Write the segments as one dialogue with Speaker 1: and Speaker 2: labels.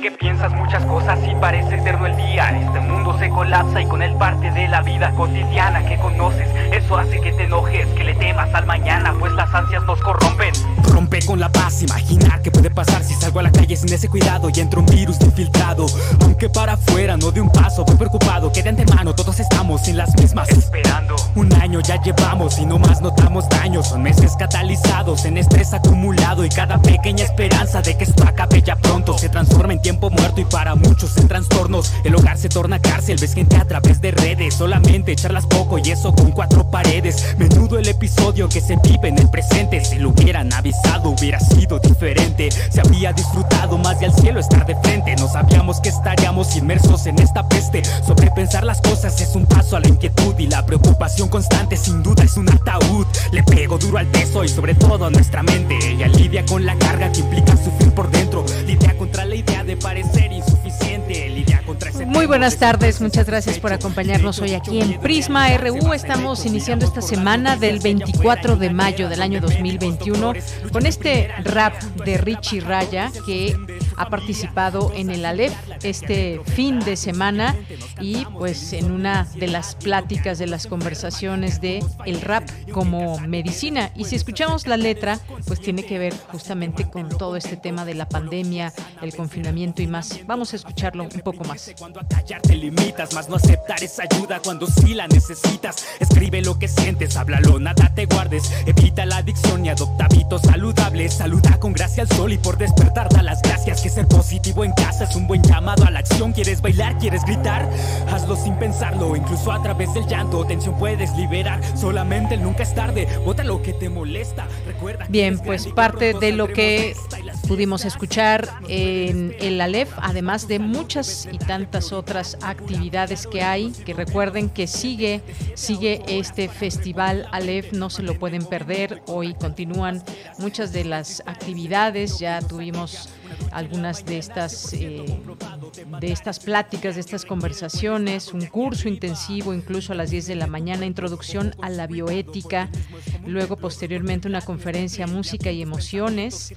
Speaker 1: Sé que piensas muchas cosas y parece eterno el día. Este mundo se colapsa y con él parte de la vida cotidiana que conoces. Eso hace que te enojes, que le temas al mañana, pues las ansias nos corrompen.
Speaker 2: Rompe con la paz, imaginar qué puede pasar si salgo a la calle sin ese cuidado y entra un virus infiltrado. Aunque para afuera no de un paso, voy preocupado que de antemano todos estamos en las mismas.
Speaker 1: Esperando.
Speaker 2: Un año ya llevamos y no más notamos daños. Son meses catalizados en estrés acumulado y cada pequeña esperanza de que esto acabe ya pronto se transforma en tiempo muerto y para muchos en trastornos. El hogar se torna cárcel, ves gente a través de redes. Solamente charlas poco y eso con cuatro paredes. Menudo el episodio que se vive en el presente. Si lo hubieran avisado, hubiera sido diferente. Se había disfrutado más de al cielo estar de frente. No sabíamos que estaríamos inmersos en esta peste. Sobrepensar las cosas es un paso a la inquietud y la preocupación constante, sin duda, es un ataúd. Le pego duro al peso y sobre todo a nuestra mente. Ella lidia con la carga que implica sufrir por dentro. Lidia contra la idea de parecer insuficiente. Lidia contra ese
Speaker 3: Muy buenas tardes, muchas gracias por acompañarnos hoy aquí en Prisma RU. Estamos iniciando esta semana del 24 de mayo del año 2021 con este rap de Richie Raya que ha participado en el Alep este fin de semana y pues en una de las pláticas de las conversaciones de el rap como medicina. Y si escuchamos la letra, pues tiene que ver justamente con todo este tema de la pandemia, el confinamiento y más. Vamos a escucharlo un poco más.
Speaker 2: Cuando a callar te limitas, más no aceptar esa ayuda cuando sí la necesitas. Escribe lo que sientes, háblalo, nada te guardes. Evita la adicción y adopta hábitos saludables. Saluda con gracia al sol y por despertar da las gracias. Que ser positivo en casa es un buen llamado a la acción. ¿Quieres bailar? ¿Quieres gritar? Hazlo sin pensarlo, incluso a través del llanto. Tensión puedes liberar, solamente el nunca es tarde. Bota lo que te molesta. Recuerda
Speaker 3: Bien, pues parte de lo que pudimos escuchar en el Alef, además de muchas y tantas otras actividades que hay, que recuerden que sigue, sigue este festival Alef, no se lo pueden perder, hoy continúan muchas de las actividades, ya tuvimos algunas de estas eh, de estas pláticas, de estas conversaciones, un curso intensivo incluso a las 10 de la mañana, introducción a la bioética, luego posteriormente una conferencia música y emociones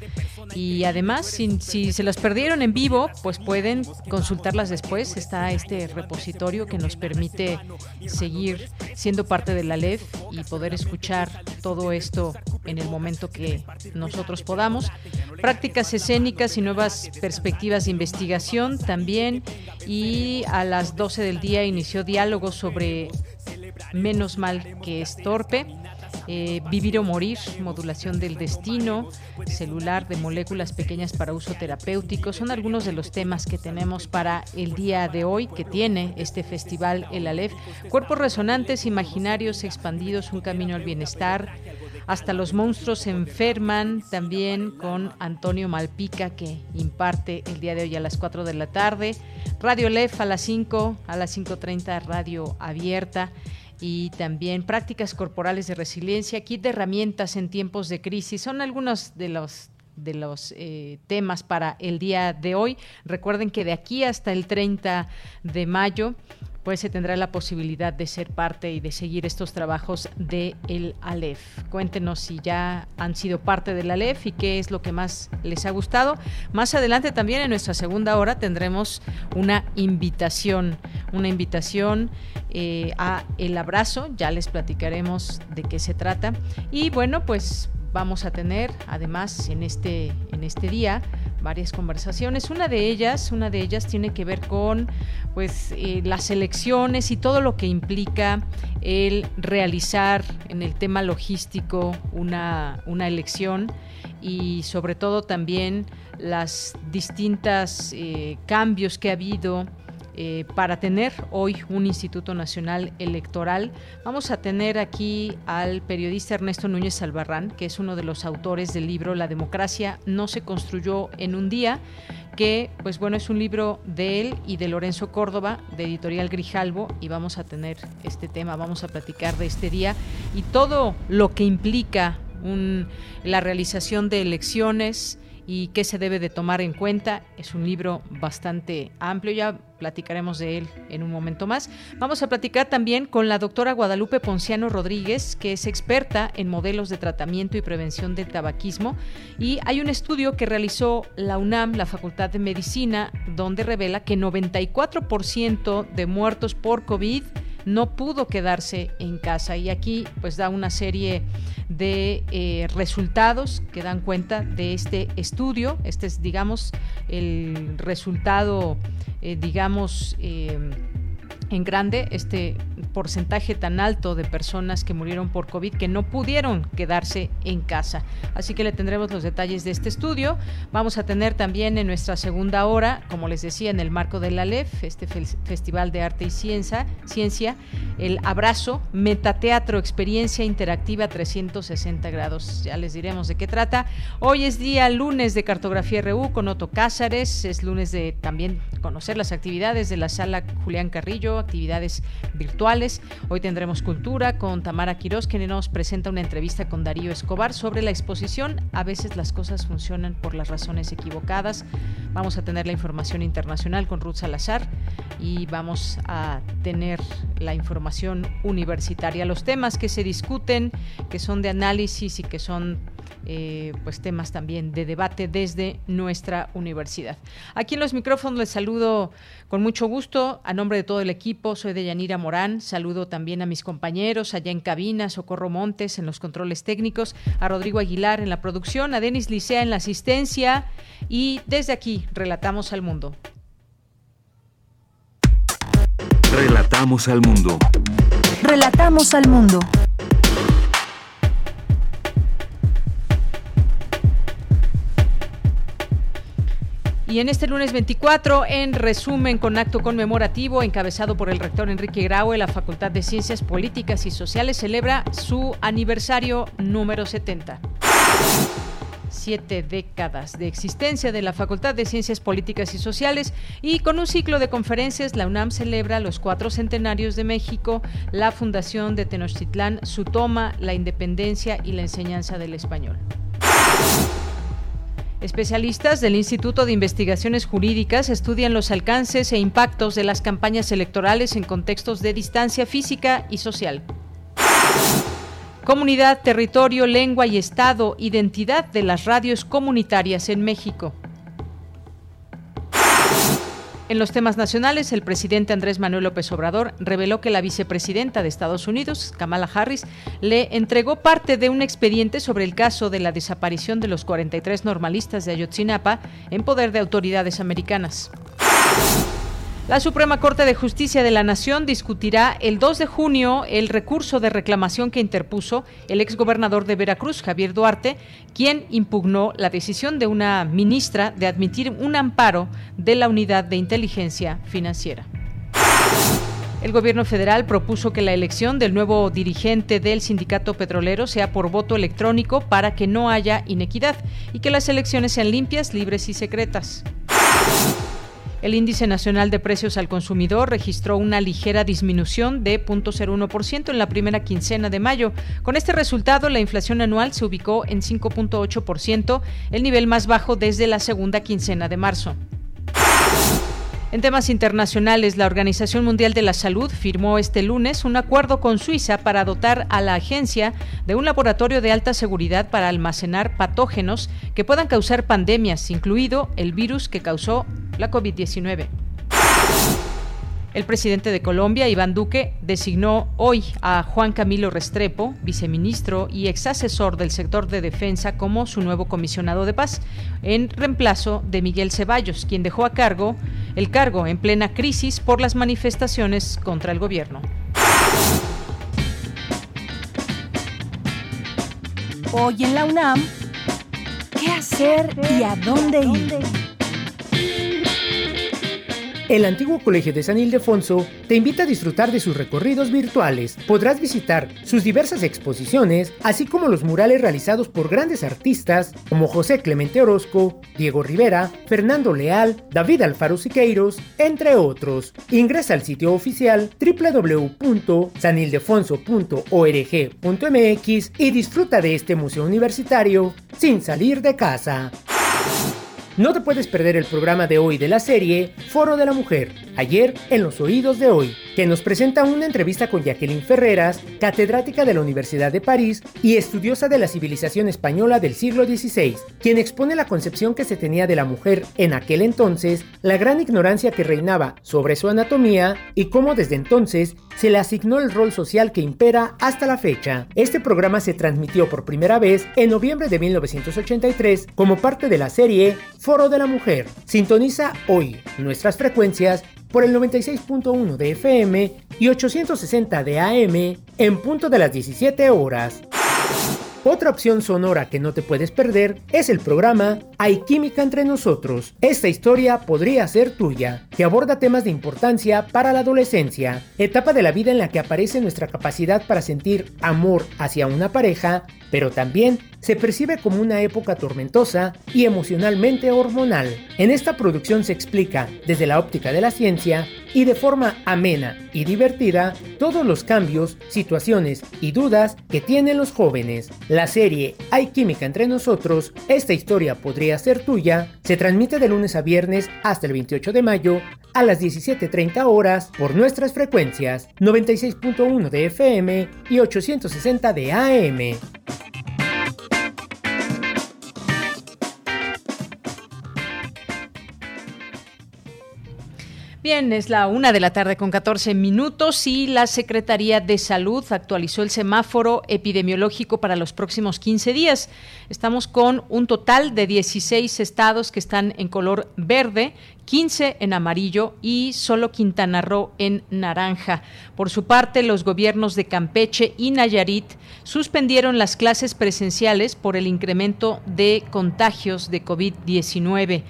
Speaker 3: y además si, si se las perdieron en vivo, pues pueden consultarlas después, está este repositorio que nos permite seguir siendo parte de la LEF y poder escuchar todo esto en el momento que nosotros podamos. Prácticas escénicas y nuevas perspectivas de investigación también. Y a las 12 del día inició diálogo sobre Menos mal que es torpe. Eh, vivir o morir, modulación del destino, celular de moléculas pequeñas para uso terapéutico, son algunos de los temas que tenemos para el día de hoy que tiene este festival El Aleph. Cuerpos resonantes, imaginarios expandidos, un camino al bienestar, hasta los monstruos se enferman, también con Antonio Malpica, que imparte el día de hoy a las 4 de la tarde. Radio Lef a las 5, a las 5.30 Radio Abierta. Y también prácticas corporales de resiliencia, kit de herramientas en tiempos de crisis. Son algunos de los de los eh, temas para el día de hoy. Recuerden que de aquí hasta el 30 de mayo pues se tendrá la posibilidad de ser parte y de seguir estos trabajos de el Aleph. Cuéntenos si ya han sido parte del Aleph y qué es lo que más les ha gustado. Más adelante también en nuestra segunda hora tendremos una invitación, una invitación eh, a el abrazo, ya les platicaremos de qué se trata. Y bueno, pues vamos a tener además en este, en este día varias conversaciones. Una de ellas, una de ellas tiene que ver con pues eh, las elecciones y todo lo que implica el realizar en el tema logístico una, una elección y sobre todo también las distintas eh, cambios que ha habido eh, para tener hoy un Instituto Nacional Electoral. Vamos a tener aquí al periodista Ernesto Núñez Albarrán, que es uno de los autores del libro La democracia no se construyó en un día que pues bueno es un libro de él y de Lorenzo Córdoba de editorial Grijalvo y vamos a tener este tema vamos a platicar de este día y todo lo que implica la realización de elecciones y qué se debe de tomar en cuenta. Es un libro bastante amplio, ya platicaremos de él en un momento más. Vamos a platicar también con la doctora Guadalupe Ponciano Rodríguez, que es experta en modelos de tratamiento y prevención del tabaquismo. Y hay un estudio que realizó la UNAM, la Facultad de Medicina, donde revela que 94% de muertos por COVID no pudo quedarse en casa y aquí pues da una serie de eh, resultados que dan cuenta de este estudio. Este es digamos el resultado eh, digamos eh, en grande este porcentaje tan alto de personas que murieron por COVID que no pudieron quedarse en casa. Así que le tendremos los detalles de este estudio. Vamos a tener también en nuestra segunda hora, como les decía, en el marco de la LEF, este Festival de Arte y Ciencia, Ciencia el Abrazo, Metateatro, Experiencia Interactiva 360 grados. Ya les diremos de qué trata. Hoy es día lunes de Cartografía RU con Otto Cázares. Es lunes de también conocer las actividades de la sala Julián Carrillo, actividades virtuales. Hoy tendremos cultura con Tamara Quiroz, que nos presenta una entrevista con Darío Escobar sobre la exposición. A veces las cosas funcionan por las razones equivocadas. Vamos a tener la información internacional con Ruth Salazar y vamos a tener la información universitaria. Los temas que se discuten, que son de análisis y que son eh, pues temas también de debate desde nuestra universidad. Aquí en los micrófonos les saludo con mucho gusto a nombre de todo el equipo. Soy de Yanira Morán. Saludo también a mis compañeros allá en cabina, Socorro Montes en los controles técnicos, a Rodrigo Aguilar en la producción, a Denis Licea en la asistencia y desde aquí relatamos al mundo.
Speaker 4: Relatamos al mundo.
Speaker 5: Relatamos al mundo.
Speaker 3: Y en este lunes 24, en resumen, con acto conmemorativo encabezado por el rector Enrique Graue, la Facultad de Ciencias Políticas y Sociales celebra su aniversario número 70 siete décadas de existencia de la Facultad de Ciencias Políticas y Sociales y con un ciclo de conferencias la UNAM celebra los cuatro centenarios de México, la fundación de Tenochtitlán, su toma, la independencia y la enseñanza del español. Especialistas del Instituto de Investigaciones Jurídicas estudian los alcances e impactos de las campañas electorales en contextos de distancia física y social. Comunidad, territorio, lengua y estado, identidad de las radios comunitarias en México. En los temas nacionales, el presidente Andrés Manuel López Obrador reveló que la vicepresidenta de Estados Unidos, Kamala Harris, le entregó parte de un expediente sobre el caso de la desaparición de los 43 normalistas de Ayotzinapa en poder de autoridades americanas. La Suprema Corte de Justicia de la Nación discutirá el 2 de junio el recurso de reclamación que interpuso el exgobernador de Veracruz, Javier Duarte, quien impugnó la decisión de una ministra de admitir un amparo de la Unidad de Inteligencia Financiera. El gobierno federal propuso que la elección del nuevo dirigente del sindicato petrolero sea por voto electrónico para que no haya inequidad y que las elecciones sean limpias, libres y secretas. El índice nacional de precios al consumidor registró una ligera disminución de 0.01% en la primera quincena de mayo. Con este resultado, la inflación anual se ubicó en 5.8%, el nivel más bajo desde la segunda quincena de marzo. En temas internacionales, la Organización Mundial de la Salud firmó este lunes un acuerdo con Suiza para dotar a la agencia de un laboratorio de alta seguridad para almacenar patógenos que puedan causar pandemias, incluido el virus que causó la COVID-19. El presidente de Colombia, Iván Duque, designó hoy a Juan Camilo Restrepo, viceministro y ex asesor del sector de defensa, como su nuevo comisionado de paz, en reemplazo de Miguel Ceballos, quien dejó a cargo el cargo en plena crisis por las manifestaciones contra el gobierno.
Speaker 5: Hoy en la UNAM, ¿qué hacer y a dónde ir?
Speaker 6: El antiguo Colegio de San Ildefonso te invita a disfrutar de sus recorridos virtuales. Podrás visitar sus diversas exposiciones, así como los murales realizados por grandes artistas como José Clemente Orozco, Diego Rivera, Fernando Leal, David Alfaro Siqueiros, entre otros. Ingresa al sitio oficial www.sanildefonso.org.mx y disfruta de este museo universitario sin salir de casa. No te puedes perder el programa de hoy de la serie Foro de la Mujer, ayer en los oídos de hoy, que nos presenta una entrevista con Jacqueline Ferreras, catedrática de la Universidad de París y estudiosa de la civilización española del siglo XVI, quien expone la concepción que se tenía de la mujer en aquel entonces, la gran ignorancia que reinaba sobre su anatomía y cómo desde entonces se le asignó el rol social que impera hasta la fecha. Este programa se transmitió por primera vez en noviembre de 1983 como parte de la serie Foro de la Mujer. Sintoniza hoy nuestras frecuencias por el 96.1 de FM y 860 de AM en punto de las 17 horas. Otra opción sonora que no te puedes perder es el programa Hay Química entre nosotros. Esta historia podría ser tuya, que aborda temas de importancia para la adolescencia, etapa de la vida en la que aparece nuestra capacidad para sentir amor hacia una pareja, pero también se percibe como una época tormentosa y emocionalmente hormonal. En esta producción se explica, desde la óptica de la ciencia, y de forma amena y divertida, todos los cambios, situaciones y dudas que tienen los jóvenes. La serie Hay Química entre nosotros, esta historia podría ser tuya, se transmite de lunes a viernes hasta el 28 de mayo a las 17.30 horas por nuestras frecuencias 96.1 de FM y 860 de AM.
Speaker 3: Bien, es la una de la tarde con 14 minutos y la Secretaría de Salud actualizó el semáforo epidemiológico para los próximos 15 días. Estamos con un total de 16 estados que están en color verde, 15 en amarillo y solo Quintana Roo en naranja. Por su parte, los gobiernos de Campeche y Nayarit suspendieron las clases presenciales por el incremento de contagios de COVID-19.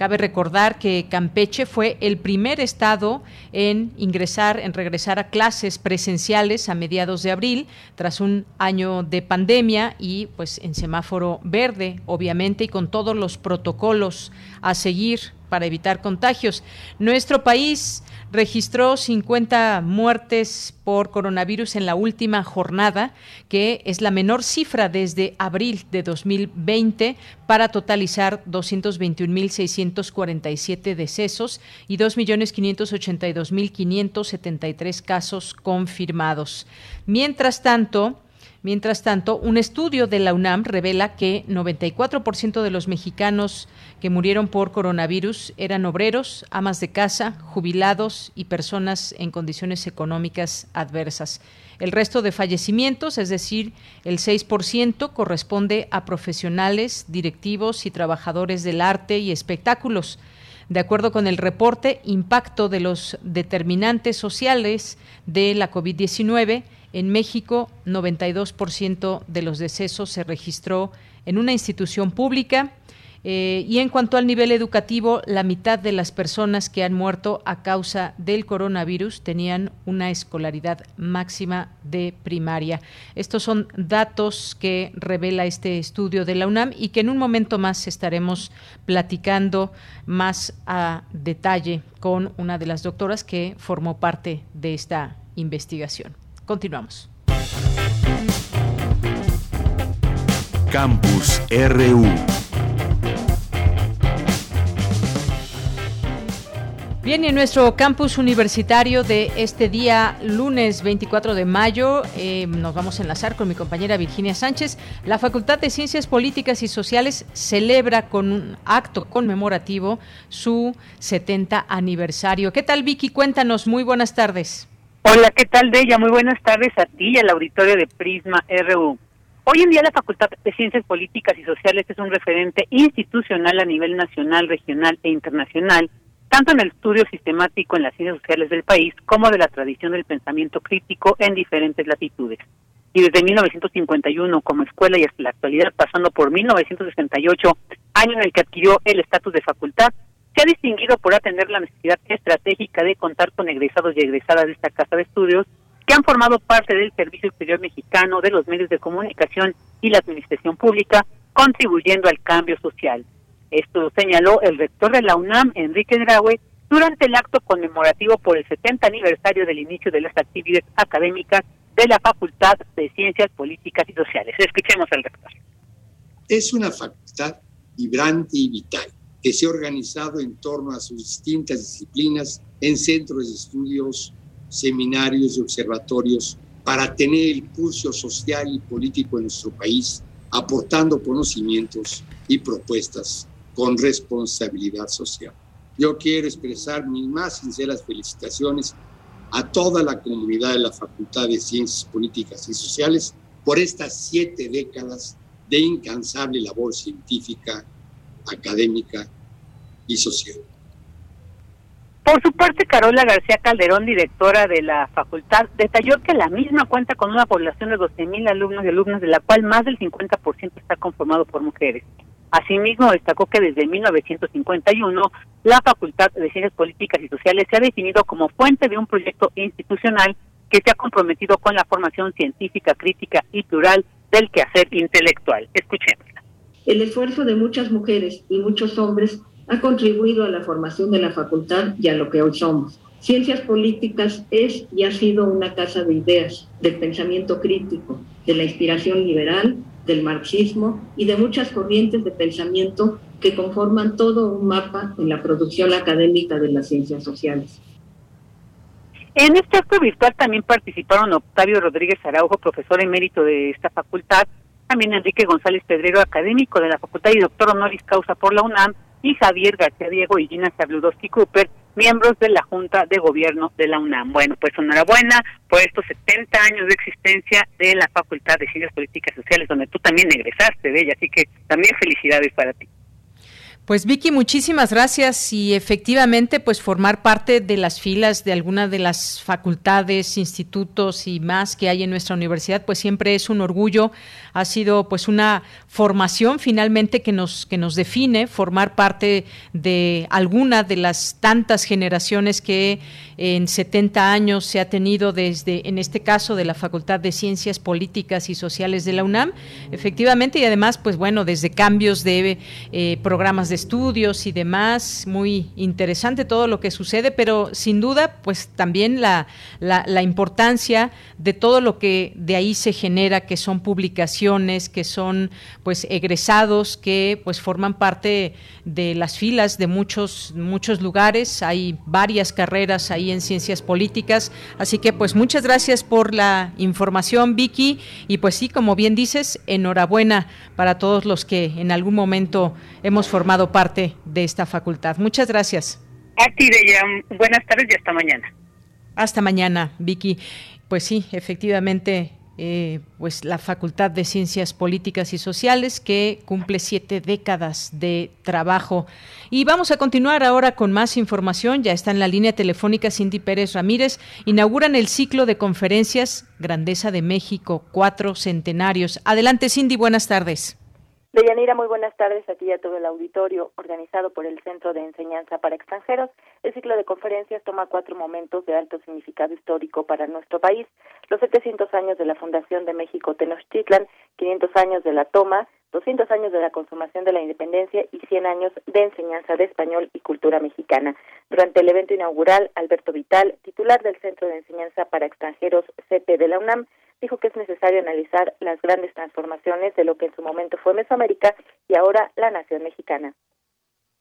Speaker 3: Cabe recordar que Campeche fue el primer estado en ingresar, en regresar a clases presenciales a mediados de abril, tras un año de pandemia y pues en semáforo verde, obviamente, y con todos los protocolos a seguir para evitar contagios. Nuestro país registró 50 muertes por coronavirus en la última jornada, que es la menor cifra desde abril de 2020 para totalizar 221.647 decesos y 2.582.573 casos confirmados. Mientras tanto, Mientras tanto, un estudio de la UNAM revela que 94% de los mexicanos que murieron por coronavirus eran obreros, amas de casa, jubilados y personas en condiciones económicas adversas. El resto de fallecimientos, es decir, el 6%, corresponde a profesionales, directivos y trabajadores del arte y espectáculos. De acuerdo con el reporte Impacto de los determinantes sociales de la COVID-19, en México, 92% de los decesos se registró en una institución pública. Eh, y en cuanto al nivel educativo, la mitad de las personas que han muerto a causa del coronavirus tenían una escolaridad máxima de primaria. Estos son datos que revela este estudio de la UNAM y que en un momento más estaremos platicando más a detalle con una de las doctoras que formó parte de esta investigación. Continuamos.
Speaker 4: Campus RU.
Speaker 3: Bien, y en nuestro campus universitario de este día, lunes 24 de mayo, eh, nos vamos a enlazar con mi compañera Virginia Sánchez. La Facultad de Ciencias Políticas y Sociales celebra con un acto conmemorativo su 70 aniversario. ¿Qué tal, Vicky? Cuéntanos. Muy buenas tardes.
Speaker 7: Hola, ¿qué tal, Bella? Muy buenas tardes a ti y al auditorio de Prisma RU. Hoy en día la Facultad de Ciencias Políticas y Sociales es un referente institucional a nivel nacional, regional e internacional, tanto en el estudio sistemático en las ciencias sociales del país como de la tradición del pensamiento crítico en diferentes latitudes. Y desde 1951 como escuela y hasta la actualidad, pasando por 1968, año en el que adquirió el estatus de facultad, se ha distinguido por atender la necesidad estratégica de contar con egresados y egresadas de esta casa de estudios que han formado parte del Servicio Exterior Mexicano, de los medios de comunicación y la administración pública, contribuyendo al cambio social. Esto señaló el rector de la UNAM, Enrique Graue, durante el acto conmemorativo por el 70 aniversario del inicio de las actividades académicas de la Facultad de Ciencias Políticas y Sociales. Escuchemos al rector.
Speaker 8: Es una facultad vibrante y vital que se ha organizado en torno a sus distintas disciplinas en centros de estudios, seminarios y observatorios para tener el pulso social y político en nuestro país, aportando conocimientos y propuestas con responsabilidad social. Yo quiero expresar mis más sinceras felicitaciones a toda la comunidad de la Facultad de Ciencias Políticas y Sociales por estas siete décadas de incansable labor científica, académica y social.
Speaker 7: Por su parte, Carola García Calderón, directora de la facultad, detalló que la misma cuenta con una población de 12.000 alumnos y alumnas, de la cual más del 50% está conformado por mujeres. Asimismo, destacó que desde 1951 la Facultad de Ciencias Políticas y Sociales se ha definido como fuente de un proyecto institucional que se ha comprometido con la formación científica, crítica y plural del quehacer intelectual. Escuchémosla.
Speaker 9: El esfuerzo de muchas mujeres y muchos hombres ha contribuido a la formación de la facultad y a lo que hoy somos. Ciencias Políticas es y ha sido una casa de ideas, del pensamiento crítico, de la inspiración liberal del marxismo y de muchas corrientes de pensamiento que conforman todo un mapa en la producción académica de las ciencias sociales.
Speaker 7: En este acto virtual también participaron Octavio Rodríguez Araujo, profesor emérito de esta facultad, también Enrique González Pedrero, académico de la facultad y doctor honoris causa por la UNAM, y Javier García Diego y Gina Sabludowski Cooper, miembros de la Junta de Gobierno de la UNAM. Bueno, pues enhorabuena por estos 70 años de existencia de la Facultad de Ciencias Políticas Sociales, donde tú también egresaste de ella, así que también felicidades para ti.
Speaker 3: Pues Vicky, muchísimas gracias y efectivamente pues formar parte de las filas de alguna de las facultades, institutos y más que hay en nuestra universidad pues siempre es un orgullo, ha sido pues una formación finalmente que nos que nos define, formar parte de alguna de las tantas generaciones que en 70 años se ha tenido desde en este caso de la Facultad de Ciencias Políticas y Sociales de la UNAM, efectivamente y además pues bueno, desde cambios de eh, programas de estudios y demás, muy interesante todo lo que sucede, pero sin duda, pues también la, la, importancia de todo lo que de ahí se genera, que son publicaciones, que son pues egresados, que pues forman parte de las filas de muchos, muchos lugares, hay varias carreras ahí en ciencias políticas, así que pues muchas gracias por la información, Vicky, y pues sí, como bien dices, enhorabuena para todos los que en algún momento hemos formado parte de esta facultad. Muchas gracias.
Speaker 7: A ti, Deya. Buenas tardes y hasta mañana.
Speaker 3: Hasta mañana, Vicky. Pues sí, efectivamente, eh, pues la Facultad de Ciencias Políticas y Sociales que cumple siete décadas de trabajo. Y vamos a continuar ahora con más información. Ya está en la línea telefónica Cindy Pérez Ramírez. Inauguran el ciclo de conferencias Grandeza de México, cuatro centenarios. Adelante, Cindy, buenas tardes.
Speaker 10: Deyanira, muy buenas tardes a ti y a todo el auditorio organizado por el Centro de Enseñanza para Extranjeros. El ciclo de conferencias toma cuatro momentos de alto significado histórico para nuestro país. Los 700 años de la Fundación de México Tenochtitlan, 500 años de la toma, 200 años de la consumación de la independencia y 100 años de enseñanza de español y cultura mexicana. Durante el evento inaugural, Alberto Vital, titular del Centro de Enseñanza para Extranjeros CP de la UNAM, dijo que es necesario analizar las grandes transformaciones de lo que en su momento fue Mesoamérica y ahora la nación mexicana.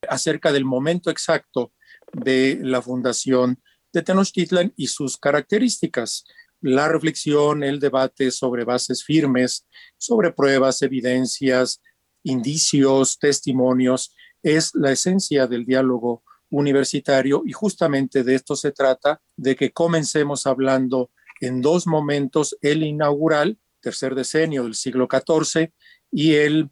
Speaker 11: Acerca del momento exacto de la fundación de Tenochtitlan y sus características, la reflexión, el debate sobre bases firmes, sobre pruebas, evidencias, indicios, testimonios, es la esencia del diálogo universitario y justamente de esto se trata, de que comencemos hablando en dos momentos, el inaugural, tercer decenio del siglo XIV, y el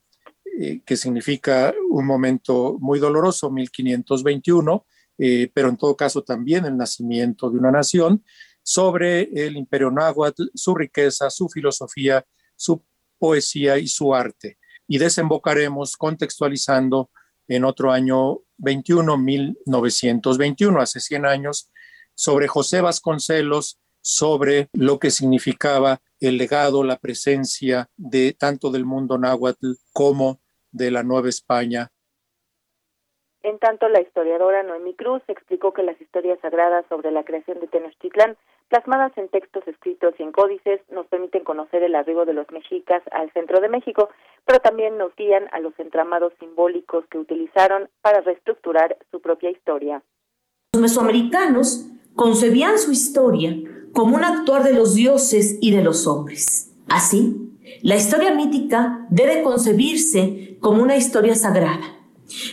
Speaker 11: eh, que significa un momento muy doloroso, 1521, eh, pero en todo caso también el nacimiento de una nación, sobre el imperio náhuatl, su riqueza, su filosofía, su poesía y su arte. Y desembocaremos contextualizando en otro año 21-1921, hace 100 años, sobre José Vasconcelos, sobre lo que significaba el legado, la presencia de tanto del mundo náhuatl como de la Nueva España.
Speaker 10: En tanto, la historiadora Noemí Cruz explicó que las historias sagradas sobre la creación de Tenochtitlán, plasmadas en textos escritos y en códices, nos permiten conocer el arribo de los mexicas al centro de México, pero también nos guían a los entramados simbólicos que utilizaron para reestructurar su propia historia.
Speaker 12: Los mesoamericanos concebían su historia como un actuar de los dioses y de los hombres. Así, la historia mítica debe concebirse como una historia sagrada.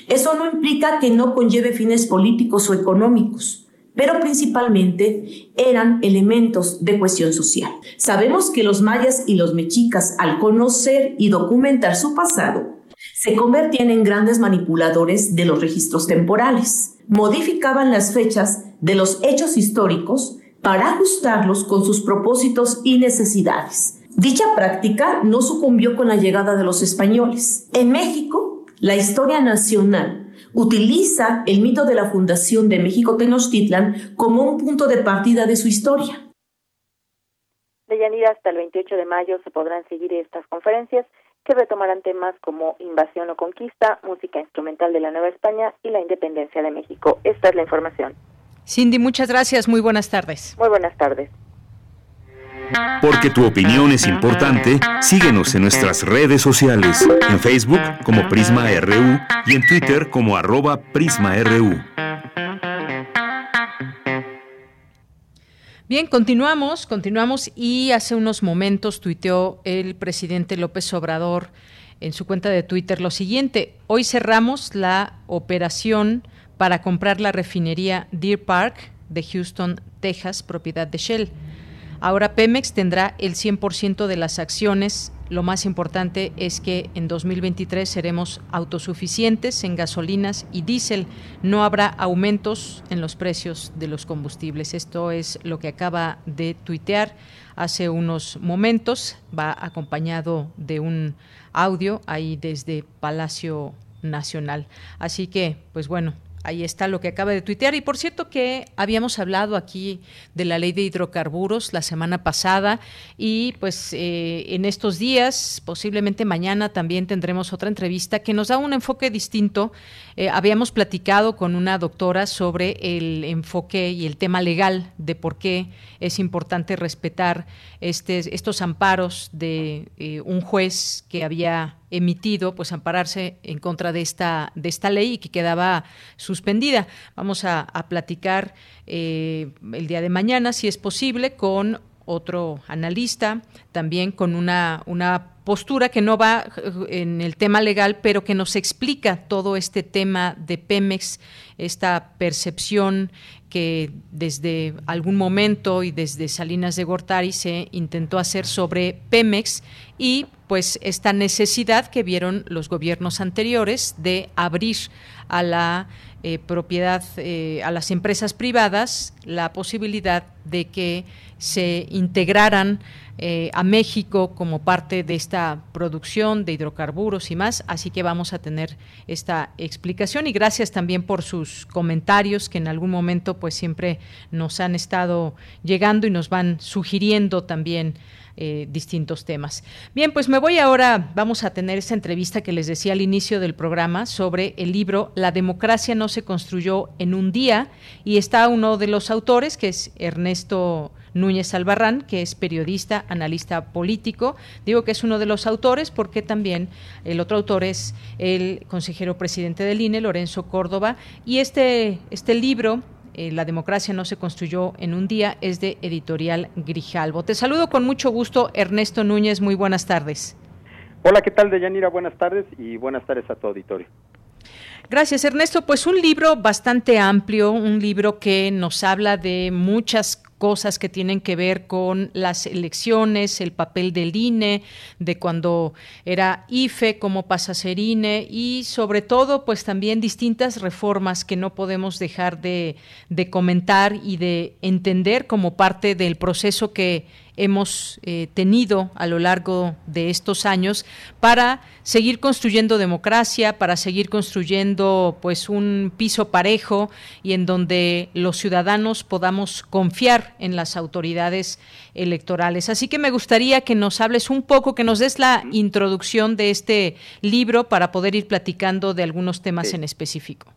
Speaker 12: Eso no implica que no conlleve fines políticos o económicos, pero principalmente eran elementos de cuestión social. Sabemos que los mayas y los mexicas, al conocer y documentar su pasado, se convertían en grandes manipuladores de los registros temporales. Modificaban las fechas de los hechos históricos para ajustarlos con sus propósitos y necesidades. Dicha práctica no sucumbió con la llegada de los españoles. En México, la historia nacional utiliza el mito de la fundación de México Tenochtitlan como un punto de partida de su historia.
Speaker 10: De Yanira hasta el 28 de mayo se podrán seguir estas conferencias que retomarán temas como invasión o conquista, música instrumental de la Nueva España y la independencia de México. Esta es la información.
Speaker 3: Cindy, muchas gracias. Muy buenas tardes.
Speaker 10: Muy buenas tardes.
Speaker 4: Porque tu opinión es importante, síguenos en nuestras redes sociales, en Facebook como Prisma RU y en Twitter como arroba PrismaRU.
Speaker 3: Bien, continuamos, continuamos y hace unos momentos tuiteó el presidente López Obrador en su cuenta de Twitter lo siguiente, hoy cerramos la operación para comprar la refinería Deer Park de Houston, Texas, propiedad de Shell. Ahora Pemex tendrá el 100% de las acciones. Lo más importante es que en 2023 seremos autosuficientes en gasolinas y diésel. No habrá aumentos en los precios de los combustibles. Esto es lo que acaba de tuitear hace unos momentos. Va acompañado de un audio ahí desde Palacio Nacional. Así que, pues bueno, Ahí está lo que acaba de tuitear. Y por cierto que habíamos hablado aquí de la ley de hidrocarburos la semana pasada y pues eh, en estos días, posiblemente mañana también tendremos otra entrevista que nos da un enfoque distinto. Eh, habíamos platicado con una doctora sobre el enfoque y el tema legal de por qué es importante respetar este, estos amparos de eh, un juez que había emitido, pues ampararse en contra de esta, de esta ley y que quedaba suspendida. Vamos a, platicar eh, el día de mañana, si es posible, con otro analista, también con una, una postura que no va eh, en el tema legal, pero que nos explica todo este tema de Pemex, esta percepción que desde algún momento y desde Salinas de Gortari se intentó hacer sobre Pemex y pues esta necesidad que vieron los gobiernos anteriores de abrir a la eh, propiedad, eh, a las empresas privadas, la posibilidad de que se integraran eh, a México como parte de esta producción de hidrocarburos y más. Así que vamos a tener esta explicación y gracias también por sus comentarios que en algún momento pues siempre nos han estado llegando y nos van sugiriendo también eh, distintos temas. Bien, pues me voy ahora, vamos a tener esta entrevista que les decía al inicio del programa sobre el libro La democracia no se construyó en un día y está uno de los autores que es Ernesto Núñez Albarrán, que es periodista, analista político. Digo que es uno de los autores porque también el otro autor es el consejero presidente del INE, Lorenzo Córdoba, y este, este libro eh, la democracia no se construyó en un día, es de Editorial Grijalvo. Te saludo con mucho gusto, Ernesto Núñez, muy buenas tardes.
Speaker 13: Hola, ¿qué tal, Deyanira? Buenas tardes y buenas tardes a tu auditorio.
Speaker 3: Gracias, Ernesto. Pues un libro bastante amplio, un libro que nos habla de muchas cosas que tienen que ver con las elecciones, el papel del INE, de cuando era IFE, cómo pasa a ser INE y sobre todo pues también distintas reformas que no podemos dejar de, de comentar y de entender como parte del proceso que hemos eh, tenido a lo largo de estos años para seguir construyendo democracia, para seguir construyendo pues un piso parejo y en donde los ciudadanos podamos confiar en las autoridades electorales. Así que me gustaría que nos hables un poco, que nos des la introducción de este libro para poder ir platicando de algunos temas en específico.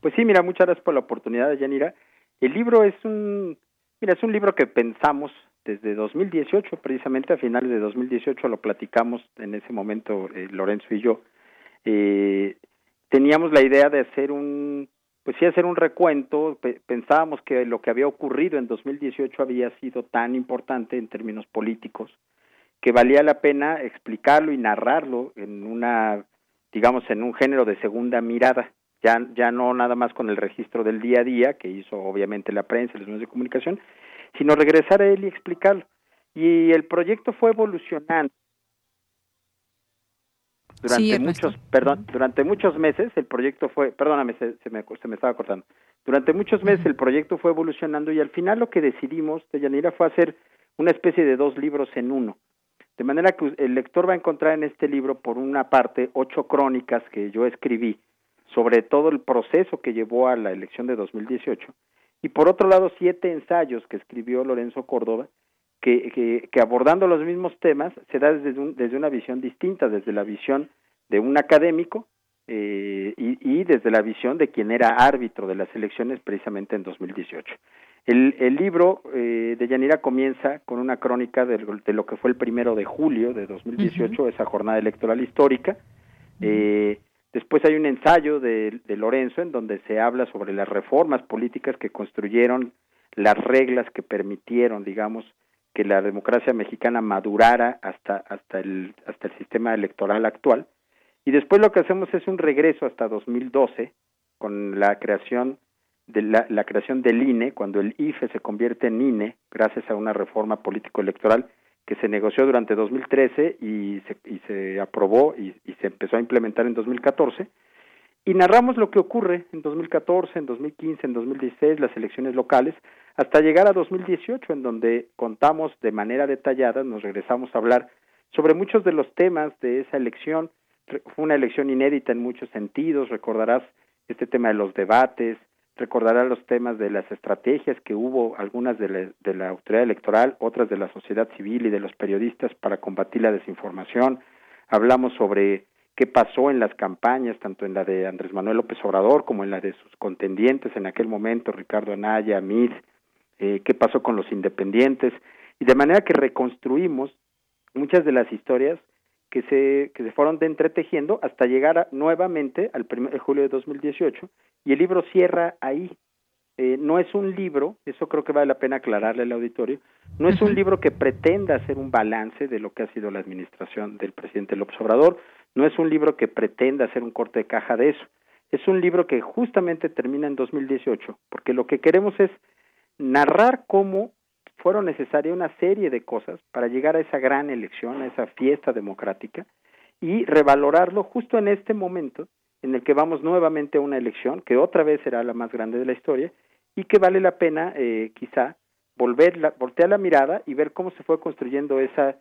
Speaker 13: Pues sí, mira, muchas gracias por la oportunidad, Yanira. El libro es un, mira, es un libro que pensamos desde 2018, precisamente a finales de 2018 lo platicamos en ese momento eh, Lorenzo y yo. Eh, teníamos la idea de hacer un, pues sí, hacer un recuento. pensábamos que lo que había ocurrido en 2018 había sido tan importante en términos políticos que valía la pena explicarlo y narrarlo en una, digamos, en un género de segunda mirada. Ya, ya no nada más con el registro del día a día que hizo obviamente la prensa, los medios de comunicación, sino regresar a él y explicarlo. Y el proyecto fue evolucionando durante muchos, perdón, durante muchos meses el proyecto fue, perdóname, se, me, se me estaba cortando. Durante muchos meses el proyecto fue evolucionando y al final lo que decidimos, de Yanira, fue hacer una especie de dos libros en uno. De manera que el lector va a encontrar en este libro, por una parte, ocho crónicas que yo escribí sobre todo el proceso que llevó a la elección de 2018 y por otro lado siete ensayos que escribió Lorenzo Córdoba que, que, abordando los mismos temas se da desde, desde una visión distinta, desde la visión de un académico eh, y, desde la visión de quien era árbitro de las elecciones precisamente en 2018. El, el libro eh, de Yanira comienza con una crónica de, lo que fue el primero de julio de 2018, esa jornada electoral histórica. Eh, Después hay un ensayo de, Lorenzo en donde se habla sobre las reformas políticas que construyeron las reglas que permitieron, digamos, que la democracia mexicana madurara hasta hasta el hasta el sistema electoral actual. Y después lo que hacemos es un regreso hasta 2012 con la creación de la, la creación del INE, cuando el IFE se convierte en INE gracias a una reforma político electoral que se negoció durante 2013 y se, y se aprobó y, se empezó a implementar en 2014. Y narramos lo que ocurre en 2014, en 2015, en 2016, las elecciones locales, hasta llegar a 2018, en donde contamos de manera detallada, nos regresamos a hablar sobre muchos de los temas de esa elección. Fue una elección inédita en muchos sentidos, recordarás este tema de los debates, recordará los temas de las estrategias que hubo, algunas de la, autoridad electoral, otras de la sociedad civil y de los periodistas para combatir la desinformación. Hablamos sobre qué pasó en las campañas, tanto en la de Andrés Manuel López Obrador como en la de sus contendientes en aquel momento, Ricardo Anaya, Mid, eh, qué pasó con los independientes, y de manera que reconstruimos muchas de las historias que se, que se fueron de entretejiendo hasta llegar nuevamente al 1 de julio de 2018 y el libro cierra ahí. Eh, no es un libro, eso creo que vale la pena aclararle al auditorio, no es un libro que pretenda hacer un balance de lo que ha sido la administración del presidente López Obrador, no es un libro que pretenda hacer un corte de caja de eso, es un libro que justamente termina en 2018, porque lo que queremos es narrar cómo fueron necesarias una serie de cosas para llegar a esa gran elección, a esa fiesta democrática y revalorarlo justo en este momento en el que vamos nuevamente a una elección que otra vez será la más grande de la historia y que vale la pena eh, quizá volver la, voltear la mirada y ver cómo se fue construyendo esa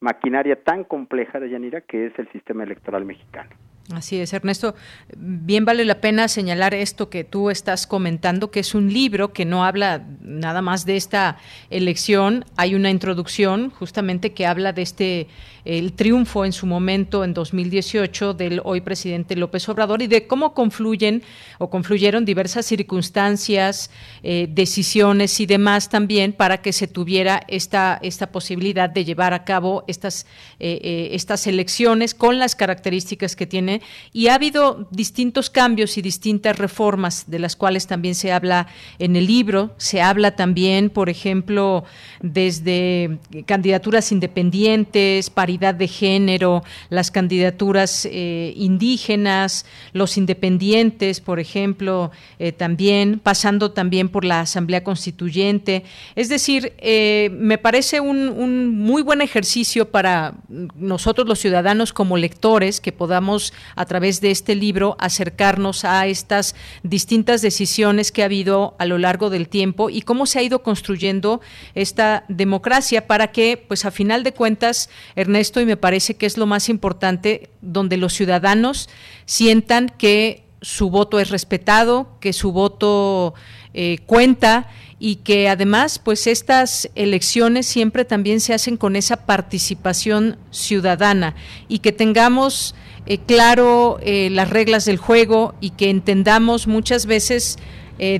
Speaker 13: maquinaria tan compleja de Yanira que es el sistema electoral mexicano.
Speaker 3: Así es, Ernesto. Bien vale la pena señalar esto que tú estás comentando, que es un libro que no habla nada más de esta elección. Hay una introducción justamente que habla de este el triunfo en su momento en 2018 del hoy presidente López Obrador y de cómo confluyen o confluyeron diversas circunstancias, eh, decisiones y demás también para que se tuviera esta esta posibilidad de llevar a cabo estas eh, eh, estas elecciones con las características que tiene y ha habido distintos cambios y distintas reformas de las cuales también se habla en el libro. Se habla también, por ejemplo, desde candidaturas independientes, paridad de género, las candidaturas eh, indígenas, los independientes, por ejemplo, eh, también, pasando también por la Asamblea Constituyente. Es decir, eh, me parece un, un muy buen ejercicio para nosotros los ciudadanos como lectores que podamos a través de este libro acercarnos a estas distintas decisiones que ha habido a lo largo del tiempo y cómo se ha ido construyendo esta democracia para que, pues a final de cuentas, Ernesto, y me parece que es lo más importante, donde los ciudadanos sientan que su voto es respetado, que su voto eh, cuenta y que además pues estas elecciones siempre también se hacen con esa participación ciudadana y que tengamos eh, claro eh, las reglas del juego y que entendamos muchas veces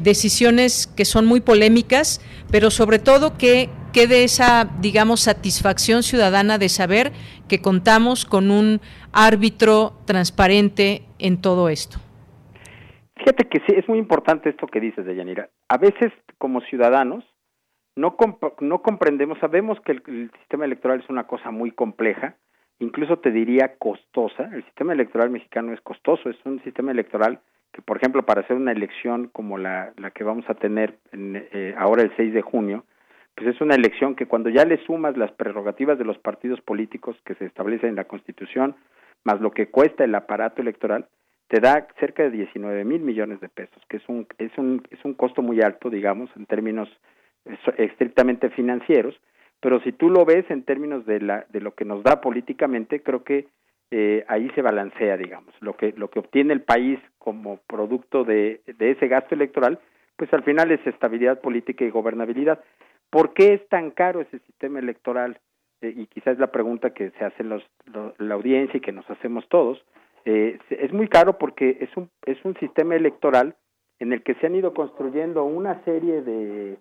Speaker 3: decisiones que son muy polémicas, pero sobre todo que quede esa, digamos, satisfacción ciudadana de saber que contamos con un árbitro transparente en todo esto.
Speaker 13: Fíjate que sí, es muy importante esto que dices, Deyanira. A veces, como ciudadanos, no, no comprendemos, sabemos que el, sistema electoral es una cosa muy compleja, incluso te diría costosa. El sistema electoral mexicano es costoso, es un sistema electoral que, por ejemplo, para hacer una elección como la, la que vamos a tener eh, ahora el 6 de junio, pues es una elección que cuando ya le sumas las prerrogativas de los partidos políticos que se establecen en la Constitución, más lo que cuesta el aparato electoral, te da cerca de 19 mil millones de pesos, que es un, es un, es un costo muy alto, digamos, en términos estrictamente financieros, pero si tú lo ves en términos de, la, de lo que nos da políticamente, creo que eh, ahí se balancea, digamos, lo que, lo que obtiene el país como producto de, de ese gasto electoral, pues al final es estabilidad política y gobernabilidad. ¿Por qué es tan caro ese sistema electoral? Eh, y quizás la pregunta que se hace los, la audiencia y que nos hacemos todos. Eh, es muy caro porque es un, es un sistema electoral en el que se han ido construyendo una serie de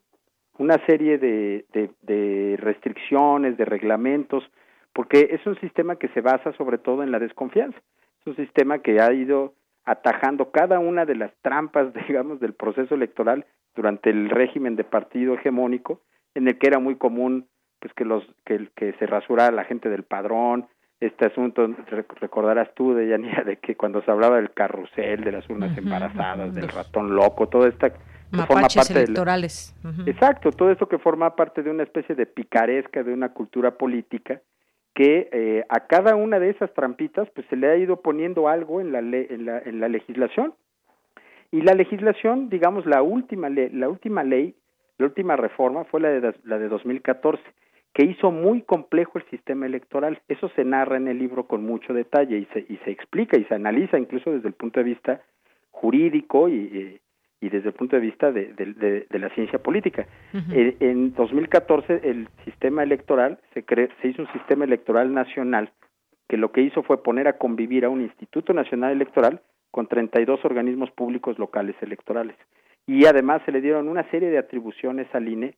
Speaker 13: una serie de, de, restricciones, de reglamentos, porque es un sistema que se basa sobre todo en la desconfianza. Es un sistema que ha ido atajando cada una de las trampas, digamos, del proceso electoral durante el régimen de partido hegemónico, en el que era muy común pues que los que, que se rasurara la gente del padrón, este asunto, recordarás tú, de Yanira, de que cuando se hablaba del carrusel, de las urnas embarazadas, del ratón loco, todo esta
Speaker 3: forma parte electorales.
Speaker 13: Exacto, todo esto que forma parte de una especie de picaresca, de una cultura política, que eh, a cada una de esas trampitas pues se le ha ido poniendo algo en la, en la, en la legislación. Y la legislación, digamos, la última, la última ley, la última reforma fue la de, la de 2014 que hizo muy complejo el sistema electoral. Eso se narra en el libro con mucho detalle y se, y se explica y se analiza incluso desde el punto de vista jurídico y, y desde el punto de vista de, de, la ciencia política. en, en, 2014 el sistema electoral se, se hizo un sistema electoral nacional que lo que hizo fue poner a convivir a un Instituto Nacional Electoral con 32 organismos públicos locales electorales. Y además se le dieron una serie de atribuciones al INE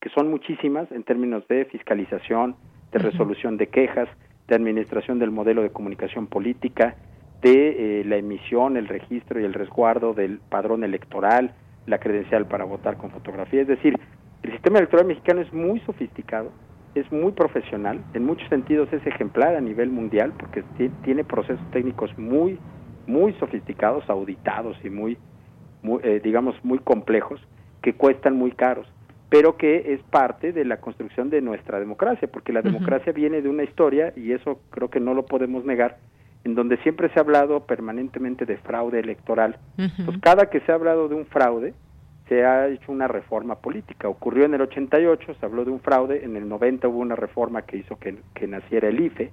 Speaker 13: que son muchísimas en términos de fiscalización, de resolución de quejas, de administración del modelo de comunicación política, de eh, la emisión, el registro y el resguardo del padrón electoral, la credencial para votar con fotografía. Es decir, el sistema electoral mexicano es muy sofisticado, es muy profesional, en muchos sentidos es ejemplar a nivel mundial porque tiene procesos técnicos muy, muy sofisticados, auditados y muy, muy eh, digamos, muy complejos, que cuestan muy caros pero que es parte de la construcción de nuestra democracia, porque la democracia viene de una historia, y eso creo que no lo podemos negar, en donde siempre se ha hablado permanentemente de fraude electoral. Pues cada que se ha hablado de un fraude, se ha hecho una reforma política. Ocurrió en el 88, se habló de un fraude, en el 90 hubo una reforma que hizo que, naciera el IFE,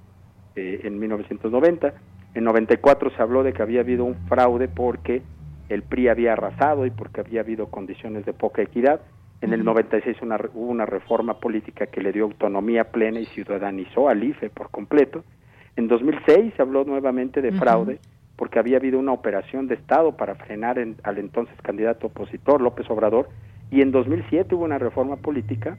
Speaker 13: eh, en 1990, en 94 se habló de que había habido un fraude porque el PRI había arrasado y porque había habido condiciones de poca equidad. En el 96 una, hubo una reforma política que le dio autonomía plena y ciudadanizó al IFE por completo. En 2006 se habló nuevamente de fraude porque había habido una operación de Estado para frenar al entonces candidato opositor López Obrador y en 2007 hubo una reforma política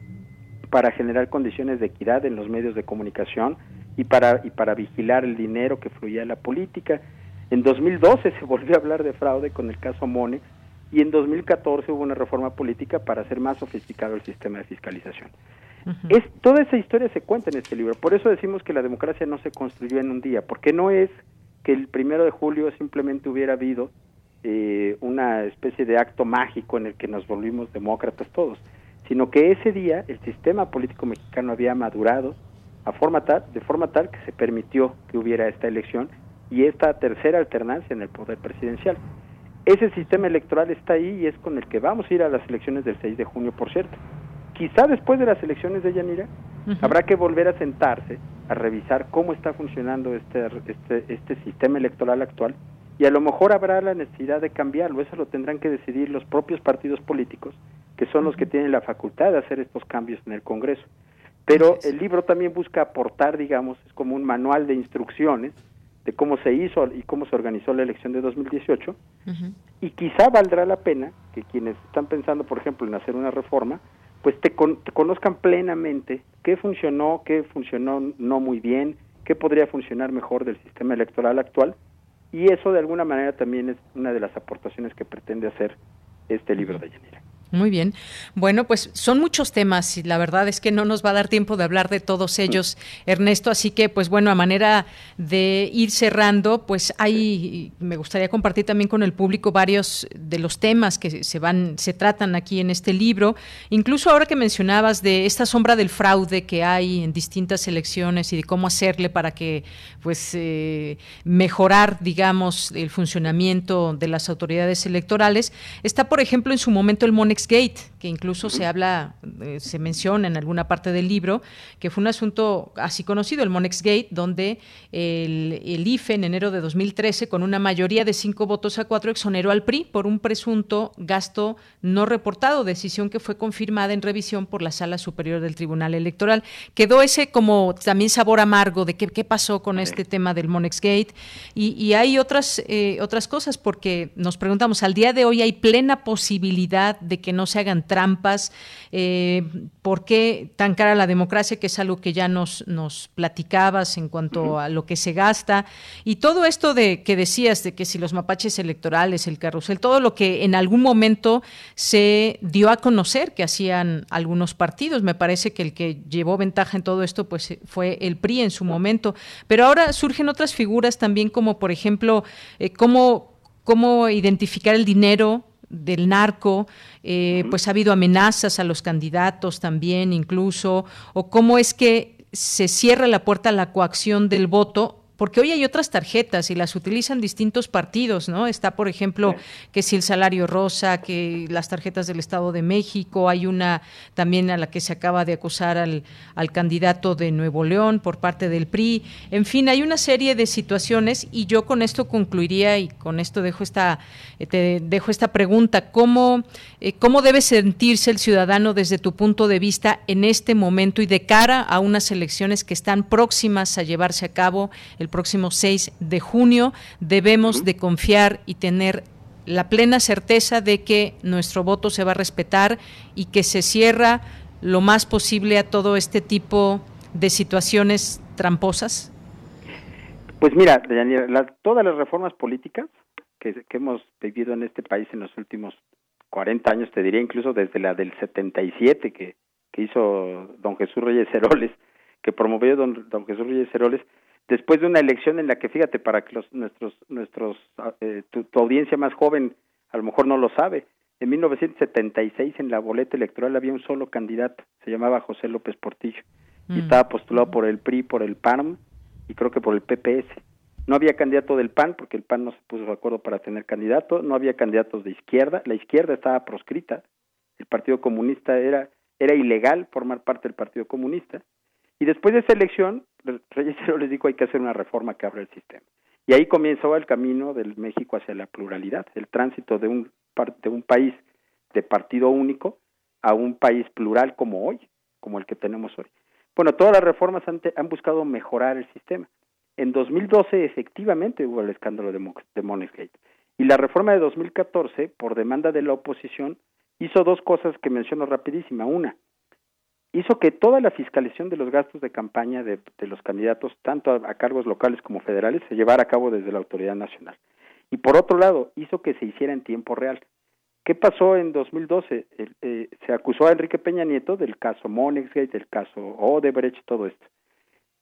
Speaker 13: para generar condiciones de equidad en los medios de comunicación y para y para vigilar el dinero que fluía en la política. En 2012 se volvió a hablar de fraude con el caso Monex y en 2014 hubo una reforma política para hacer más sofisticado el sistema de fiscalización. es, toda esa historia se cuenta en este libro, por eso decimos que la democracia no se construyó en un día, porque no es que el primero de julio simplemente hubiera habido eh, una especie de acto mágico en el que nos volvimos demócratas todos, sino que ese día el sistema político mexicano había madurado a forma tal, de forma tal que se permitió que hubiera esta elección y esta tercera alternancia en el poder presidencial. Ese sistema electoral está ahí y es con el que vamos a ir a las elecciones del 6 de junio, por cierto. Quizá después de las elecciones de Yanira habrá que volver a sentarse a revisar cómo está funcionando este, este, este sistema electoral actual y a lo mejor habrá la necesidad de cambiarlo. Eso lo tendrán que decidir los propios partidos políticos, que son los que tienen la facultad de hacer estos cambios en el Congreso. Pero el libro también busca aportar, digamos, es como un manual de instrucciones de cómo se hizo y cómo se organizó la elección de 2018 y quizá valdrá la pena que quienes están pensando, por ejemplo, en hacer una reforma, pues te, conozcan plenamente qué funcionó, qué funcionó no muy bien, qué podría funcionar mejor del sistema electoral actual y eso de alguna manera también es una de las aportaciones que pretende hacer este libro de Yanira.
Speaker 3: Muy bien. Bueno, pues son muchos temas y la verdad es que no nos va a dar tiempo de hablar de todos ellos, Ernesto. Así que, pues bueno, a manera de ir cerrando, pues hay, me gustaría compartir también con el público varios de los temas que se van, se tratan aquí en este libro. Incluso ahora que mencionabas de esta sombra del fraude que hay en distintas elecciones y de cómo hacerle para que, pues, eh, mejorar, digamos, el funcionamiento de las autoridades electorales. Está, por ejemplo, en su momento el Monex Gate, que incluso se habla, eh, se menciona en alguna parte del libro, que fue un asunto así conocido, el Monex Gate, donde el, IFE en enero de 2013, con una mayoría de cinco votos a cuatro, exoneró al PRI por un presunto gasto no reportado, decisión que fue confirmada en revisión por la Sala Superior del Tribunal Electoral. Quedó ese como también sabor amargo de qué, qué pasó con este tema del Monex Gate. Y, hay otras, eh, otras cosas, porque nos preguntamos, al día de hoy hay plena posibilidad de que no se hagan trampas, eh, por qué tan cara la democracia, que es algo que ya nos, nos platicabas en cuanto a lo que se gasta, y todo esto de que decías de que si los mapaches electorales, el carrusel, todo lo que en algún momento se dio a conocer que hacían algunos partidos, me parece que el que llevó ventaja en todo esto pues fue el PRI en su momento, pero ahora surgen otras figuras también como por ejemplo eh, cómo cómo identificar el dinero del narco, eh, pues ha habido amenazas a los candidatos también incluso, o cómo es que se cierra la puerta a la coacción del voto porque hoy hay otras tarjetas y las utilizan distintos partidos, ¿no? Está, por ejemplo, que si el salario rosa, que las tarjetas del Estado de México, hay una también a la que se acaba de acusar al, al candidato de Nuevo León por parte del PRI. En fin, hay una serie de situaciones y yo con esto concluiría y con esto dejo esta, eh, te dejo esta pregunta. ¿Cómo, ¿Cómo debe sentirse el ciudadano desde tu punto de vista en este momento y de cara a unas elecciones que están próximas a llevarse a cabo? el próximo 6 de junio, debemos de confiar y tener la plena certeza de que nuestro voto se va a respetar y que se cierra lo más posible a todo este tipo de situaciones tramposas?
Speaker 13: Pues mira, todas las reformas políticas que, que, hemos vivido en este país en los últimos 40 años, te diría incluso desde la del 77 que, que hizo don Jesús Reyes Heroles, que promovió don, don Jesús Reyes Heroles, después de una elección en la que, fíjate, para que los, nuestros, nuestros, ah, eh, tu, audiencia más joven a lo mejor no lo sabe, en 1976 en la boleta electoral había un solo candidato, se llamaba José López Portillo, y mm. estaba postulado por el PRI, por el PAN y creo que por el PPS. No había candidato del PAN porque el PAN no se puso de acuerdo para tener candidato, no había candidatos de izquierda, la izquierda estaba proscrita, el Partido Comunista era, era ilegal formar parte del Partido Comunista, y después de esa elección, Reyes les dijo hay que hacer una reforma que abra el sistema. Y ahí comenzó el camino del México hacia la pluralidad, el tránsito de un, de un país de partido único a un país plural como hoy, como el que tenemos hoy. Bueno, todas las reformas han, han buscado mejorar el sistema. En 2012 efectivamente hubo el escándalo de, Y la reforma de 2014, por demanda de la oposición, hizo dos cosas que menciono rapidísima. Una, hizo que toda la fiscalización de los gastos de campaña de, los candidatos, tanto a, cargos locales como federales, se llevara a cabo desde la autoridad nacional. Y por otro lado, hizo que se hiciera en tiempo real. ¿Qué pasó en 2012? Eh, se acusó a Enrique Peña Nieto del caso Monexgate, del caso Odebrecht, todo esto.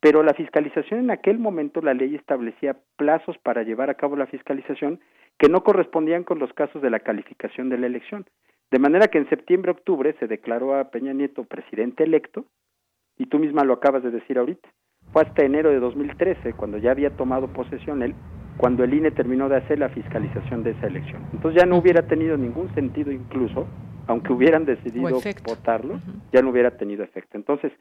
Speaker 13: Pero la fiscalización en aquel momento, la ley establecía plazos para llevar a cabo la fiscalización que no correspondían con los casos de la calificación de la elección. De manera que en septiembre-octubre se declaró a Peña Nieto presidente electo, y tú misma lo acabas de decir ahorita. fue hasta enero de 2013, cuando ya había tomado posesión él, cuando el INE terminó de hacer la fiscalización de esa elección. Entonces ya no hubiera tenido ningún sentido incluso, aunque hubieran decidido votarlo, ya no hubiera tenido efecto. Entonces,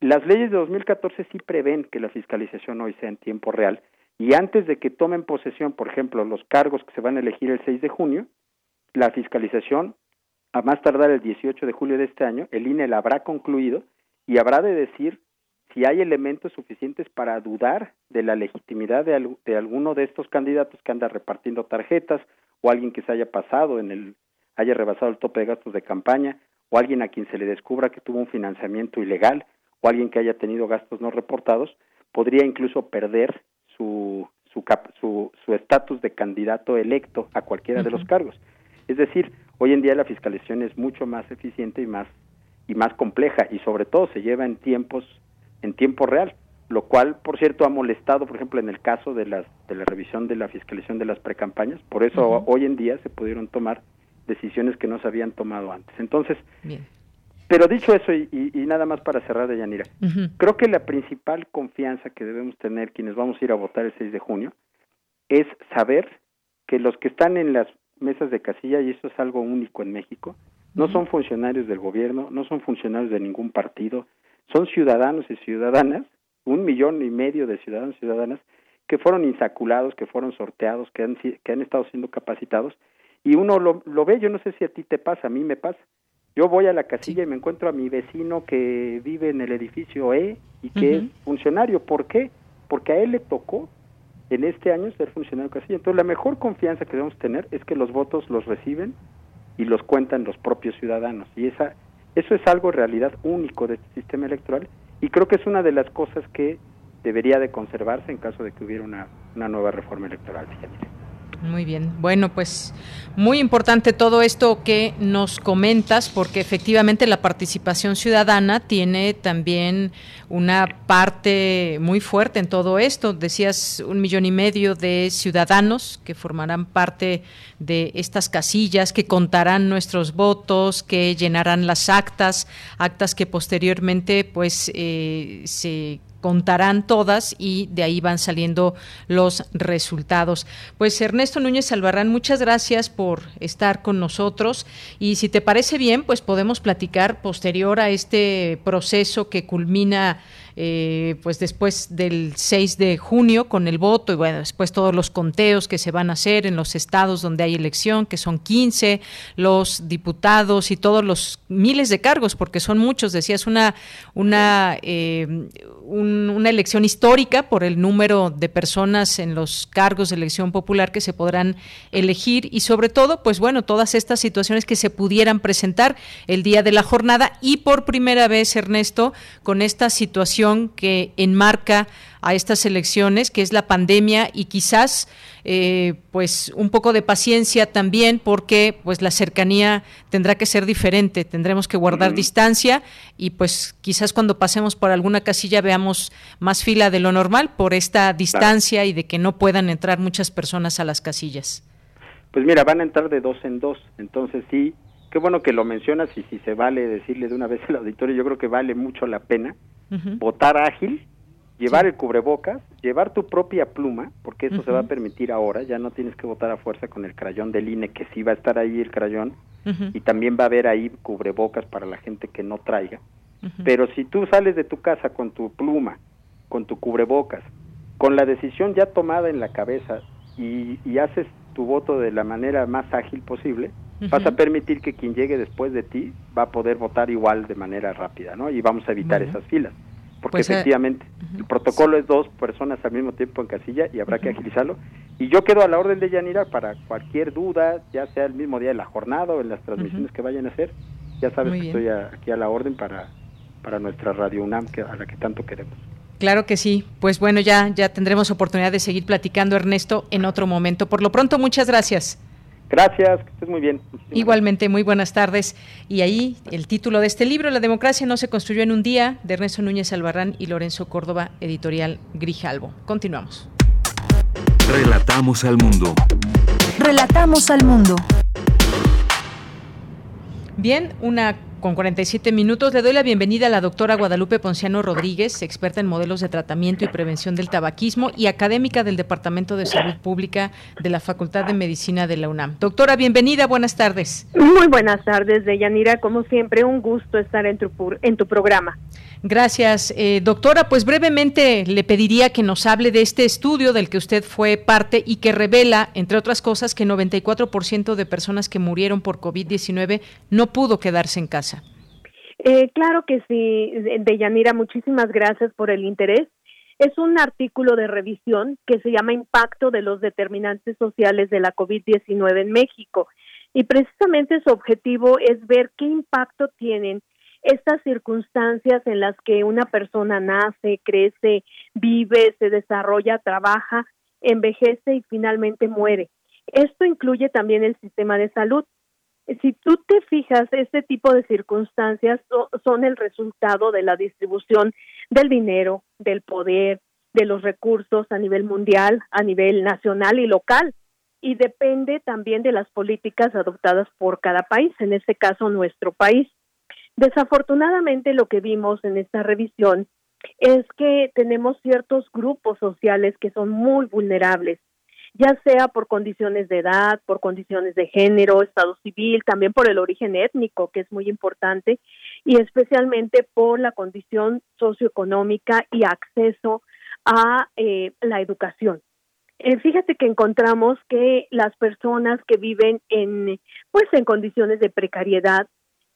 Speaker 13: las leyes de 2014 sí prevén que la fiscalización hoy sea en tiempo real y antes de que tomen posesión, por ejemplo, los cargos que se van a elegir el 6 de junio, la fiscalización, a más tardar el 18 de julio de este año, el INE la habrá concluido y habrá de decir si hay elementos suficientes para dudar de la legitimidad de, de, alguno de estos candidatos que anda repartiendo tarjetas o alguien que se haya pasado en el haya rebasado el tope de gastos de campaña o alguien a quien se le descubra que tuvo un financiamiento ilegal o alguien que haya tenido gastos no reportados podría incluso perder su su su estatus de candidato electo a cualquiera de los cargos. Es decir, hoy en día la fiscalización es mucho más eficiente y más y más compleja y sobre todo se lleva en tiempos en tiempo real, lo cual, por cierto, ha molestado, por ejemplo, en el caso de, las, de la revisión de la fiscalización de las precampañas. Por eso hoy en día se pudieron tomar decisiones que no se habían tomado antes. Entonces, pero dicho eso, y, nada más para cerrar de Yanira, creo que la principal confianza que debemos tener quienes vamos a ir a votar el 6 de junio es saber que los que están en las mesas de casilla, y eso es algo único en México, no son funcionarios del gobierno, no son funcionarios de ningún partido, son ciudadanos y ciudadanas, un millón y medio de ciudadanos y ciudadanas que fueron insaculados, que fueron sorteados, que han, que han estado siendo capacitados, y uno lo, lo ve, yo no sé si a ti te pasa, a mí me pasa. Yo voy a la casilla y me encuentro a mi vecino que vive en el edificio E y que es funcionario. ¿Por qué? Porque a él le tocó en este año ser funcionario de casilla. Entonces, la mejor confianza que debemos tener es que los votos los reciben y los cuentan los propios ciudadanos. Y esa eso es algo realidad único de este sistema electoral y creo que es una de las cosas que debería de conservarse en caso de que hubiera una, una nueva reforma electoral.
Speaker 3: Muy bien. Bueno, pues muy importante todo esto que nos comentas, porque efectivamente la participación ciudadana tiene también una parte muy fuerte en todo esto. Decías un millón y medio de ciudadanos que formarán parte de estas casillas, que contarán nuestros votos, que llenarán las actas, actas que posteriormente pues eh, se contarán todas y de ahí van saliendo los resultados. Pues Ernesto Núñez Albarrán, muchas gracias por estar con nosotros y si te parece bien, pues podemos platicar posterior a este proceso que culmina eh, pues después del 6 de junio con el voto y bueno, después todos los conteos que se van a hacer en los estados donde hay elección, que son 15, los diputados y todos los miles de cargos, porque son muchos, decías, una, una, eh, una elección histórica por el número de personas en los cargos de elección popular que se podrán elegir y sobre todo, pues bueno, todas estas situaciones que se pudieran presentar el día de la jornada y por primera vez, Ernesto, con esta situación que enmarca a estas elecciones, que es la pandemia y quizás eh, pues un poco de paciencia también porque pues la cercanía tendrá que ser diferente, tendremos que guardar distancia y pues quizás cuando pasemos por alguna casilla veamos más fila de lo normal por esta distancia y de que no puedan entrar muchas personas a las casillas.
Speaker 13: Pues mira, van a entrar de dos en dos, entonces sí, qué bueno que lo mencionas y si se vale decirle de una vez al auditorio, yo creo que vale mucho la pena votar ágil, llevar el cubrebocas, llevar tu propia pluma, porque eso se va a permitir ahora, ya no tienes que votar a fuerza con el crayón del INE, que sí va a estar ahí el crayón, y también va a haber ahí cubrebocas para la gente que no traiga. Pero si tú sales de tu casa con tu pluma, con tu cubrebocas, con la decisión ya tomada en la cabeza y, y haces tu voto de la manera más ágil posible, vas a permitir que quien llegue después de ti va a poder votar igual de manera rápida, ¿no? Y vamos a evitar esas filas. Porque pues, eh, efectivamente, el protocolo es dos personas al mismo tiempo en casilla y habrá que agilizarlo. Y yo quedo a la orden de Yanira para cualquier duda, ya sea el mismo día de la jornada o en las transmisiones que vayan a hacer. Ya sabes que estoy aquí a la orden para, para nuestra Radio UNAM, que, a la que tanto queremos.
Speaker 3: Claro que sí. Pues bueno, ya, ya tendremos oportunidad de seguir platicando, Ernesto, en otro momento. Por lo pronto, muchas gracias.
Speaker 13: Gracias, que estés muy bien.
Speaker 3: Igualmente, muy buenas tardes. Y ahí el título de este libro, La democracia no se construyó en un día, de Ernesto Núñez Albarrán y Lorenzo Córdoba, editorial Grijalvo. Continuamos.
Speaker 4: Relatamos al mundo.
Speaker 5: Relatamos al mundo.
Speaker 3: Bien, una con 47 minutos. Le doy la bienvenida a la doctora Guadalupe Ponciano Rodríguez, experta en modelos de tratamiento y prevención del tabaquismo y académica del Departamento de Salud Pública de la Facultad de Medicina de la UNAM. Doctora, bienvenida, buenas tardes.
Speaker 14: Muy buenas tardes, Deyanira. Como siempre, un gusto estar en tu, en tu programa.
Speaker 3: Gracias, eh, doctora. Pues brevemente le pediría que nos hable de este estudio del que usted fue parte y que revela, entre otras cosas, que 94% de personas que murieron por COVID-19 no pudo quedarse en casa.
Speaker 14: Eh, claro que sí, Deyanira, muchísimas gracias por el interés. Es un artículo de revisión que se llama Impacto de los determinantes sociales de la COVID-19 en México. Y precisamente su objetivo es ver qué impacto tienen estas circunstancias en las que una persona nace, crece, vive, se desarrolla, trabaja, envejece y finalmente muere. Esto incluye también el sistema de salud. Si tú te fijas, este tipo de circunstancias son el resultado de la distribución del dinero, del poder, de los recursos a nivel mundial, a nivel nacional y local. Y depende también de las políticas adoptadas por cada país, en este caso nuestro país. Desafortunadamente lo que vimos en esta revisión es que tenemos ciertos grupos sociales que son muy vulnerables, ya sea por condiciones de edad, por condiciones de género, estado civil, también por el origen étnico, que es muy importante, y especialmente por la condición socioeconómica y acceso a eh, la educación. Eh, fíjate que encontramos que las personas que viven en, pues, en condiciones de precariedad,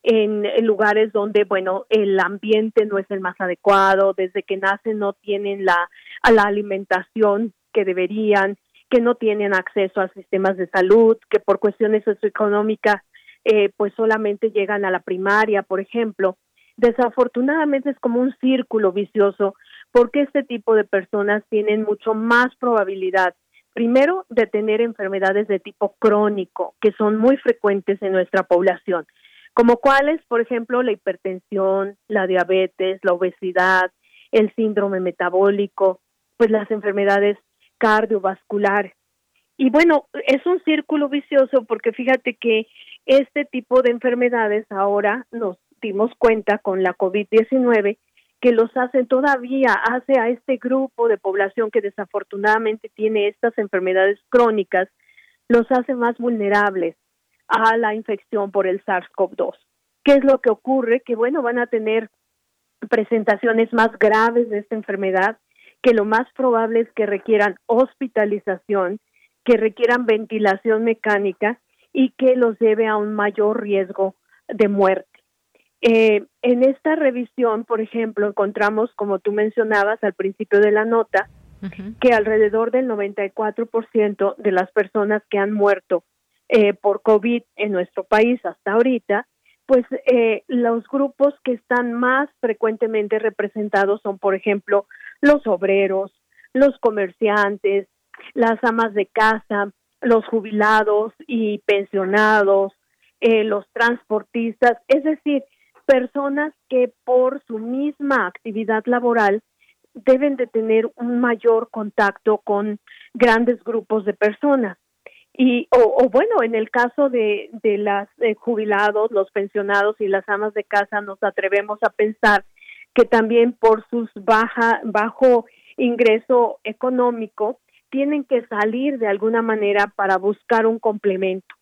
Speaker 14: en, lugares donde, bueno, el ambiente no es el más adecuado, desde que nacen no tienen la, la alimentación que deberían, que no tienen acceso a sistemas de salud, que por cuestiones socioeconómicas eh, pues solamente llegan a la primaria, por ejemplo. Desafortunadamente es como un círculo vicioso porque este tipo de personas tienen mucho más probabilidad, primero, de tener enfermedades de tipo crónico, que son muy frecuentes en nuestra población como cuáles, por ejemplo, la hipertensión, la diabetes, la obesidad, el síndrome metabólico, pues las enfermedades cardiovasculares. Y bueno, es un círculo vicioso porque fíjate que este tipo de enfermedades ahora nos dimos cuenta con la COVID-19 que los hacen todavía, hace a este grupo de población que desafortunadamente tiene estas enfermedades crónicas, los hace más vulnerables a la infección por el SARS-CoV-2. ¿Qué es lo que ocurre? Que bueno, van a tener presentaciones más graves de esta enfermedad, que lo más probable es que requieran hospitalización, que requieran ventilación mecánica y que los lleve a un mayor riesgo de muerte. Eh, en esta revisión, por ejemplo, encontramos, como tú mencionabas al principio de la nota, que alrededor del 94% de las personas que han muerto eh, por COVID en nuestro país hasta ahorita, pues eh, los grupos que están más frecuentemente representados son, por ejemplo, los obreros, los comerciantes, las amas de casa, los jubilados y pensionados, eh, los transportistas, es decir, personas que por su misma actividad laboral deben de tener un mayor contacto con grandes grupos de personas. Y, o, bueno, en el caso de, de las eh, jubilados, los pensionados y las amas de casa, nos atrevemos a pensar que también por sus baja, bajo ingreso económico, tienen que salir de alguna manera para buscar un complemento.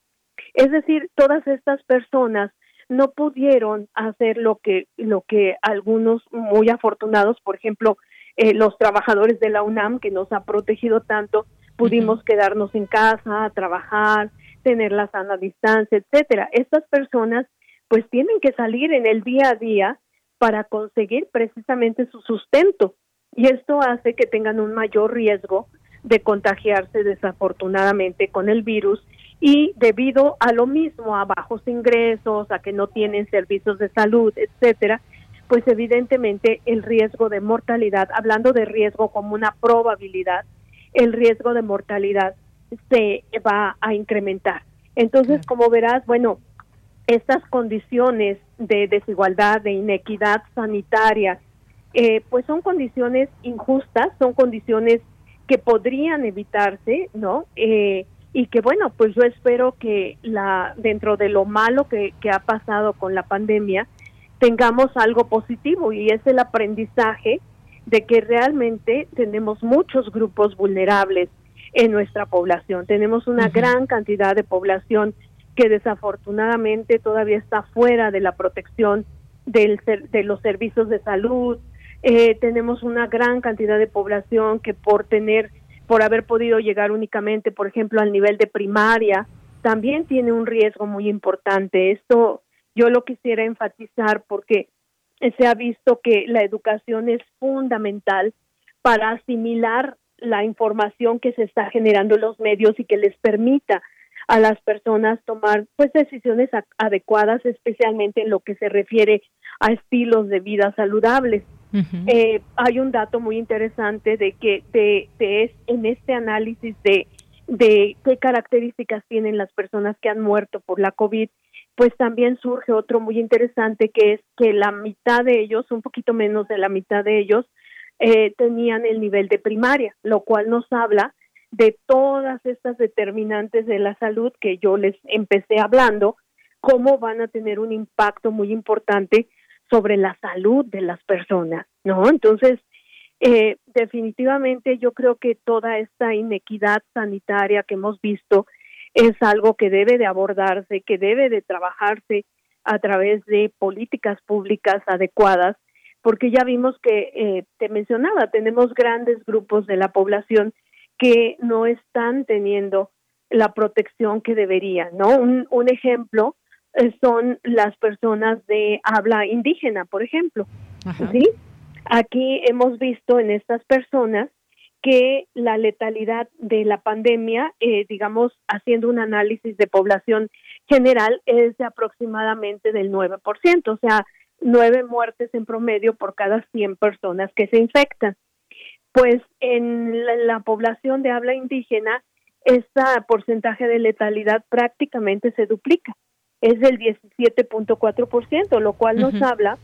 Speaker 14: Es decir, todas estas personas no pudieron hacer lo que, lo que algunos muy afortunados, por ejemplo, eh, los trabajadores de la UNAM, que nos ha protegido tanto, pudimos quedarnos en casa, trabajar, tener la sana distancia, etcétera. Estas personas pues tienen que salir en el día a día para conseguir precisamente su sustento y esto hace que tengan un mayor riesgo de contagiarse desafortunadamente con el virus y debido a lo mismo a bajos ingresos, a que no tienen servicios de salud, etcétera, pues evidentemente el riesgo de mortalidad, hablando de riesgo como una probabilidad, el riesgo de mortalidad se va a incrementar. Entonces, como verás, bueno, estas condiciones de desigualdad, de inequidad sanitaria, eh, pues son condiciones injustas, son condiciones que podrían evitarse, ¿no? Eh, y que bueno, pues yo espero que la dentro de lo malo que, que ha pasado con la pandemia tengamos algo positivo y es el aprendizaje de que realmente tenemos muchos grupos vulnerables en nuestra población. Tenemos una gran cantidad de población que desafortunadamente todavía está fuera de la protección del, de los servicios de salud. Eh, tenemos una gran cantidad de población que por tener, por haber podido llegar únicamente, por ejemplo, al nivel de primaria, también tiene un riesgo muy importante. Esto yo lo quisiera enfatizar porque se ha visto que la educación es fundamental para asimilar la información que se está generando en los medios y que les permita a las personas tomar pues decisiones adecuadas especialmente en lo que se refiere a estilos de vida saludables. Eh, hay un dato muy interesante de que de, de en este análisis de de qué características tienen las personas que han muerto por la COVID pues también surge otro muy interesante que es que la mitad de ellos, un poquito menos de la mitad de ellos, eh, tenían el nivel de primaria, lo cual nos habla de todas estas determinantes de la salud que yo les empecé hablando, cómo van a tener un impacto muy importante sobre la salud de las personas, ¿no? Entonces, eh, definitivamente yo creo que toda esta inequidad sanitaria que hemos visto es algo que debe de abordarse, que debe de trabajarse a través de políticas públicas adecuadas, porque ya vimos que, eh, te mencionaba, tenemos grandes grupos de la población que no están teniendo la protección que deberían, ¿no? Un, un ejemplo eh, son las personas de habla indígena, por ejemplo, ¿sí? Aquí hemos visto en estas personas que la letalidad de la pandemia, eh, digamos, haciendo un análisis de población general, es de aproximadamente del 9%, o sea, nueve muertes en promedio por cada 100 personas que se infectan. Pues en la, población de habla indígena, este porcentaje de letalidad prácticamente se duplica, es del 17.4%, lo cual nos habla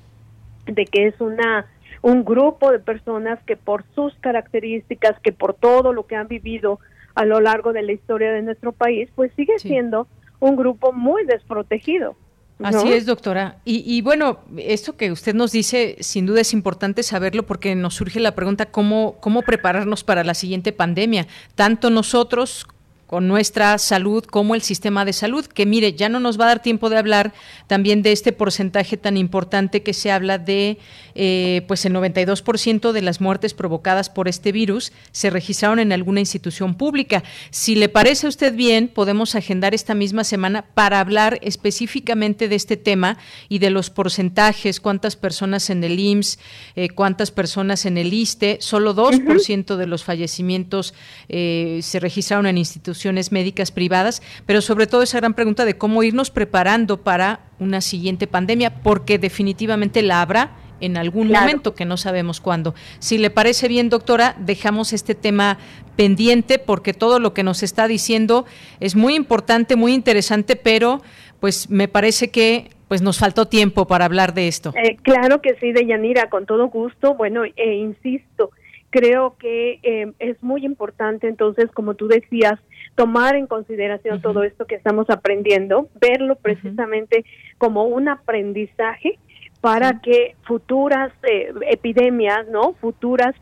Speaker 14: de que es una un grupo de personas que por sus características, que por todo lo que han vivido a lo largo de la historia de nuestro país, pues sigue siendo un grupo muy desprotegido.
Speaker 3: Así es, doctora. Y, y, bueno, esto que usted nos dice, sin duda es importante saberlo porque nos surge la pregunta cómo, cómo prepararnos para la siguiente pandemia, tanto nosotros con nuestra salud como el sistema de salud, que mire, ya no nos va a dar tiempo de hablar también de este porcentaje tan importante que se habla de, eh, pues el 92% de las muertes provocadas por este virus se registraron en alguna institución pública. Si le parece a usted bien, podemos agendar esta misma semana para hablar específicamente de este tema y de los porcentajes, cuántas personas en el IMSS, eh, cuántas personas en el ISTE, solo 2% de los fallecimientos eh, se registraron en instituciones médicas privadas, pero sobre todo esa gran pregunta de cómo irnos preparando para una siguiente pandemia, porque definitivamente la habrá en algún momento que no sabemos cuándo. Si le parece bien, doctora, dejamos este tema pendiente porque todo lo que nos está diciendo es muy importante, muy interesante, pero pues me parece que pues nos faltó tiempo para hablar de esto.
Speaker 14: Eh, claro que sí, Deyanira, con todo gusto. Bueno, e insisto, creo que eh, es muy importante entonces, como tú decías, tomar en consideración todo esto que estamos aprendiendo, verlo precisamente como un aprendizaje para que futuras eh, epidemias, ¿no? Futuras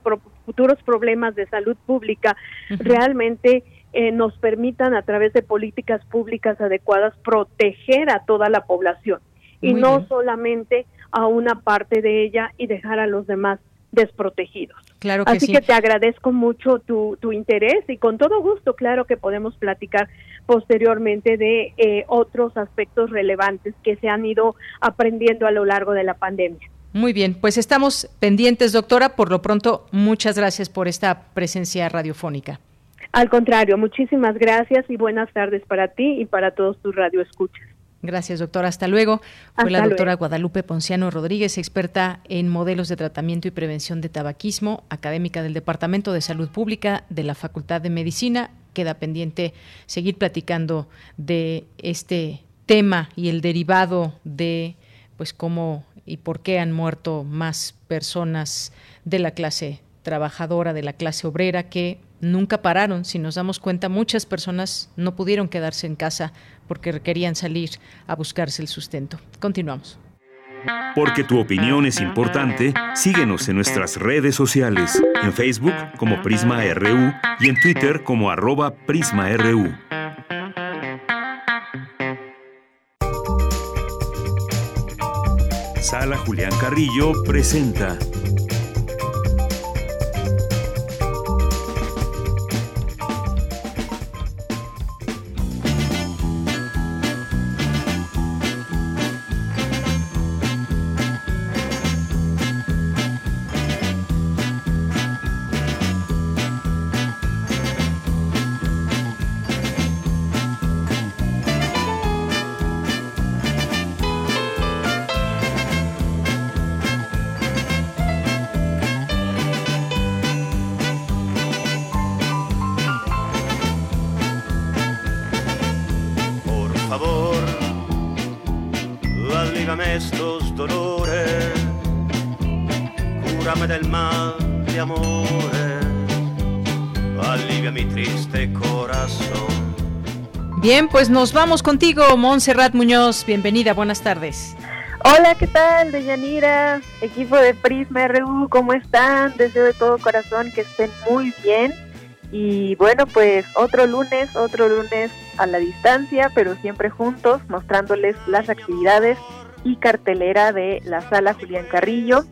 Speaker 14: futuros problemas de salud pública realmente eh, nos permitan a través de políticas públicas adecuadas proteger a toda la población. Y no solamente a una parte de ella y dejar a los demás desprotegidos.
Speaker 3: Claro que
Speaker 14: Así que te agradezco mucho tu, tu interés y con todo gusto, claro que podemos platicar posteriormente de eh, otros aspectos relevantes que se han ido aprendiendo a lo largo de la pandemia.
Speaker 3: Muy bien, pues estamos pendientes, doctora. Por lo pronto, muchas gracias por esta presencia radiofónica.
Speaker 14: Al contrario, muchísimas gracias y buenas tardes para ti y para todos tus radioescuchas.
Speaker 3: Gracias, doctora. Hasta luego. Fue la doctora Guadalupe Ponciano Rodríguez, experta en modelos de tratamiento y prevención de tabaquismo, académica del Departamento de Salud Pública de la Facultad de Medicina. Queda pendiente seguir platicando de este tema y el derivado de pues cómo y por qué han muerto más personas de la clase trabajadora, de la clase obrera que nunca pararon. Si nos damos cuenta, muchas personas no pudieron quedarse en casa porque querían salir a buscarse el sustento. Continuamos.
Speaker 4: Porque tu opinión es importante, síguenos en nuestras redes sociales, en Facebook como Prisma RU y en Twitter como arroba PrismaRU. Sala Julián Carrillo presenta
Speaker 3: Bien, pues nos vamos contigo, Montserrat Muñoz. Bienvenida, buenas tardes.
Speaker 15: Hola, ¿qué tal, Deyanira? Equipo de Prisma RU, ¿cómo están? Deseo de todo corazón que estén muy bien. Y bueno, pues otro lunes, otro lunes a la distancia, pero siempre juntos, mostrándoles las actividades y cartelera de la sala Julián Carrillo.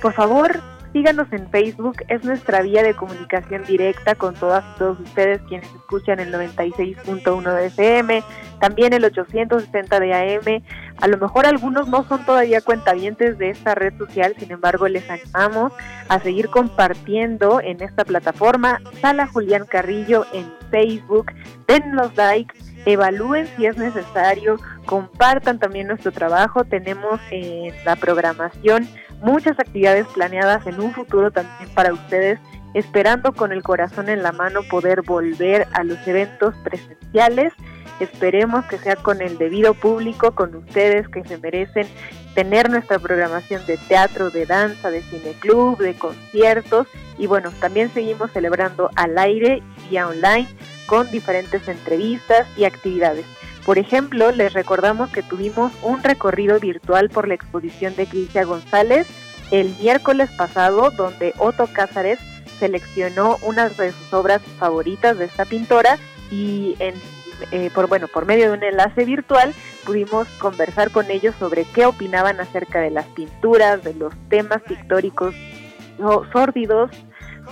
Speaker 15: Por favor, síganos en Facebook, es nuestra vía de comunicación directa con todas y todos ustedes quienes escuchan el 96.1 de FM, también el 860 de AM. A lo mejor algunos no son todavía cuentavientes de esta red social, sin embargo les animamos a seguir compartiendo en esta plataforma Sala Julián Carrillo en Facebook, den los likes, evalúen si es necesario, compartan también nuestro trabajo, tenemos en la programación muchas actividades planeadas en un futuro también para ustedes, esperando con el corazón en la mano poder volver a los eventos presenciales. Esperemos que sea con el debido público, con ustedes que se merecen tener nuestra programación de teatro, de danza, de cineclub, de conciertos y bueno, también seguimos celebrando al aire y online con diferentes entrevistas y actividades. Por ejemplo, les recordamos que tuvimos un recorrido virtual por la exposición de Crisia González el miércoles pasado, donde Otto Cázares seleccionó unas de sus obras favoritas de esta pintora y en, eh, por bueno por medio de un enlace virtual pudimos conversar con ellos sobre qué opinaban acerca de las pinturas, de los temas pictóricos sórdidos,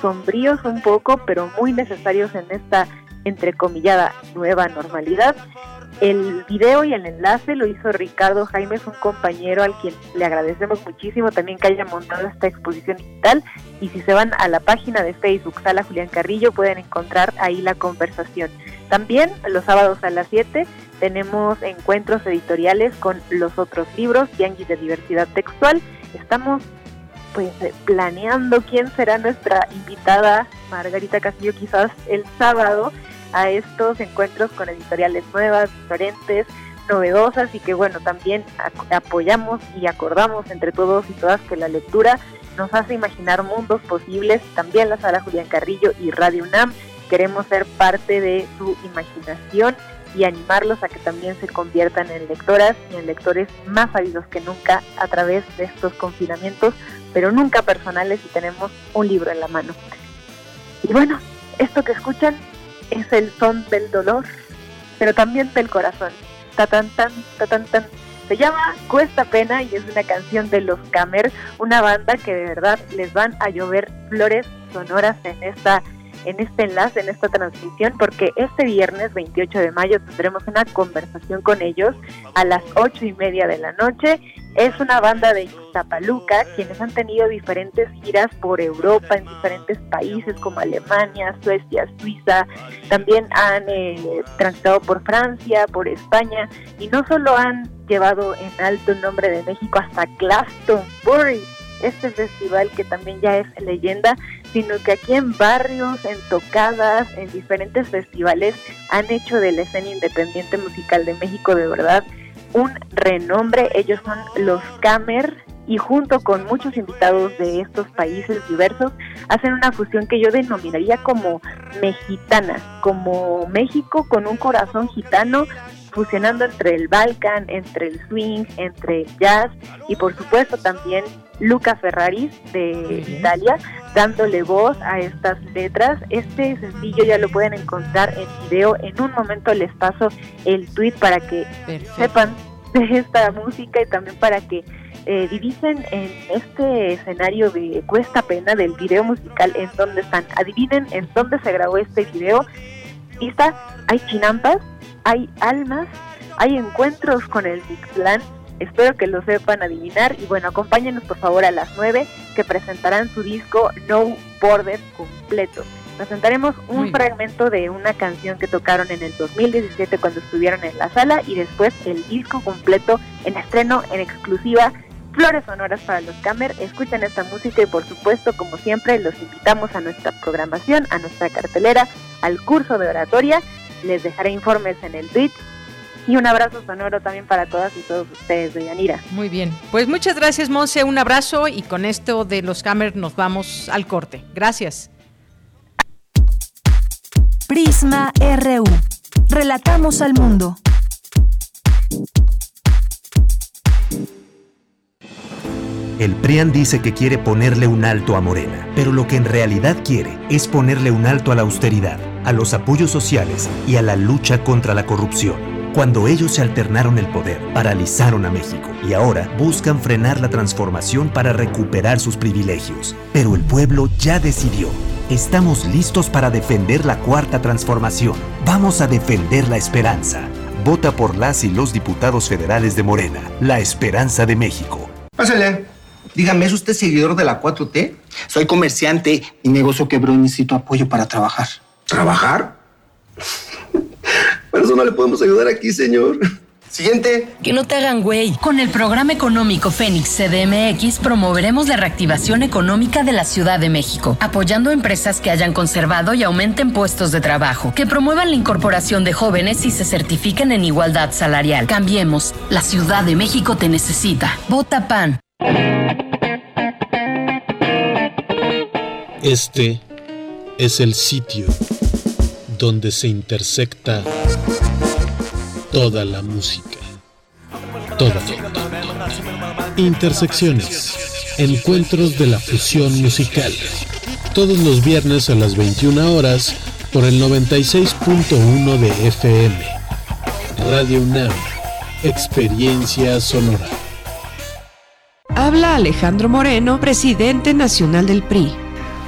Speaker 15: sombríos un poco, pero muy necesarios en esta entrecomillada nueva normalidad el video y el enlace lo hizo Ricardo Jaime, es un compañero al quien le agradecemos muchísimo también que haya montado esta exposición digital. Y si se van a la página de Facebook Sala Julián Carrillo pueden encontrar ahí la conversación. También los sábados a las 7 tenemos encuentros editoriales con los otros libros, Yanguis de Diversidad Textual. Estamos pues planeando quién será nuestra invitada, Margarita Castillo, quizás el sábado a estos encuentros con editoriales nuevas, diferentes, novedosas y que bueno, también apoyamos y acordamos entre todos y todas que la lectura nos hace imaginar mundos posibles, también la sala Julián Carrillo y Radio UNAM queremos ser parte de su imaginación y animarlos a que también se conviertan en lectoras y en lectores más sabidos que nunca a través de estos confinamientos, pero nunca personales y tenemos un libro en la mano. Y bueno, esto que escuchan es el son del dolor, pero también del corazón. Ta tan tan, ta tan tan. Se llama Cuesta Pena y es una canción de Los Camer, una banda que de verdad les van a llover flores sonoras en esta en este enlace, en esta transmisión, porque este viernes 28 de mayo tendremos una conversación con ellos a las ocho y media de la noche. Es una banda de Ixtapaluca, quienes han tenido diferentes giras por Europa, en diferentes países como Alemania, Suecia, Suiza. También han eh, transitado por Francia, por España, y no solo han llevado en alto el nombre de México hasta Glastonbury, este festival que también ya es leyenda, sino que aquí en barrios, en tocadas, en diferentes festivales han hecho de la escena independiente musical de México de verdad un renombre. Ellos son los Camer y junto con muchos invitados de estos países diversos hacen una fusión que yo denominaría como mexicana, como México con un corazón gitano fusionando entre el Balkan, entre el swing, entre el jazz y por supuesto también Luca Ferraris de Italia dándole voz a estas letras. Este sencillo ya lo pueden encontrar en video. En un momento les paso el tweet para que sepan de esta música y también para que eh, divisen en este escenario de Cuesta Pena del video musical en dónde están. Adivinen en dónde se grabó este video. está, hay chinampas, hay almas, hay encuentros con el Plan. Espero que lo sepan adivinar y bueno, acompáñenos por favor a las 9 que presentarán su disco No Border completo. Presentaremos un fragmento de una canción que tocaron en el 2017 cuando estuvieron en la sala y después el disco completo en estreno en exclusiva Flores sonoras para los Camer. Escuchen esta música y por supuesto, como siempre, los invitamos a nuestra programación, a nuestra cartelera, al curso de oratoria. Les dejaré informes en el tweet y un abrazo sonoro también para todas y todos ustedes de Yanira.
Speaker 3: Muy bien, pues muchas gracias Monse, un abrazo y con esto de los Camer nos vamos al corte. Gracias.
Speaker 5: Prisma RU. Relatamos al mundo.
Speaker 16: El PRIAN dice que quiere ponerle un alto a Morena, pero lo que en realidad quiere es ponerle un alto a la austeridad, a los apoyos sociales y a la lucha contra la corrupción. Cuando ellos se alternaron el poder, paralizaron a México y ahora buscan frenar la transformación para recuperar sus privilegios. Pero el pueblo ya decidió. Estamos listos para defender la cuarta transformación. Vamos a defender la esperanza. Vota por las y los diputados federales de Morena, la esperanza de México.
Speaker 17: Pásale. Dígame, ¿es usted seguidor de la 4T? Soy comerciante. Mi negocio quebró y necesito apoyo para trabajar.
Speaker 18: ¿Trabajar? Por eso no le podemos ayudar aquí, señor. Siguiente.
Speaker 19: Que no te hagan güey. Con el programa económico Fénix CDMX promoveremos la reactivación económica de la Ciudad de México, apoyando empresas que hayan conservado y aumenten puestos de trabajo, que promuevan la incorporación de jóvenes y se certifiquen en igualdad salarial. Cambiemos. La Ciudad de México te necesita. Vota PAN.
Speaker 20: Este es el sitio donde se intersecta toda la música. Toda. Intersecciones. Encuentros de la fusión musical. Todos los viernes a las 21 horas por el 96.1 de FM. Radio UNAM. Experiencia sonora.
Speaker 21: Habla Alejandro Moreno, presidente nacional del PRI.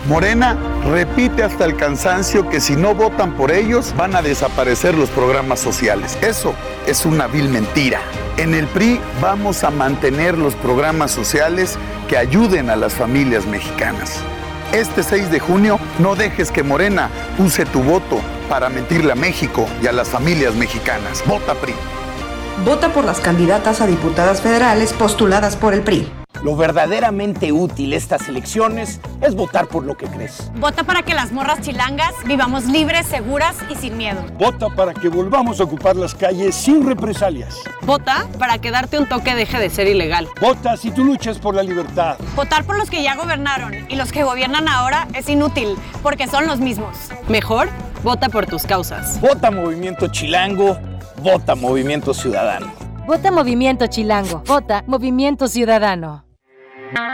Speaker 22: Morena repite hasta el cansancio que si no votan por ellos van a desaparecer los programas sociales. Eso es una vil mentira. En el PRI vamos a mantener los programas sociales que ayuden a las familias mexicanas. Este 6 de junio no dejes que Morena use tu voto para mentirle a México y a las familias mexicanas. Vota PRI.
Speaker 21: Vota por las candidatas a diputadas federales postuladas por el PRI.
Speaker 23: Lo verdaderamente útil estas elecciones es votar por lo que crees.
Speaker 24: Vota para que las morras chilangas vivamos libres, seguras y sin miedo.
Speaker 25: Vota para que volvamos a ocupar las calles sin represalias.
Speaker 24: Vota para que darte un toque deje de ser ilegal.
Speaker 25: Vota si tú luchas por la libertad.
Speaker 24: Votar por los que ya gobernaron y los que gobiernan ahora es inútil porque son los mismos. Mejor, vota por tus causas.
Speaker 23: Vota Movimiento Chilango, vota Movimiento Ciudadano.
Speaker 26: Vota Movimiento Chilango, vota Movimiento Ciudadano.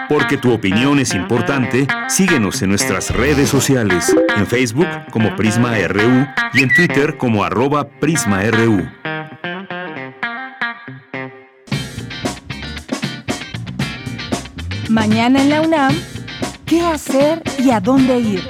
Speaker 4: Porque tu opinión es importante, síguenos en nuestras redes sociales, en Facebook como Prisma RU y en Twitter como arroba PrismaRU.
Speaker 5: Mañana en la UNAM, ¿qué hacer y a dónde ir?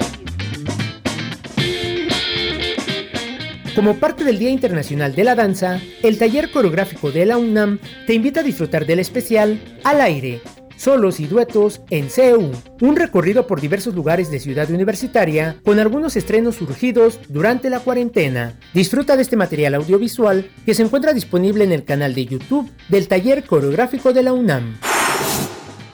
Speaker 6: Como parte del Día Internacional de la Danza, el taller coreográfico de la UNAM te invita a disfrutar del especial Al aire, solos y duetos en CEU, un recorrido por diversos lugares de Ciudad Universitaria con algunos estrenos surgidos durante la cuarentena. Disfruta de este material audiovisual que se encuentra disponible en el canal de YouTube del Taller Coreográfico de la UNAM.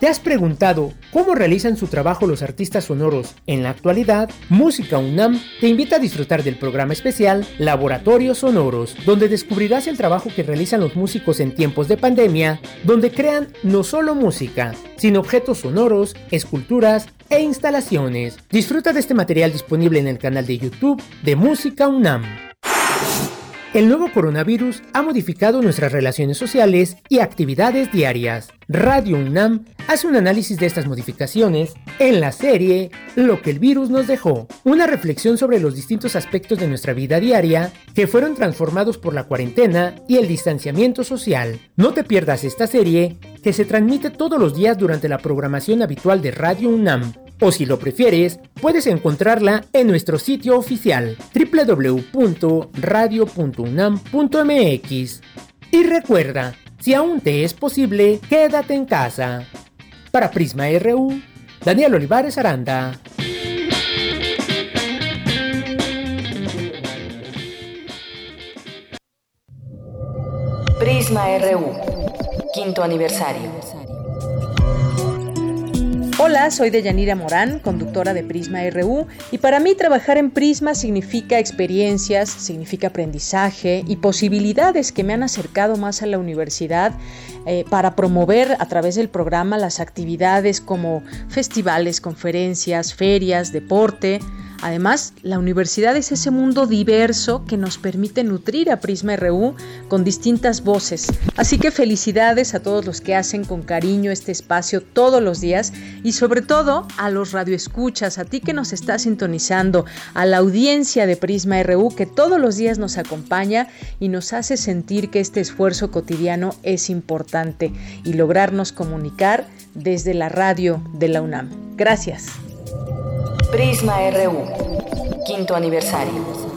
Speaker 6: ¿Te has preguntado cómo realizan su trabajo los artistas sonoros en la actualidad? Música UNAM te invita a disfrutar del programa especial Laboratorios Sonoros, donde descubrirás el trabajo que realizan los músicos en tiempos de pandemia, donde crean no solo música, sino objetos sonoros, esculturas e instalaciones. Disfruta de este material disponible en el canal de YouTube de Música UNAM. El nuevo coronavirus ha modificado nuestras relaciones sociales y actividades diarias. Radio UNAM hace un análisis de estas modificaciones en la serie Lo que el virus nos dejó, una reflexión sobre los distintos aspectos de nuestra vida diaria que fueron transformados por la cuarentena y el distanciamiento social. No te pierdas esta serie que se transmite todos los días durante la programación habitual de Radio UNAM o si lo prefieres, puedes encontrarla en nuestro sitio oficial www.radio.unam.mx. Y recuerda, si aún te es posible, quédate en casa. Para Prisma RU, Daniel Olivares Aranda.
Speaker 19: Prisma RU, quinto aniversario.
Speaker 3: Hola, soy Deyanira Morán, conductora de Prisma RU, y para mí trabajar en Prisma significa experiencias, significa aprendizaje y posibilidades que me han acercado más a la universidad eh, para promover a través del programa las actividades como festivales, conferencias, ferias, deporte, Además, la universidad es ese mundo diverso que nos permite nutrir a Prisma RU con distintas voces. Así que felicidades a todos los que hacen con cariño este espacio todos los días y sobre todo a los radioescuchas, a ti que nos está sintonizando, a la audiencia de Prisma RU que todos los días nos acompaña y nos hace sentir que este esfuerzo cotidiano es importante y lograrnos comunicar desde la radio de la UNAM. Gracias.
Speaker 19: Prisma RU, quinto aniversario.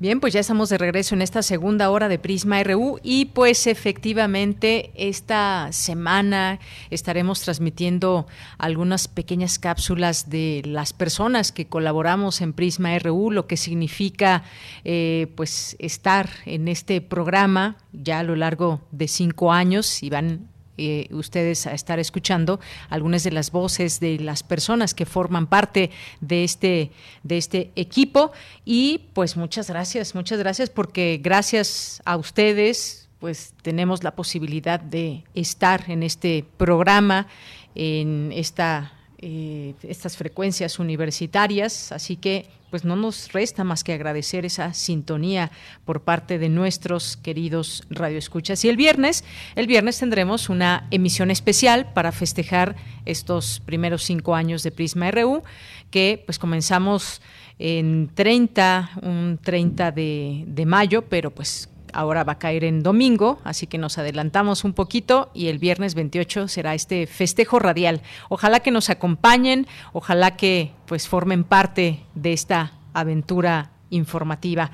Speaker 3: Bien, pues ya estamos de regreso en esta segunda hora de Prisma RU y pues efectivamente esta semana estaremos transmitiendo algunas pequeñas cápsulas de las personas que colaboramos en Prisma RU, lo que significa eh, pues estar en este programa ya a lo largo de cinco años y van eh, ustedes a estar escuchando algunas de las voces de las personas que forman parte de este, de este equipo. Y pues muchas gracias, muchas gracias porque gracias a ustedes pues tenemos la posibilidad de estar en este programa, en esta eh, estas frecuencias universitarias, así que pues no nos resta más que agradecer esa sintonía por parte de nuestros queridos radioescuchas. Y el viernes, el viernes tendremos una emisión especial para festejar estos primeros cinco años de Prisma RU, que pues comenzamos en 30, un 30 de, de mayo, pero pues ahora va a caer en domingo, así que nos adelantamos un poquito y el viernes 28 será este festejo radial. Ojalá que nos acompañen, ojalá que pues formen parte de esta aventura informativa.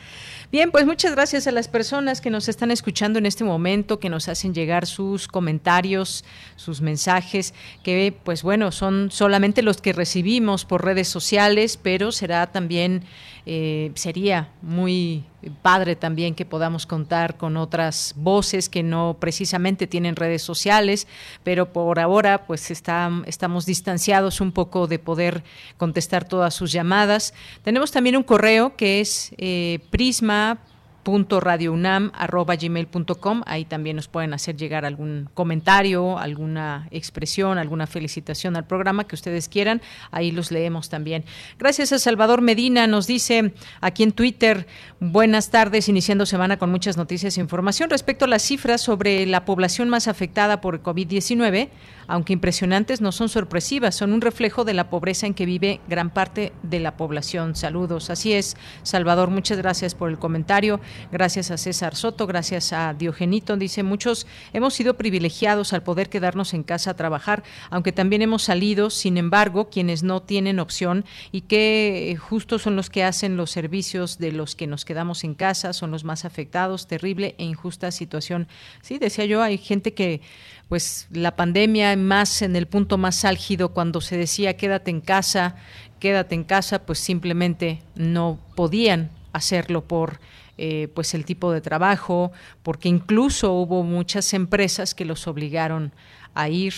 Speaker 3: Bien, pues muchas gracias a las personas que nos están escuchando en este momento, que nos hacen llegar sus comentarios, sus mensajes, que pues bueno, son solamente los que recibimos por redes sociales, pero será también, eh, sería muy padre también que podamos contar con otras voces que no precisamente tienen redes sociales, pero por ahora pues está, estamos distanciados un poco de poder contestar todas sus llamadas. Tenemos también un correo que es eh, prisma gmail.com Ahí también nos pueden hacer llegar algún comentario, alguna expresión, alguna felicitación al programa que ustedes quieran. Ahí los leemos también. Gracias a Salvador Medina, nos dice aquí en Twitter, buenas tardes, iniciando semana con muchas noticias e información respecto a las cifras sobre la población más afectada por COVID-19 aunque impresionantes, no son sorpresivas, son un reflejo de la pobreza en que vive gran parte de la población. Saludos. Así es, Salvador, muchas gracias por el comentario. Gracias a César Soto, gracias a Diogenito. Dice, muchos hemos sido privilegiados al poder quedarnos en casa a trabajar, aunque también hemos salido, sin embargo, quienes no tienen opción y que eh, justo son los que hacen los servicios de los que nos quedamos en casa, son los más afectados, terrible e injusta situación. Sí, decía yo, hay gente que pues la pandemia más en el punto más álgido cuando se decía quédate en casa, quédate en casa, pues simplemente no podían hacerlo por eh, pues el tipo de trabajo, porque incluso hubo muchas empresas que los obligaron a ir.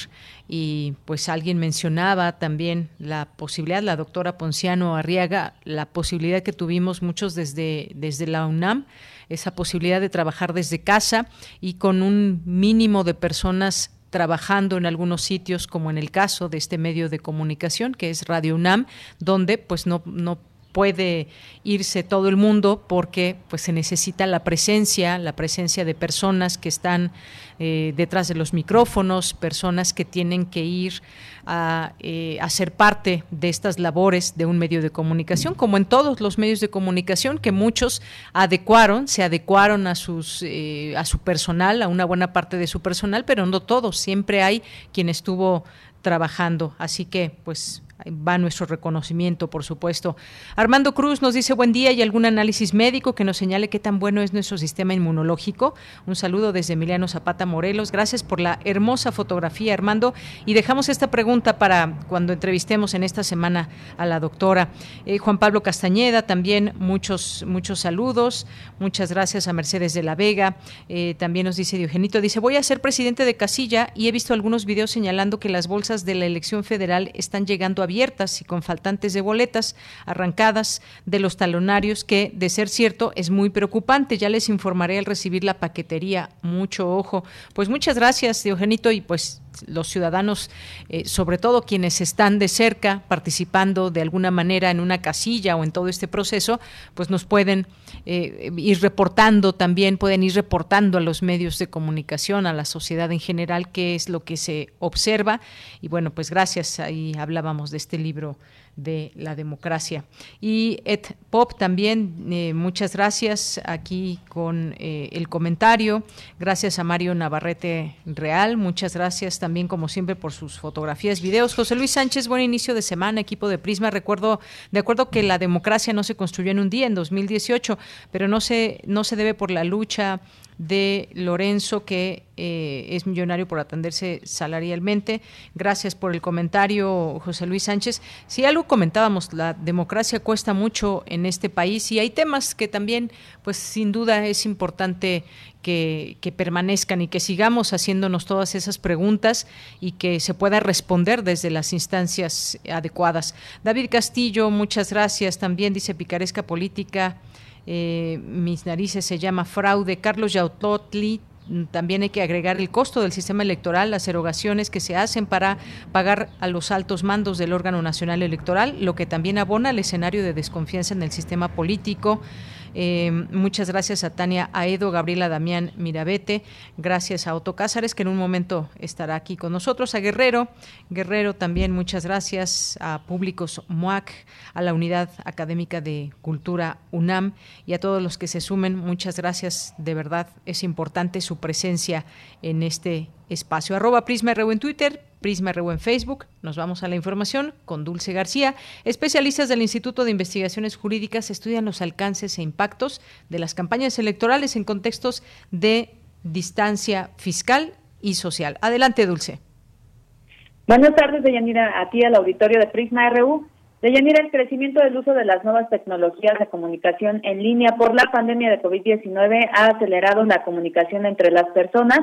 Speaker 3: Y pues alguien mencionaba también la posibilidad, la doctora Ponciano Arriaga, la posibilidad que tuvimos muchos desde, desde la UNAM, esa posibilidad de trabajar desde casa y con un mínimo de personas trabajando en algunos sitios, como en el caso de este medio de comunicación, que es Radio UNAM, donde pues no, no puede irse todo el mundo porque pues se necesita la presencia, la presencia de personas que están eh, detrás de los micrófonos, personas que tienen que ir a, eh, a, ser parte de estas labores de un medio de comunicación, como en todos los medios de comunicación, que muchos adecuaron, se adecuaron a, sus, eh, a su personal, a una buena parte de su personal, pero no todos, siempre hay quien estuvo trabajando. Así que, pues, va nuestro reconocimiento, por supuesto. Armando Cruz nos dice buen día y algún análisis médico que nos señale qué tan bueno es nuestro sistema inmunológico. Un saludo desde Emiliano Zapata Morelos. Gracias por la hermosa fotografía, Armando. Y dejamos esta pregunta para cuando entrevistemos en esta semana a la doctora. Eh, Juan Pablo Castañeda, también muchos, muchos saludos. Muchas gracias a Mercedes de la Vega. Eh, también nos dice Diogenito, dice, voy a ser presidente de Casilla y he visto algunos videos señalando que las bolsas de la elección federal están llegando a abiertas y con faltantes de boletas arrancadas de los talonarios que, de ser cierto, es muy preocupante. Ya les informaré al recibir la paquetería. Mucho ojo. Pues muchas gracias, Diogenito, y pues los ciudadanos, eh, sobre todo quienes están de cerca participando de alguna manera en una casilla o en todo este proceso, pues nos pueden eh, ir reportando también, pueden ir reportando a los medios de comunicación, a la sociedad en general, qué es lo que se observa. Y bueno, pues gracias, ahí hablábamos de este libro de la democracia. Y Ed Pop también, eh, muchas gracias aquí con eh, el comentario. Gracias a Mario Navarrete Real, muchas gracias también como siempre por sus fotografías, videos. José Luis Sánchez, buen inicio de semana, equipo de Prisma. Recuerdo, de acuerdo que la democracia no se construyó en un día, en 2018, pero no se, no se debe por la lucha de Lorenzo, que eh, es millonario por atenderse salarialmente. Gracias por el comentario, José Luis Sánchez. Si algo comentábamos, la democracia cuesta mucho en este país y hay temas que también, pues sin duda es importante que, que, permanezcan y que sigamos haciéndonos todas esas preguntas y que se pueda responder desde las instancias adecuadas. David Castillo, muchas gracias. También dice Picaresca Política eh, mis narices se llama fraude. Carlos Yautotli, también hay que agregar el costo del sistema electoral, las erogaciones que se hacen para pagar a los altos mandos del órgano nacional electoral, lo que también abona al escenario de desconfianza en el sistema político. Eh, muchas gracias a Tania Aedo, Gabriela Damián Mirabete, gracias a Otto Cázares, que en un momento estará aquí con nosotros, a Guerrero, Guerrero también muchas gracias, a Públicos MUAC, a la Unidad Académica de Cultura UNAM y a todos los que se sumen, muchas gracias, de verdad es importante su presencia en este espacio. Arroba Prisma RU en Twitter, Prisma RU en Facebook. Nos vamos a la información con Dulce García. Especialistas del Instituto de Investigaciones Jurídicas estudian los alcances e impactos de las campañas electorales en contextos de distancia fiscal y social. Adelante, Dulce.
Speaker 27: Buenas tardes, Deyanira, a ti al auditorio de Prisma RU. Deyanira, el crecimiento del uso de las nuevas tecnologías de comunicación en línea por la pandemia de COVID-19 ha acelerado la comunicación entre las personas,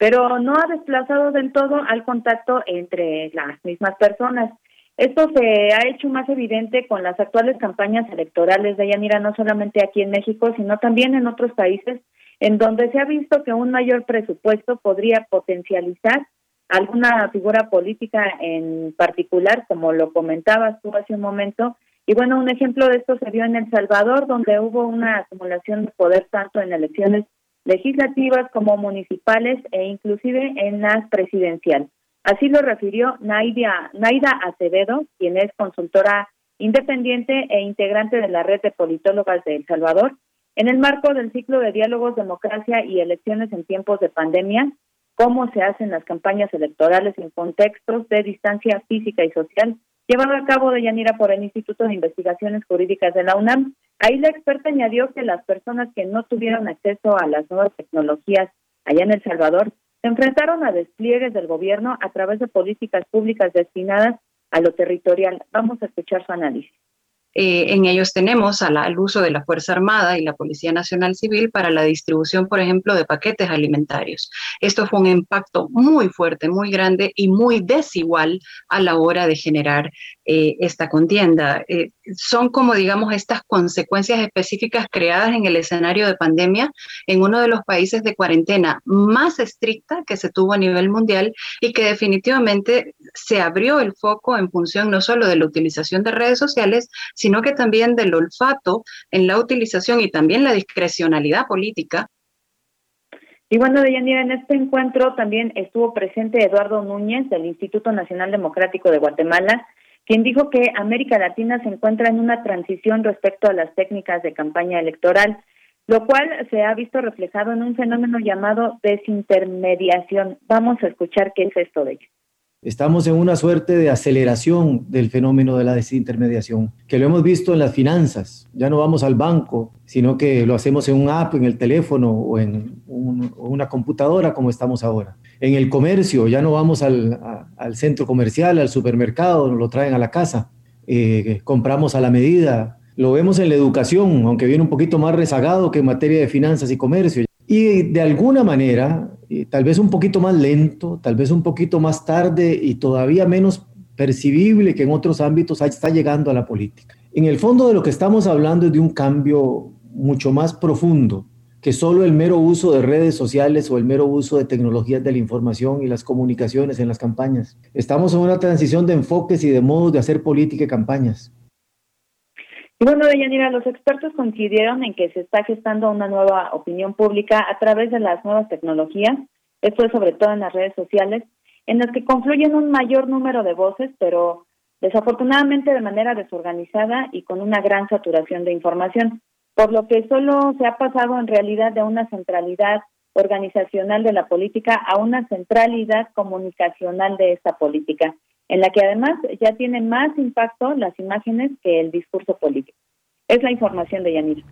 Speaker 27: pero no ha desplazado del todo al contacto entre las mismas personas. Esto se ha hecho más evidente con las actuales campañas electorales de Yanira, no solamente aquí en México, sino también en otros países, en donde se ha visto que un mayor presupuesto podría potencializar alguna figura política en particular, como lo comentabas tú hace un momento. Y bueno, un ejemplo de esto se vio en El Salvador, donde hubo una acumulación de poder tanto en elecciones legislativas como municipales e inclusive en las presidenciales. Así lo refirió Naida, Naida Acevedo, quien es consultora independiente e integrante de la red de politólogas de El Salvador, en el marco del ciclo de diálogos, democracia y elecciones en tiempos de pandemia, cómo se hacen las campañas electorales en contextos de distancia física y social, llevado a cabo de Yanira por el Instituto de Investigaciones Jurídicas de la UNAM. Ahí la experta añadió que las personas que no tuvieron acceso a las nuevas tecnologías allá en El Salvador se enfrentaron a despliegues del gobierno a través de políticas públicas destinadas a lo territorial. Vamos a escuchar su análisis.
Speaker 28: eh, en ellos tenemos al uso de la Fuerza Armada y la Policía Nacional Civil para la distribución, por ejemplo, de paquetes alimentarios. Esto fue un impacto muy fuerte, muy grande y muy desigual a la hora de generar eh, esta contienda. Eh, son como, digamos, estas consecuencias específicas creadas en el escenario de pandemia en uno de los países de cuarentena más estricta que se tuvo a nivel mundial y que definitivamente se abrió el foco en función no solo de la utilización de redes sociales, sino que también del olfato en la utilización y también la discrecionalidad política.
Speaker 27: Y bueno, Deyanira, en este encuentro también estuvo presente Eduardo Núñez del Instituto Nacional Democrático de Guatemala, quien dijo que América Latina se encuentra en una transición respecto a las técnicas de campaña electoral, lo cual se ha visto reflejado en un fenómeno llamado desintermediación. Vamos a escuchar qué es esto de ello.
Speaker 29: Estamos en una suerte de aceleración del fenómeno de la desintermediación, que lo hemos visto en las finanzas. Ya no vamos al banco, sino que lo hacemos en un app, en el teléfono o en una computadora como estamos ahora. En el comercio, ya no vamos al, centro comercial, al supermercado, nos lo traen a la casa. Eh, compramos a la medida. Lo vemos en la educación, aunque viene un poquito más rezagado que en materia de finanzas y comercio. Y de alguna manera, tal vez un poquito más lento, tal vez un poquito más tarde y todavía menos percibible que en otros ámbitos, está llegando a la política. En el fondo de lo que estamos hablando es de un cambio mucho más profundo que solo el mero uso de redes sociales o el mero uso de tecnologías de la información y las comunicaciones en las campañas. Estamos en una transición de enfoques y de modos de hacer política y campañas.
Speaker 27: Y bueno, Deyanira, los expertos coincidieron en que se está gestando una nueva opinión pública a través de las nuevas tecnologías, esto es sobre todo en las redes sociales, en las que confluyen un mayor número de voces, pero desafortunadamente de manera desorganizada y con una gran saturación de información, por lo que solo se ha pasado en realidad de una centralidad organizacional de la política a una centralidad comunicacional de esta política en la que además ya tiene más impacto las imágenes que el discurso político. Es la información de Yanira.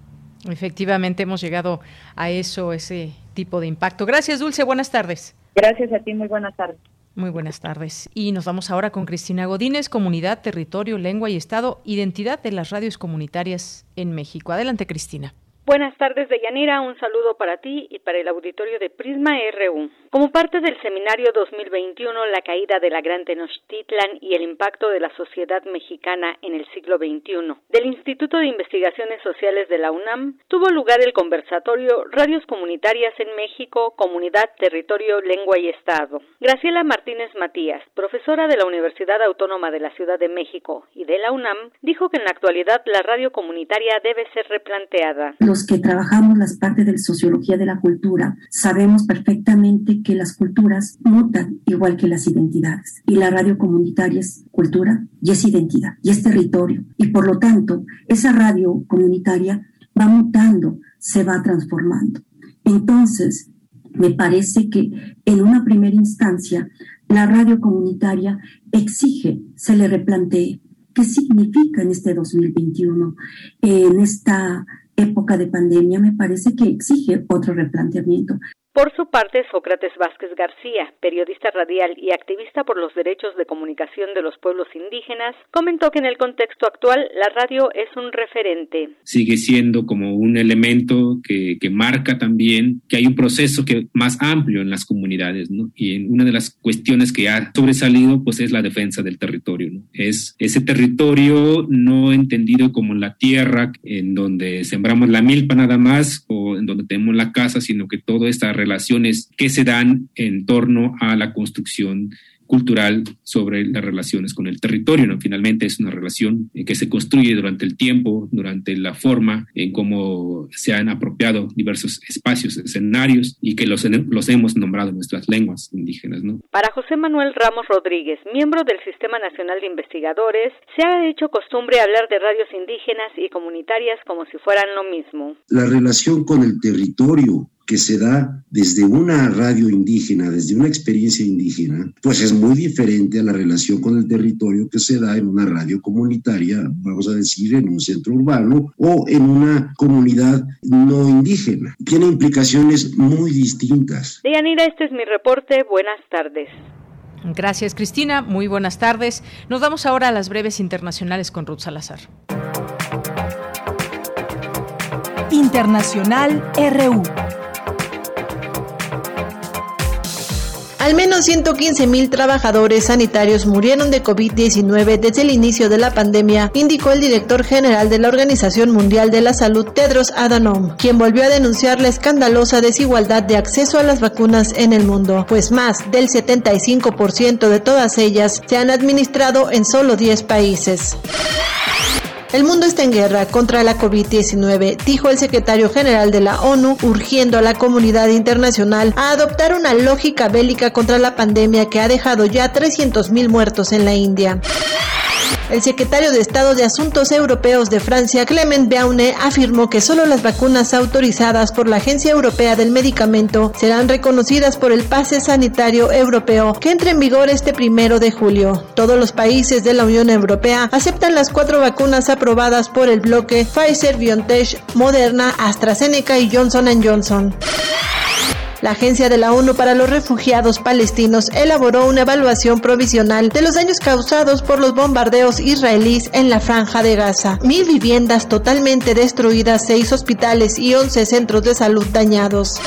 Speaker 3: Efectivamente, hemos llegado a eso, ese tipo de impacto. Gracias, Dulce. Buenas tardes.
Speaker 27: Gracias a ti. Muy buenas tardes.
Speaker 3: Muy buenas tardes. Y nos vamos ahora con Cristina Godínez, Comunidad, Territorio, Lengua y Estado, Identidad de las Radios Comunitarias en México. Adelante, Cristina.
Speaker 30: Buenas tardes, Deyanira. Un saludo para ti y para el auditorio de Prisma RU. Como parte del seminario 2021, La caída de la Gran Tenochtitlan y el impacto de la sociedad mexicana en el siglo XXI, del Instituto de Investigaciones Sociales de la UNAM, tuvo lugar el conversatorio Radios Comunitarias en México, Comunidad, Territorio, Lengua y Estado. Graciela Martínez Matías, profesora de la Universidad Autónoma de la Ciudad de México y de la UNAM, dijo que en la actualidad la radio comunitaria debe ser replanteada
Speaker 31: que trabajamos las partes de la sociología de la cultura sabemos perfectamente que las culturas mutan igual que las identidades. Y la radio comunitaria es cultura y es identidad y es territorio. Y por lo tanto, esa radio comunitaria va mutando, se va transformando. Entonces, me parece que en una primera instancia, la radio comunitaria exige, se le replantee qué significa en este 2021, en esta época de pandemia me parece que exige otro replanteamiento.
Speaker 30: Por su parte, Sócrates Vázquez García, periodista radial y activista por los derechos de comunicación de los pueblos indígenas, comentó que en el contexto actual la radio es un referente.
Speaker 32: Sigue siendo como un elemento que, marca también que hay un proceso que más amplio en las comunidades, ¿no? Y en una de las cuestiones que ha sobresalido, pues es la defensa del territorio, ¿no? Es ese territorio no entendido como la tierra en donde sembramos la milpa nada más o en donde tenemos la casa, sino que todo está relaciones que se dan en torno a la construcción cultural sobre las relaciones con el territorio. ¿no? Finalmente es una relación que se construye durante el tiempo, durante la forma en cómo se han apropiado diversos espacios, escenarios y que los, los hemos nombrado en nuestras lenguas indígenas. ¿no?
Speaker 30: Para José Manuel Ramos Rodríguez, miembro del Sistema Nacional de Investigadores, se ha hecho costumbre hablar de radios indígenas y comunitarias como si fueran lo mismo.
Speaker 33: La relación con el territorio que se da desde una radio indígena, desde una experiencia indígena, pues es muy diferente a la relación con el territorio que se da en una radio comunitaria, vamos a decir, en un centro urbano o en una comunidad no indígena. Tiene implicaciones muy distintas.
Speaker 30: Deyanira, este es mi reporte. Buenas tardes.
Speaker 3: Gracias, Cristina. Muy buenas tardes. Nos vamos ahora a las breves internacionales con Ruth Salazar.
Speaker 5: Internacional RU.
Speaker 34: Al menos 115 mil trabajadores sanitarios murieron de COVID-19 desde el inicio de la pandemia, indicó el director general de la Organización Mundial de la Salud, Tedros Adhanom, quien volvió a denunciar la escandalosa desigualdad de acceso a las vacunas en el mundo, pues más del 75% de todas ellas se han administrado en solo 10 países. El mundo está en guerra contra la COVID-19, dijo el secretario general de la ONU, urgiendo a la comunidad internacional a adoptar una lógica bélica contra la pandemia que ha dejado ya 300.000 muertos en la India. El secretario de Estado de Asuntos Europeos de Francia, Clement Beaune, afirmó que solo las vacunas autorizadas por la Agencia Europea del Medicamento serán reconocidas por el pase sanitario europeo que entra en vigor este primero de julio. Todos los países de la Unión Europea aceptan las cuatro vacunas aprobadas por el bloque Pfizer, BioNTech, Moderna, AstraZeneca y Johnson Johnson. La Agencia de la ONU para los Refugiados Palestinos elaboró una evaluación provisional de los daños causados por los bombardeos israelíes en la franja de Gaza. Mil viviendas totalmente destruidas, seis hospitales y once centros de salud dañados.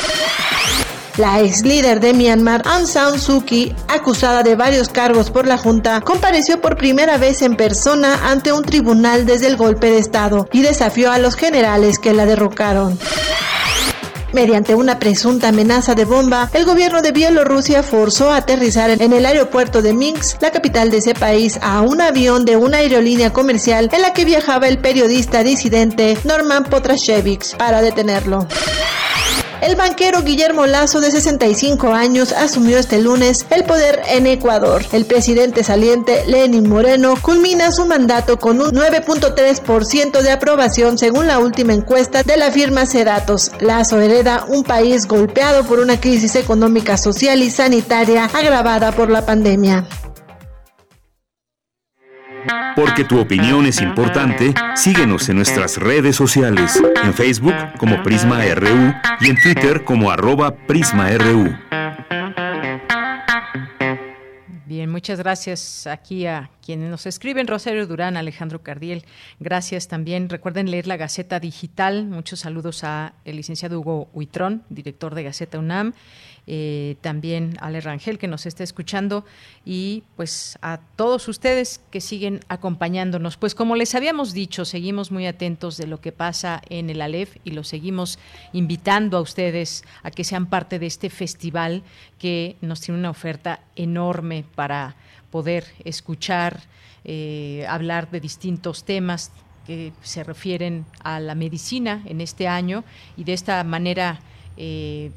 Speaker 34: La ex líder de Myanmar, Aung San Suu Kyi, acusada de varios cargos por la Junta, compareció por primera vez en persona ante un tribunal desde el golpe de Estado y desafió a los generales que la derrocaron. Mediante una presunta amenaza de bomba, el gobierno de Bielorrusia forzó a aterrizar en el aeropuerto de Minsk, la capital de ese país, a un avión de una aerolínea comercial en la que viajaba el periodista disidente Norman Potrashevich para detenerlo. El banquero Guillermo Lazo, de 65 años, asumió este lunes el poder en Ecuador. El presidente saliente, Lenin Moreno, culmina su mandato con un 9.3% de aprobación según la última encuesta de la firma Ceratos. Lazo hereda un país golpeado por una crisis económica, social y sanitaria agravada por la pandemia.
Speaker 4: Porque tu opinión es importante, síguenos en nuestras redes sociales, en Facebook como Prisma RU y en Twitter como arroba PrismaRU.
Speaker 3: Bien, muchas gracias aquí a quienes nos escriben, Rosario Durán, Alejandro Cardiel, gracias también. Recuerden leer la Gaceta Digital. Muchos saludos a el licenciado Hugo Huitrón, director de Gaceta UNAM eh, también Ale Rangel que nos está escuchando y pues a todos ustedes que siguen acompañándonos. Pues como les habíamos dicho, seguimos muy atentos de lo que pasa en el Alef y los seguimos invitando a ustedes a que sean parte de este festival que nos tiene una oferta enorme para poder escuchar, eh, hablar de distintos temas que se refieren a la medicina en este año y de esta manera eh,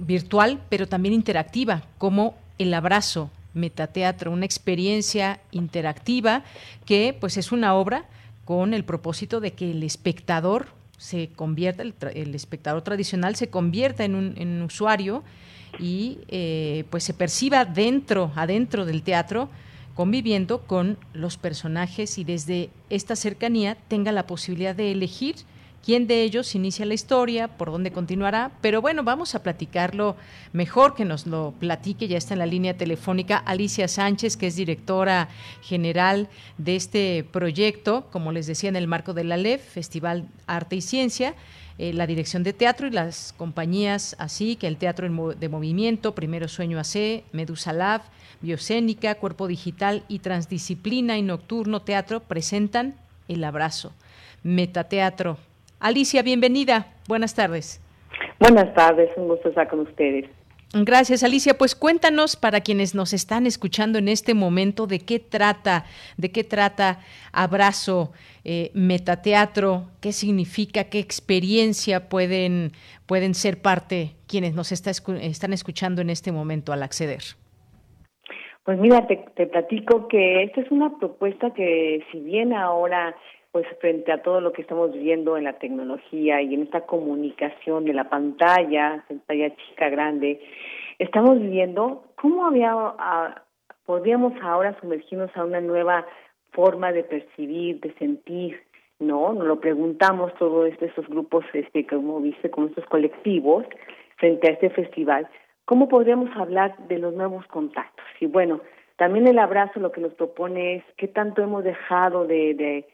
Speaker 3: virtual, pero también interactiva, como el abrazo metateatro, una experiencia interactiva que pues es una obra con el propósito de que el espectador se convierta, el, espectador tradicional se convierta en un, usuario y eh, pues se perciba dentro, adentro del teatro, conviviendo con los personajes y desde esta cercanía tenga la posibilidad de elegir quién de ellos inicia la historia, por dónde continuará, pero bueno, vamos a platicarlo mejor, que nos lo platique, ya está en la línea telefónica Alicia Sánchez, que es directora general de este proyecto, como les decía, en el marco de la LEF, Festival Arte y Ciencia. Eh, la dirección de teatro y las compañías así que el Teatro de Movimiento, Primero Sueño AC, Medusa Lab, Biocénica, Cuerpo Digital y Transdisciplina y Nocturno Teatro presentan El Abrazo. Metateatro, Alicia, bienvenida. Buenas tardes.
Speaker 35: Buenas tardes, un gusto estar con ustedes.
Speaker 3: Gracias, Alicia. Pues cuéntanos para quienes nos están escuchando en este momento de qué trata, de qué trata Abrazo eh, Metateatro, qué significa, qué experiencia pueden, pueden ser parte quienes nos están escuchando en este momento al acceder.
Speaker 35: Pues mira, te, te platico que esta es una propuesta que si bien ahora pues frente a todo lo que estamos viendo en la tecnología y en esta comunicación de la pantalla, pantalla chica, grande, estamos viendo cómo había, podríamos ahora sumergirnos a una nueva forma de percibir, de sentir, ¿no? Nos lo preguntamos todos estos grupos, este, como viste, con estos colectivos, frente a este festival, ¿cómo podríamos hablar de los nuevos contactos? Y bueno, también el abrazo lo que nos propone es qué tanto hemos dejado de de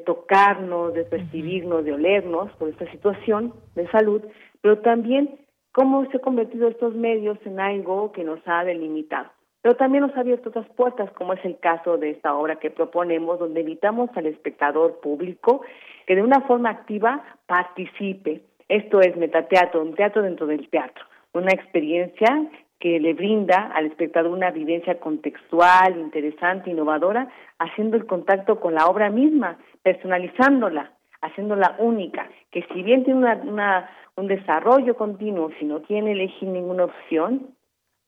Speaker 35: tocarnos, de percibirnos, de olernos por esta situación de salud, pero también cómo se han convertido estos medios en algo que nos ha delimitado. Pero también nos ha abierto otras puertas, como es el caso de esta obra que proponemos, donde invitamos al espectador público que de una forma activa participe. Esto es metateatro, un teatro dentro del teatro, una experiencia que le brinda al espectador una vivencia contextual, interesante, innovadora, haciendo el contacto con la obra misma, personalizándola, haciéndola única, que si bien tiene una, un desarrollo continuo, si no tiene elegir ninguna opción,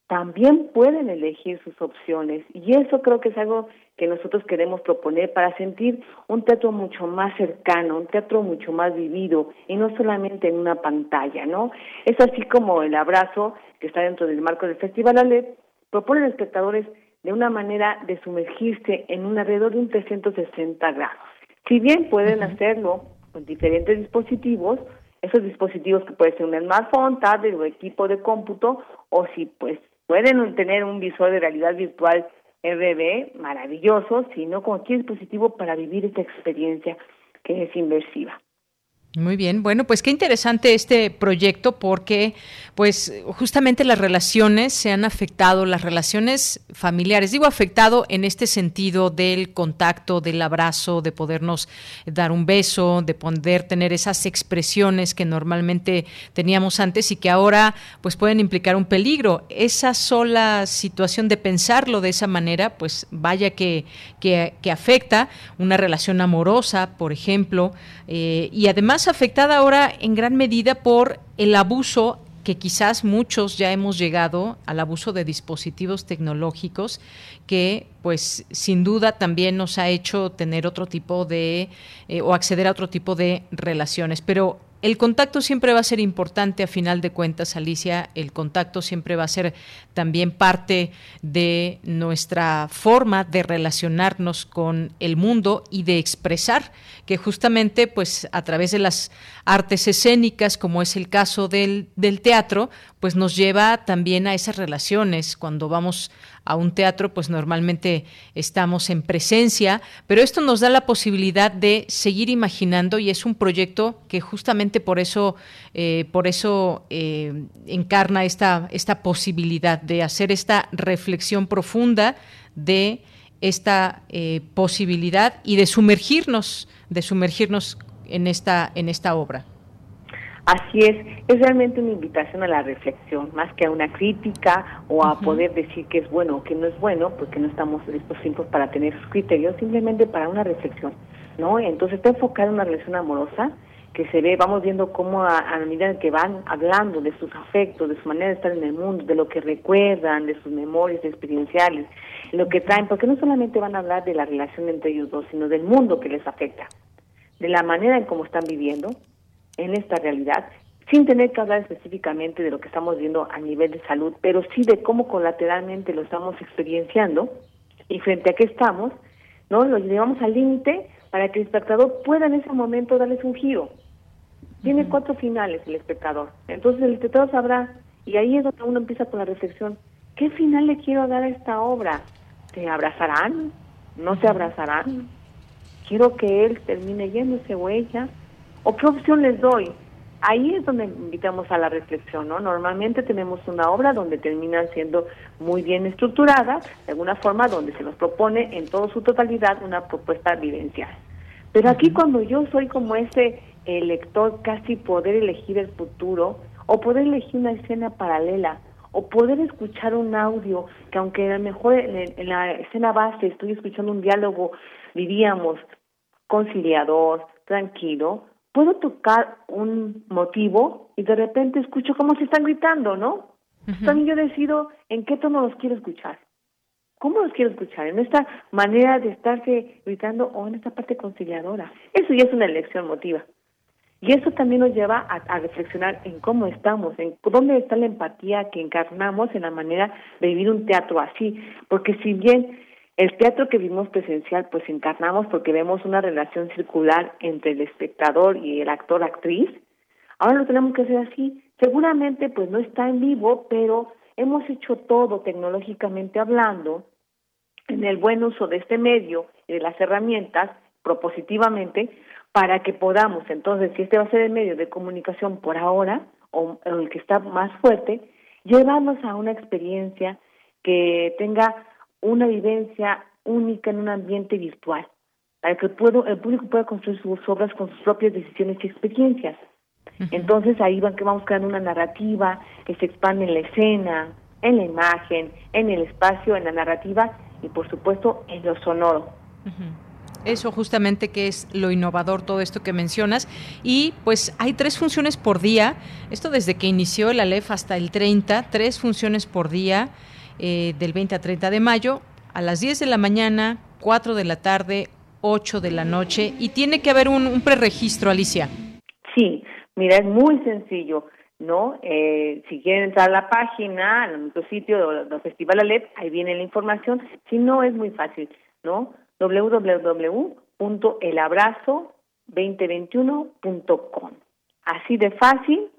Speaker 35: también pueden elegir sus opciones. Y eso creo que es algo que nosotros queremos proponer para sentir un teatro mucho más cercano, un teatro mucho más vivido y no solamente en una pantalla, ¿no? Es así como el abrazo que está dentro del marco del Festival ALED propone a los espectadores de una manera de sumergirse en un alrededor de un 360 grados. Si bien pueden hacerlo con diferentes dispositivos, esos dispositivos que pueden ser un smartphone, tablet o equipo de cómputo, o si pues pueden tener un visor de realidad virtual RB maravilloso, sino cualquier dispositivo para vivir esta experiencia que es inversiva.
Speaker 3: Muy bien, bueno, pues qué interesante este proyecto porque pues justamente las relaciones se han afectado, las relaciones familiares, digo afectado en este sentido del contacto, del abrazo, de podernos dar un beso, de poder tener esas expresiones que normalmente teníamos antes y que ahora pues pueden implicar un peligro. Esa sola situación de pensarlo de esa manera, pues vaya que, que, afecta una relación amorosa, por ejemplo, eh, y además afectada ahora en gran medida por el abuso que quizás muchos ya hemos llegado al abuso de dispositivos tecnológicos que pues sin duda también nos ha hecho tener otro tipo de eh, o acceder a otro tipo de relaciones pero el contacto siempre va a ser importante a final de cuentas, Alicia. El contacto siempre va a ser también parte de nuestra forma de relacionarnos con el mundo y de expresar, que justamente pues a través de las artes escénicas, como es el caso del, del teatro, pues nos lleva también a esas relaciones. Cuando vamos a un teatro, pues normalmente estamos en presencia, pero esto nos da la posibilidad de seguir imaginando y es un proyecto que justamente por eso, eh, por eso eh, encarna esta, esta posibilidad de hacer esta reflexión profunda de esta eh, posibilidad y de sumergirnos, de sumergirnos en esta, en esta obra.
Speaker 35: Así es, es realmente una invitación a la reflexión, más que a una crítica o a poder decir que es bueno o que no es bueno, porque no estamos estos tiempos para tener sus criterios, simplemente para una reflexión, ¿no? Entonces está enfocada en una relación amorosa que se ve, vamos viendo cómo a, a medida que van hablando de sus afectos, de su manera de estar en el mundo, de lo que recuerdan, de sus memorias experienciales, lo que traen, porque no solamente van a hablar de la relación entre ellos dos, sino del mundo que les afecta, de la manera en cómo están viviendo, en esta realidad, sin tener que hablar específicamente de lo que estamos viendo a nivel de salud, pero sí de cómo colateralmente lo estamos experienciando y frente a qué estamos, ¿no? Lo llevamos al límite para que el espectador pueda en ese momento darles un giro. Tiene cuatro finales el espectador. Entonces el espectador sabrá, y ahí es donde uno empieza con la reflexión, ¿qué final le quiero dar a esta obra? ¿Se abrazarán? ¿No se abrazarán? Quiero que él termine yéndose o ella ¿O qué opción les doy? Ahí es donde invitamos a la reflexión, ¿no? Normalmente tenemos una obra donde terminan siendo muy bien estructurada, de alguna forma donde se nos propone en toda su totalidad una propuesta vivencial. Pero aquí cuando yo soy como ese lector, casi poder elegir el futuro, o poder elegir una escena paralela, o poder escuchar un audio que aunque a lo mejor en, en la escena base estoy escuchando un diálogo, diríamos, conciliador, tranquilo, puedo tocar un motivo y de repente escucho cómo se están gritando, ¿no? También yo decido en qué tono los quiero escuchar. ¿Cómo los quiero escuchar? ¿En esta manera de estarse gritando o en esta parte conciliadora? Eso ya es una elección motiva. Y eso también nos lleva a, reflexionar en cómo estamos, en dónde está la empatía que encarnamos en la manera de vivir un teatro así. Porque si bien el teatro que vimos presencial, pues encarnamos porque vemos una relación circular entre el espectador y el actor-actriz. Ahora lo tenemos que hacer así. Seguramente, pues no está en vivo, pero hemos hecho todo tecnológicamente hablando, en el buen uso de este medio y de las herramientas, propositivamente para que podamos, entonces, si este va a ser el medio de comunicación por ahora, o el que está más fuerte, llevarnos a una experiencia que tenga una vivencia única en un ambiente virtual, para que el, el público pueda construir sus obras con sus propias decisiones y experiencias. Entonces ahí van que vamos creando una narrativa que se expande en la escena, en la imagen, en el espacio, en la narrativa y por supuesto en lo sonoro.
Speaker 3: Eso justamente que es lo innovador, todo esto que mencionas. Y pues hay tres funciones por día. Esto desde que inició el ALEF hasta el 30, tres funciones por día eh, del 20 a 30 de mayo, a las 10 de la mañana, 4 de la tarde, 8 de la noche. Y tiene que haber un, un preregistro, Alicia.
Speaker 35: Sí, mira, es muy sencillo. ¿no? Eh, si quieren entrar a la página, a nuestro sitio del Festival ALEP, ahí viene la información. Si no, es muy fácil, ¿no? www.elabrazo2021.com. Así de fácil,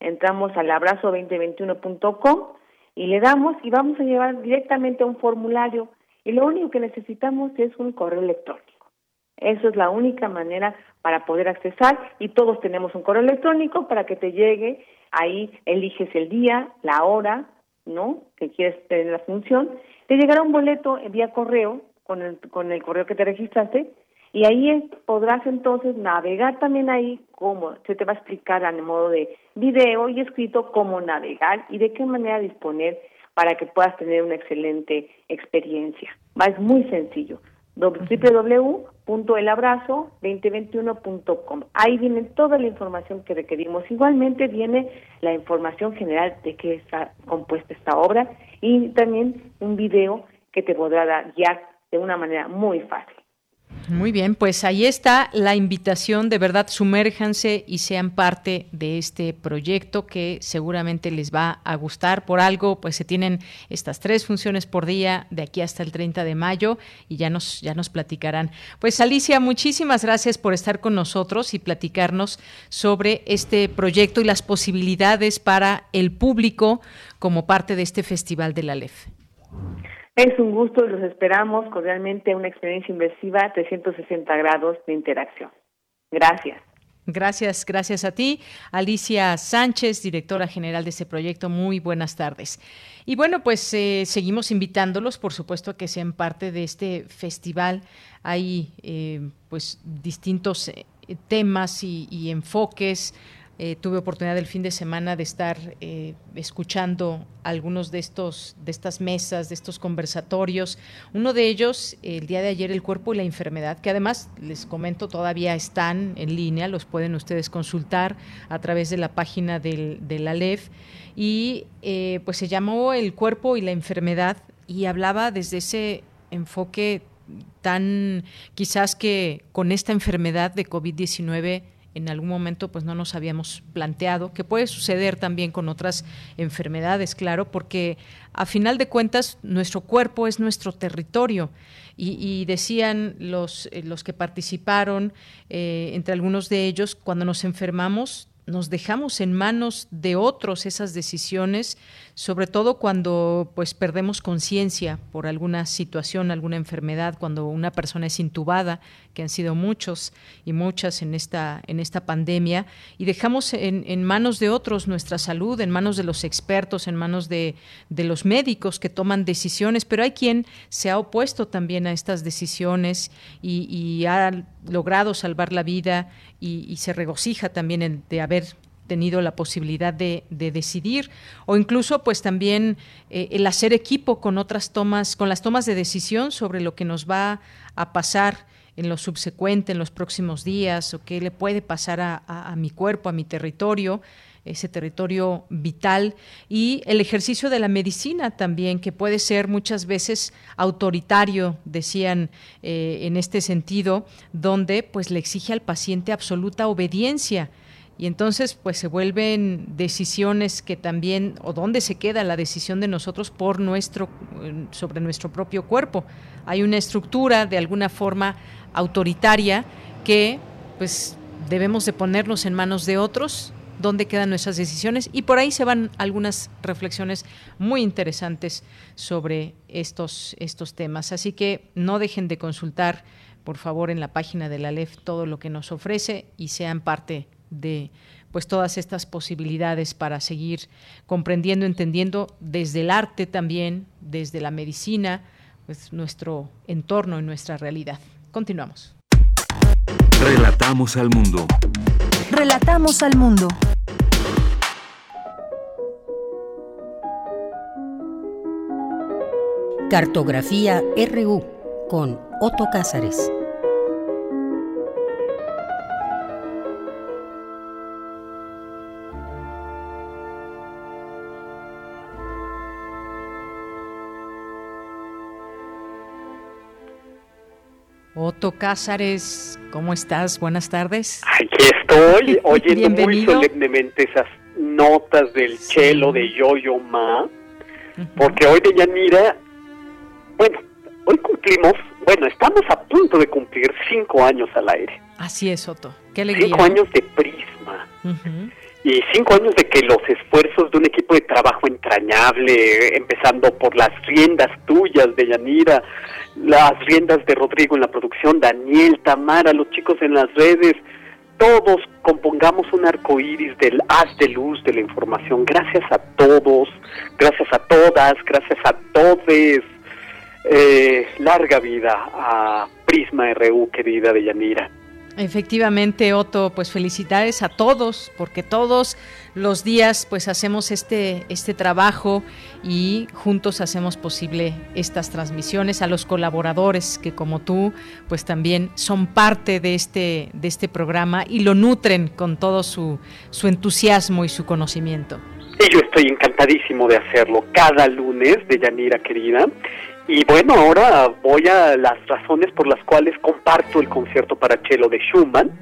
Speaker 35: entramos al abrazo2021.com y le damos y vamos a llevar directamente a un formulario y lo único que necesitamos es un correo electrónico. Eso es la única manera para poder accesar y todos tenemos un correo electrónico para que te llegue, ahí eliges el día, la hora, ¿no? Que quieres tener la función, te llegará un boleto vía correo con el, con el correo que te registraste y ahí podrás entonces navegar también ahí cómo se te va a explicar en modo de video y escrito cómo navegar y de qué manera disponer para que puedas tener una excelente experiencia. Es muy sencillo www.elabrazo2021.com. Ahí viene toda la información que requerimos. Igualmente viene la información general de qué está compuesta esta obra y también un video que te podrá dar guiar de una manera muy fácil.
Speaker 3: Muy bien, pues ahí está la invitación, de verdad, sumérjanse y sean parte de este proyecto que seguramente les va a gustar. Por algo, pues se tienen estas tres funciones por día de aquí hasta el 30 de mayo y ya nos, ya nos platicarán. Pues Alicia, muchísimas gracias por estar con nosotros y platicarnos sobre este proyecto y las posibilidades para el público como parte de este Festival de la LEF.
Speaker 35: Es un gusto y los esperamos cordialmente una experiencia inversiva 360 grados de interacción. Gracias.
Speaker 3: Gracias, gracias a ti. Alicia Sánchez, directora general de este proyecto, muy buenas tardes. Y bueno, pues eh, seguimos invitándolos, por supuesto, a que sean parte de este festival. Hay eh, pues distintos eh, temas y enfoques eh, tuve oportunidad el fin de semana de estar eh, escuchando algunos de estos de estas mesas, de estos conversatorios. Uno de ellos, el día de ayer, el cuerpo y la enfermedad, que además les comento todavía están en línea, los pueden ustedes consultar a través de la página del, de la LEF y eh, pues se llamó el cuerpo y la enfermedad y hablaba desde ese enfoque tan quizás que con esta enfermedad de COVID-19 en algún momento pues no nos habíamos planteado, que puede suceder también con otras enfermedades, claro, porque a final de cuentas nuestro cuerpo es nuestro territorio. Y, decían los, eh, los que participaron, eh, entre algunos de ellos, cuando nos enfermamos nos dejamos en manos de otros esas decisiones, sobre todo cuando pues perdemos conciencia por alguna situación, alguna enfermedad, cuando una persona es intubada, que han sido muchos y muchas en esta en esta pandemia y dejamos en, en manos de otros nuestra salud, en manos de los expertos, en manos de, de los médicos que toman decisiones, pero hay quien se ha opuesto también a estas decisiones y, y ha logrado salvar la vida y, se regocija también en, de haber tenido la posibilidad de, decidir o incluso pues también eh, el hacer equipo con otras tomas, con las tomas de decisión sobre lo que nos va a pasar en lo subsecuente, en los próximos días, o qué le puede pasar a mi cuerpo, a mi territorio ese territorio vital y el ejercicio de la medicina también, que puede ser muchas veces autoritario, decían eh, en este sentido, donde pues le exige al paciente absoluta obediencia. Y entonces pues se vuelven decisiones que también o dónde se queda la decisión de nosotros por nuestro sobre nuestro propio cuerpo. Hay una estructura de alguna forma autoritaria que pues debemos de ponernos en manos de otros dónde quedan nuestras decisiones y por ahí se van algunas reflexiones muy interesantes sobre estos, estos temas. Así que no dejen de consultar por favor, en la página de la LEF todo lo que nos ofrece y sean parte de pues todas estas posibilidades para seguir comprendiendo, entendiendo desde el arte también, desde la medicina, pues nuestro entorno y nuestra realidad. Continuamos.
Speaker 4: Relatamos al mundo.
Speaker 5: Relatamos al mundo.
Speaker 36: Cartografía RU con Otto Cázares.
Speaker 3: Otto Cázares, ¿cómo estás? Buenas tardes.
Speaker 37: Aquí estoy oyendo muy solemnemente esas notas del chelo de Yo-Yo Ma, porque hoy de Yanira, bueno, hoy cumplimos, bueno, estamos a punto de cumplir cinco años al aire.
Speaker 3: Así es, Otto. Qué alegría.
Speaker 37: Cinco años de prisma. Y cinco años de que los esfuerzos de un equipo de trabajo entrañable, empezando por las riendas tuyas de Yanira, las riendas de Rodrigo en la producción, Daniel, Tamara, los chicos en las redes, todos compongamos un arco iris del haz de luz de la información. Gracias a todos, gracias a todas, gracias a todes. Eh, larga vida a Prisma RU, querida de Yanira.
Speaker 3: Efectivamente, Otto, pues felicidades a todos, porque todos los días pues hacemos este, este trabajo y juntos hacemos posible estas transmisiones a los colaboradores que como tú pues también son parte de este, de este programa y lo nutren con todo su, su entusiasmo y su conocimiento.
Speaker 37: Yo estoy encantadísimo de hacerlo cada lunes de Yanira querida y bueno, ahora voy a las razones por las cuales comparto el concierto para cello de Schumann.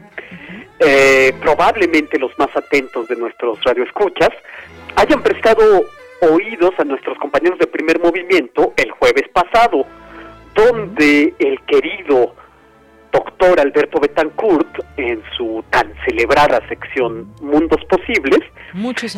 Speaker 37: Eh, probablemente los más atentos de nuestros radioescuchas hayan prestado oídos a nuestros compañeros de primer movimiento el jueves pasado, donde el querido doctor Alberto Betancourt, en su tan celebrada sección Mundos Posibles,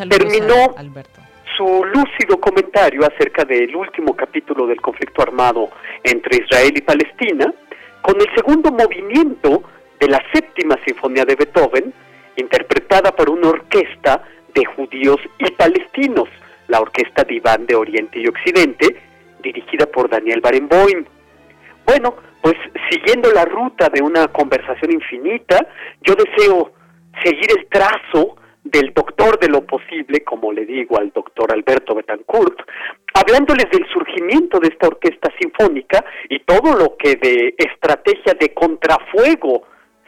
Speaker 37: terminó
Speaker 3: Alberto
Speaker 37: su lúcido comentario acerca del último capítulo del conflicto armado entre Israel y Palestina, con el segundo movimiento de la séptima sinfonía de Beethoven, interpretada por una orquesta de judíos y palestinos, la Orquesta Diván de Oriente y Occidente, dirigida por Daniel Barenboim. Bueno, pues siguiendo la ruta de una conversación infinita, yo deseo seguir el trazo del doctor de lo posible, como le digo al doctor Alberto Betancourt, hablándoles del surgimiento de esta orquesta sinfónica y todo lo que de estrategia de contrafuego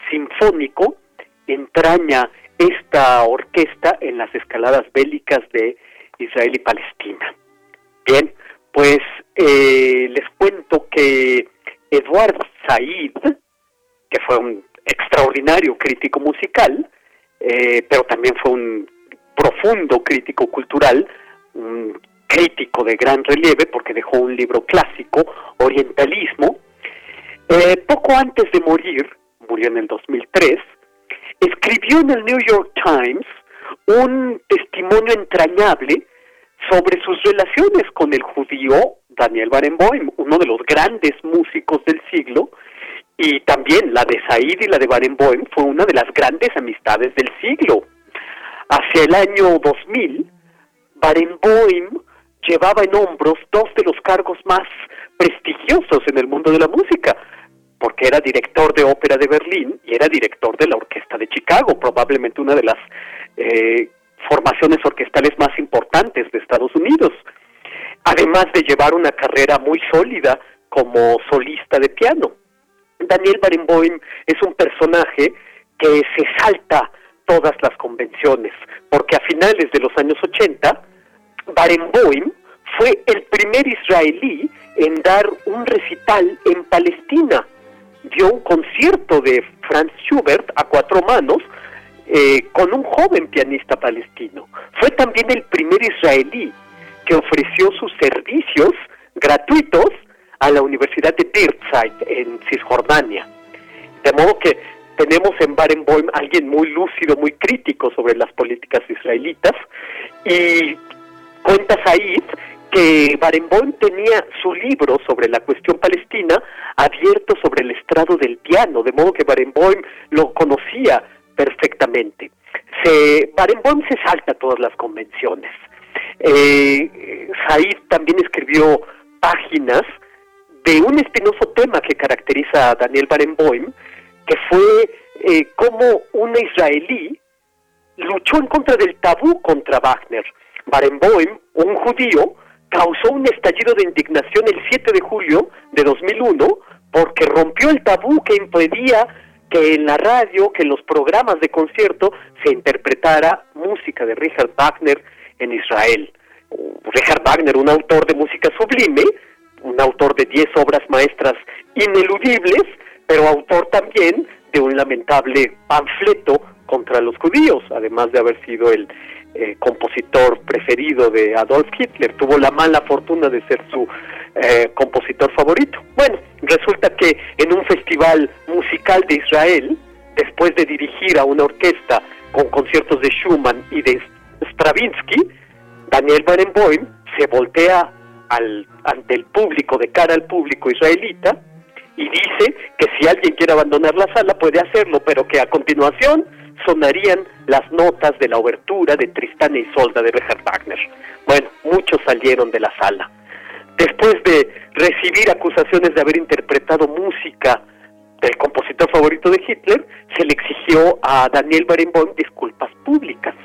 Speaker 37: sinfónico entraña esta orquesta en las escaladas bélicas de Israel y Palestina. Bien, pues eh, les cuento que Eduard Said, que fue un extraordinario crítico musical, eh, pero también fue un profundo crítico cultural, un crítico de gran relieve porque dejó un libro clásico, Orientalismo. Eh, poco antes de morir, murió en el 2003, escribió en el New York Times un testimonio entrañable sobre sus relaciones con el judío Daniel Barenboim, uno de los grandes músicos del siglo, y también la de Said y la de Barenboim fue una de las grandes amistades del siglo. Hacia el año 2000, Barenboim llevaba en hombros dos de los cargos más prestigiosos en el mundo de la música, porque era director de ópera de Berlín y era director de la Orquesta de Chicago, probablemente una de las eh, formaciones orquestales más importantes de Estados Unidos, además de llevar una carrera muy sólida como solista de piano. Daniel Barenboim es un personaje que se salta todas las convenciones, porque a finales de los años 80, Barenboim fue el primer israelí en dar un recital en Palestina. Dio un concierto de Franz Schubert a cuatro manos eh, con un joven pianista palestino. Fue también el primer israelí que ofreció sus servicios gratuitos a la Universidad de Birzeit en Cisjordania. De modo que tenemos en Barenboim alguien muy lúcido, muy crítico sobre las políticas israelitas y cuenta Said que Barenboim tenía su libro sobre la cuestión palestina abierto sobre el estrado del piano, de modo que Barenboim lo conocía perfectamente. Se, Barenboim se salta todas las convenciones. Eh, Said también escribió páginas de un espinoso tema que caracteriza a Daniel Barenboim, que fue eh, cómo un israelí luchó en contra del tabú contra Wagner. Barenboim, un judío, causó un estallido de indignación el 7 de julio de 2001 porque rompió el tabú que impedía que en la radio, que en los programas de concierto se interpretara música de Richard Wagner en Israel. Richard Wagner, un autor de música sublime, un autor de 10 obras maestras ineludibles, pero autor también de un lamentable panfleto contra los judíos, además de haber sido el eh, compositor preferido de Adolf Hitler, tuvo la mala fortuna de ser su eh, compositor favorito. Bueno, resulta que en un festival musical de Israel, después de dirigir a una orquesta con conciertos de Schumann y de Stravinsky, Daniel Barenboim se voltea al, ante el público, de cara al público israelita, y dice que si alguien quiere abandonar la sala puede hacerlo, pero que a continuación sonarían las notas de la obertura de Tristán y e Isolda de Richard Wagner. Bueno, muchos salieron de la sala. Después de recibir acusaciones de haber interpretado música del compositor favorito de Hitler, se le exigió a Daniel Barenboim disculpas públicas.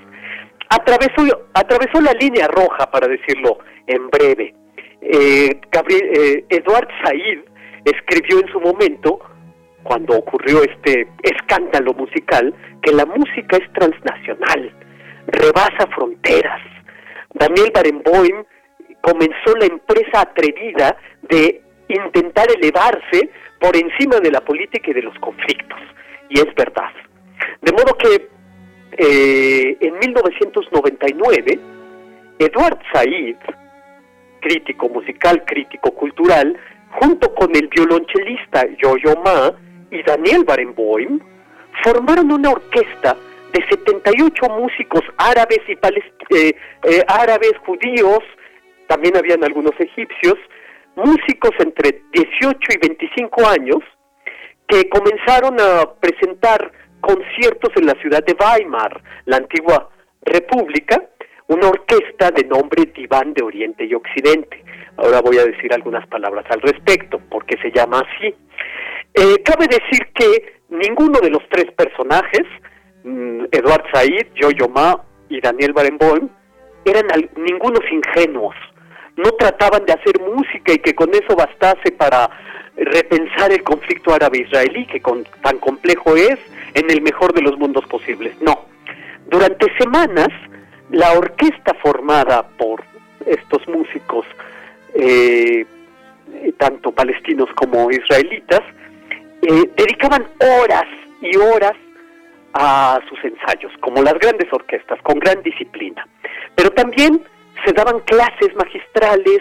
Speaker 37: Atravesó la línea roja, para decirlo en breve. Eh, Gabriel, eh, Eduard Said escribió en su momento cuando ocurrió este escándalo musical, que la música es transnacional, rebasa fronteras. Daniel Barenboim comenzó la empresa atrevida de intentar elevarse por encima de la política y de los conflictos. Y es verdad. De modo que eh, en 1999, Eduard Said, crítico musical, crítico cultural, junto con el violonchelista Yo-Yo Ma, y Daniel Barenboim formaron una orquesta de 78 músicos árabes y eh, eh, árabes, judíos, también habían algunos egipcios, músicos entre 18 y 25 años que comenzaron a presentar conciertos en la ciudad de Weimar, la antigua república, una orquesta de nombre Diván de Oriente y Occidente. Ahora voy a decir algunas palabras al respecto, porque se llama así. Eh, cabe decir que ninguno de los tres personajes, mm, Eduard Said, Yo-Yo Ma y Daniel Barenboim, eran ningunos ingenuos. No trataban de hacer música y que con eso bastase para repensar el conflicto árabe-israelí, que tan complejo es, en el mejor de los mundos posibles. No. Durante semanas, la orquesta formada por estos músicos, eh, tanto palestinos como israelitas, eh, dedicaban horas y horas a sus ensayos, como las grandes orquestas, con gran disciplina. Pero también se daban clases magistrales,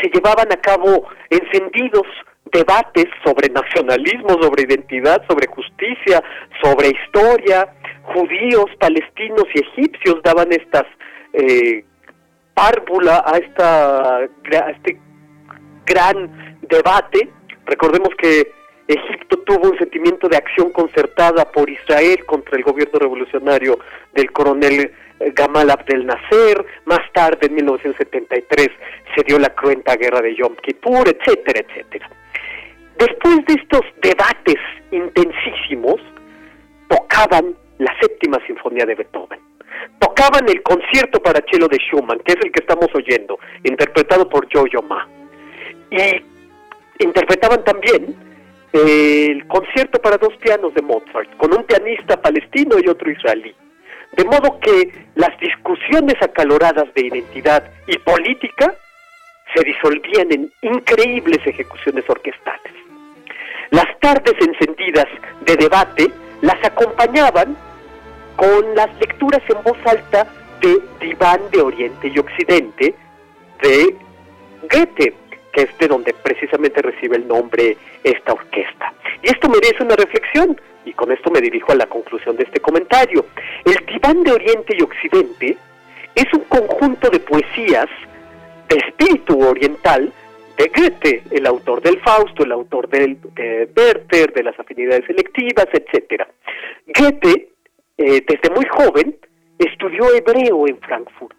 Speaker 37: se llevaban a cabo encendidos debates sobre nacionalismo, sobre identidad, sobre justicia, sobre historia. Judíos, palestinos y egipcios daban estas eh, párvula a, esta, a este gran debate. Recordemos que Egipto tuvo un sentimiento de acción concertada por Israel contra el gobierno revolucionario del coronel eh, Gamal Abdel Nasser, más tarde en 1973 se dio la cruenta guerra de Yom Kippur, etcétera, etcétera. Después de estos debates intensísimos, tocaban la séptima sinfonía de Beethoven. Tocaban el concierto para cello de Schumann, que es el que estamos oyendo, interpretado por Jojo Ma. Y interpretaban también el concierto para dos pianos de Mozart, con un pianista palestino y otro israelí. De modo que las discusiones acaloradas de identidad y política se disolvían en increíbles ejecuciones orquestales. Las tardes encendidas de debate las acompañaban con las lecturas en voz alta de Diván de Oriente y Occidente de Goethe, que es de donde precisamente recibe el nombre esta orquesta. Y esto merece una reflexión, y con esto me dirijo a la conclusión de este comentario. El diván de Oriente y Occidente es un conjunto de poesías de espíritu oriental de Goethe, el autor del Fausto, el autor del, de Werther, de las afinidades selectivas, etc. Goethe, eh, desde muy joven, estudió hebreo en Frankfurt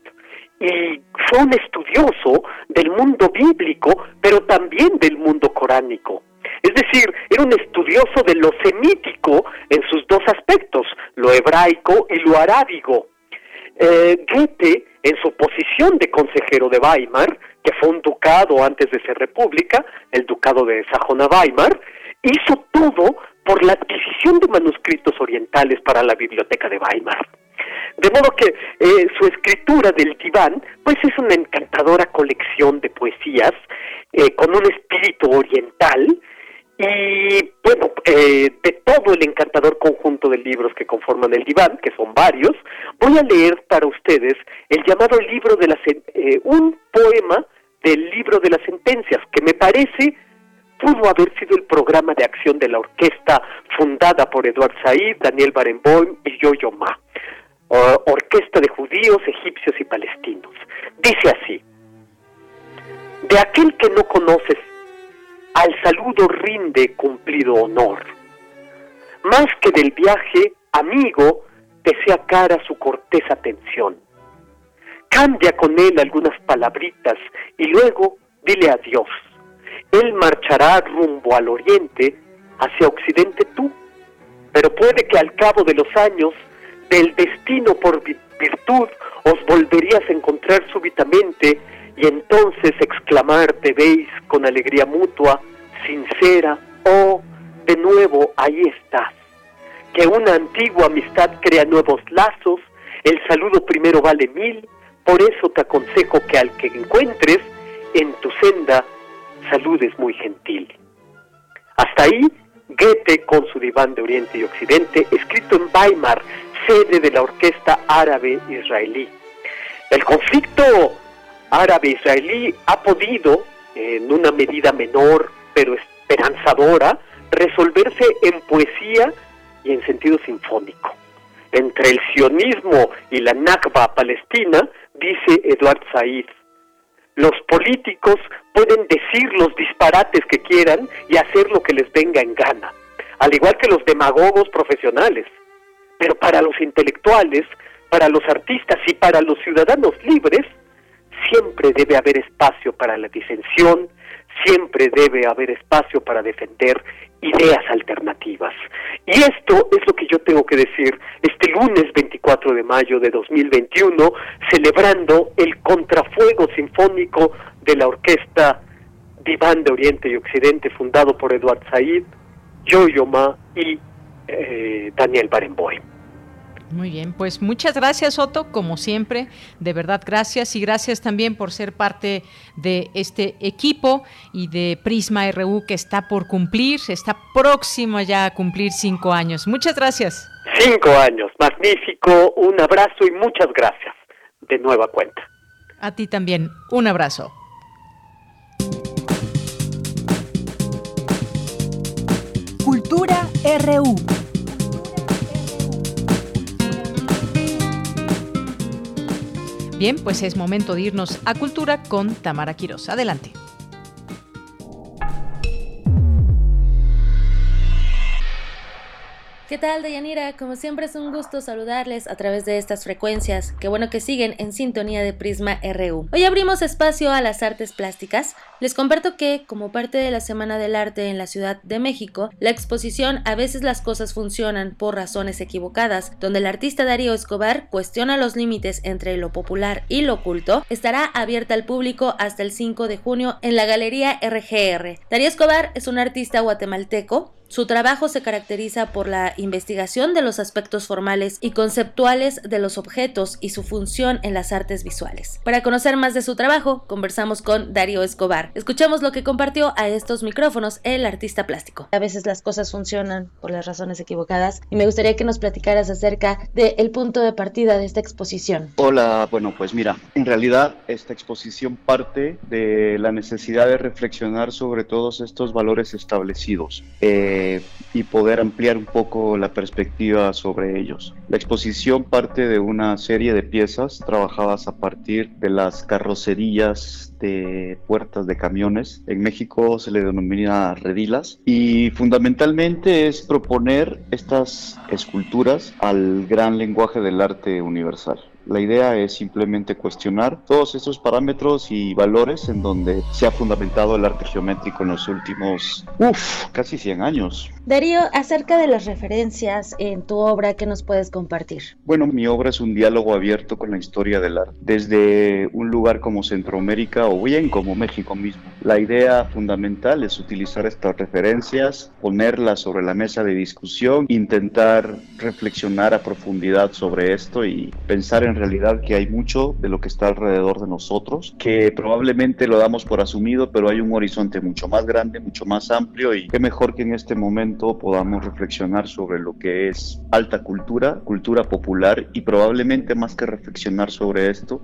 Speaker 37: y fue un estudioso del mundo bíblico, pero también del mundo coránico. Es decir, era un estudioso de lo semítico en sus dos aspectos, lo hebraico y lo arábigo. Eh, Goethe, en su posición de consejero de Weimar, que fue un ducado antes de ser república, el ducado de Sajona-Weimar, hizo todo por la adquisición de manuscritos orientales para la biblioteca de Weimar. De modo que eh, su escritura del diván, pues es una encantadora colección de poesías eh, con un espíritu oriental y bueno, eh, de todo el encantador conjunto de libros que conforman el diván, que son varios, voy a leer para ustedes el llamado libro de las un poema del libro de las sentencias, que me parece pudo haber sido el programa de acción de la orquesta fundada por Eduard Said, Daniel Barenboim y Yo-Yo Ma orquesta de judíos, egipcios y palestinos. Dice así, de aquel que no conoces, al saludo rinde cumplido honor. Más que del viaje, amigo, te sea cara su cortés atención. Cambia con él algunas palabritas y luego dile adiós. Él marchará rumbo al oriente, hacia occidente tú, pero puede que al cabo de los años del destino por virtud os volverías a encontrar súbitamente y entonces exclamar te veis con alegría mutua, sincera, oh, de nuevo ahí estás. Que una antigua amistad crea nuevos lazos, el saludo primero vale mil, por eso te aconsejo que al que encuentres en tu senda saludes muy gentil. Hasta ahí, Goethe con su diván de Oriente y Occidente, escrito en Weimar sede de la Orquesta Árabe Israelí. El conflicto árabe-israelí ha podido, en una medida menor pero esperanzadora, resolverse en poesía y en sentido sinfónico. Entre el sionismo y la Nakba palestina, dice Eduard Said, los políticos pueden decir los disparates que quieran y hacer lo que les venga en gana, al igual que los demagogos profesionales. Pero para los intelectuales, para los artistas y para los ciudadanos libres, siempre debe haber espacio para la disensión, siempre debe haber espacio para defender ideas alternativas. Y esto es lo que yo tengo que decir este lunes 24 de mayo de 2021, celebrando el contrafuego sinfónico de la orquesta Diván de Oriente y Occidente, fundado por Eduard Said, Yo-Yo Ma y eh, Daniel Barenboim.
Speaker 3: Muy bien, pues muchas gracias Otto, como siempre, de verdad gracias y gracias también por ser parte de este equipo y de Prisma RU que está por cumplir, está próximo ya a cumplir cinco años. Muchas gracias.
Speaker 37: Cinco años, magnífico, un abrazo y muchas gracias de nueva cuenta.
Speaker 3: A ti también, un abrazo.
Speaker 5: Cultura RU.
Speaker 3: Bien, pues es momento de irnos a Cultura con Tamara Quiroz. Adelante.
Speaker 38: ¿Qué tal, Dayanira? Como siempre es un gusto saludarles a través de estas frecuencias. Qué bueno que siguen en sintonía de Prisma RU. Hoy abrimos espacio a las artes plásticas. Les comparto que, como parte de la Semana del Arte en la Ciudad de México, la exposición A veces las cosas funcionan por razones equivocadas, donde el artista Darío Escobar cuestiona los límites entre lo popular y lo oculto, estará abierta al público hasta el 5 de junio en la Galería RGR. Darío Escobar es un artista guatemalteco su trabajo se caracteriza por la investigación de los aspectos formales y conceptuales de los objetos y su función en las artes visuales. Para conocer más de su trabajo, conversamos con Darío Escobar. Escuchamos lo que compartió a estos micrófonos el artista plástico. A veces las cosas funcionan por las razones equivocadas y me gustaría que nos platicaras acerca del punto de partida de esta exposición.
Speaker 39: Hola, bueno, pues mira, en realidad esta exposición parte de la necesidad de reflexionar sobre todos estos valores establecidos. Eh, y poder ampliar un poco la perspectiva sobre ellos. La exposición parte de una serie de piezas trabajadas a partir de las carrocerías de puertas de camiones. En México se le denomina redilas y fundamentalmente es proponer estas esculturas al gran lenguaje del arte universal. La idea es simplemente cuestionar todos esos parámetros y valores en donde se ha fundamentado el arte geométrico en los últimos, uff, casi 100 años.
Speaker 38: Darío, acerca de las referencias en tu obra, ¿qué nos puedes compartir?
Speaker 39: Bueno, mi obra es un diálogo abierto con la historia del arte, desde un lugar como Centroamérica o bien como México mismo. La idea fundamental es utilizar estas referencias, ponerlas sobre la mesa de discusión, intentar reflexionar a profundidad sobre esto y pensar en realidad que hay mucho de lo que está alrededor de nosotros, que probablemente lo damos por asumido, pero hay un horizonte mucho más grande, mucho más amplio y qué mejor que en este momento podamos reflexionar sobre lo que es alta cultura, cultura popular y probablemente más que reflexionar sobre esto,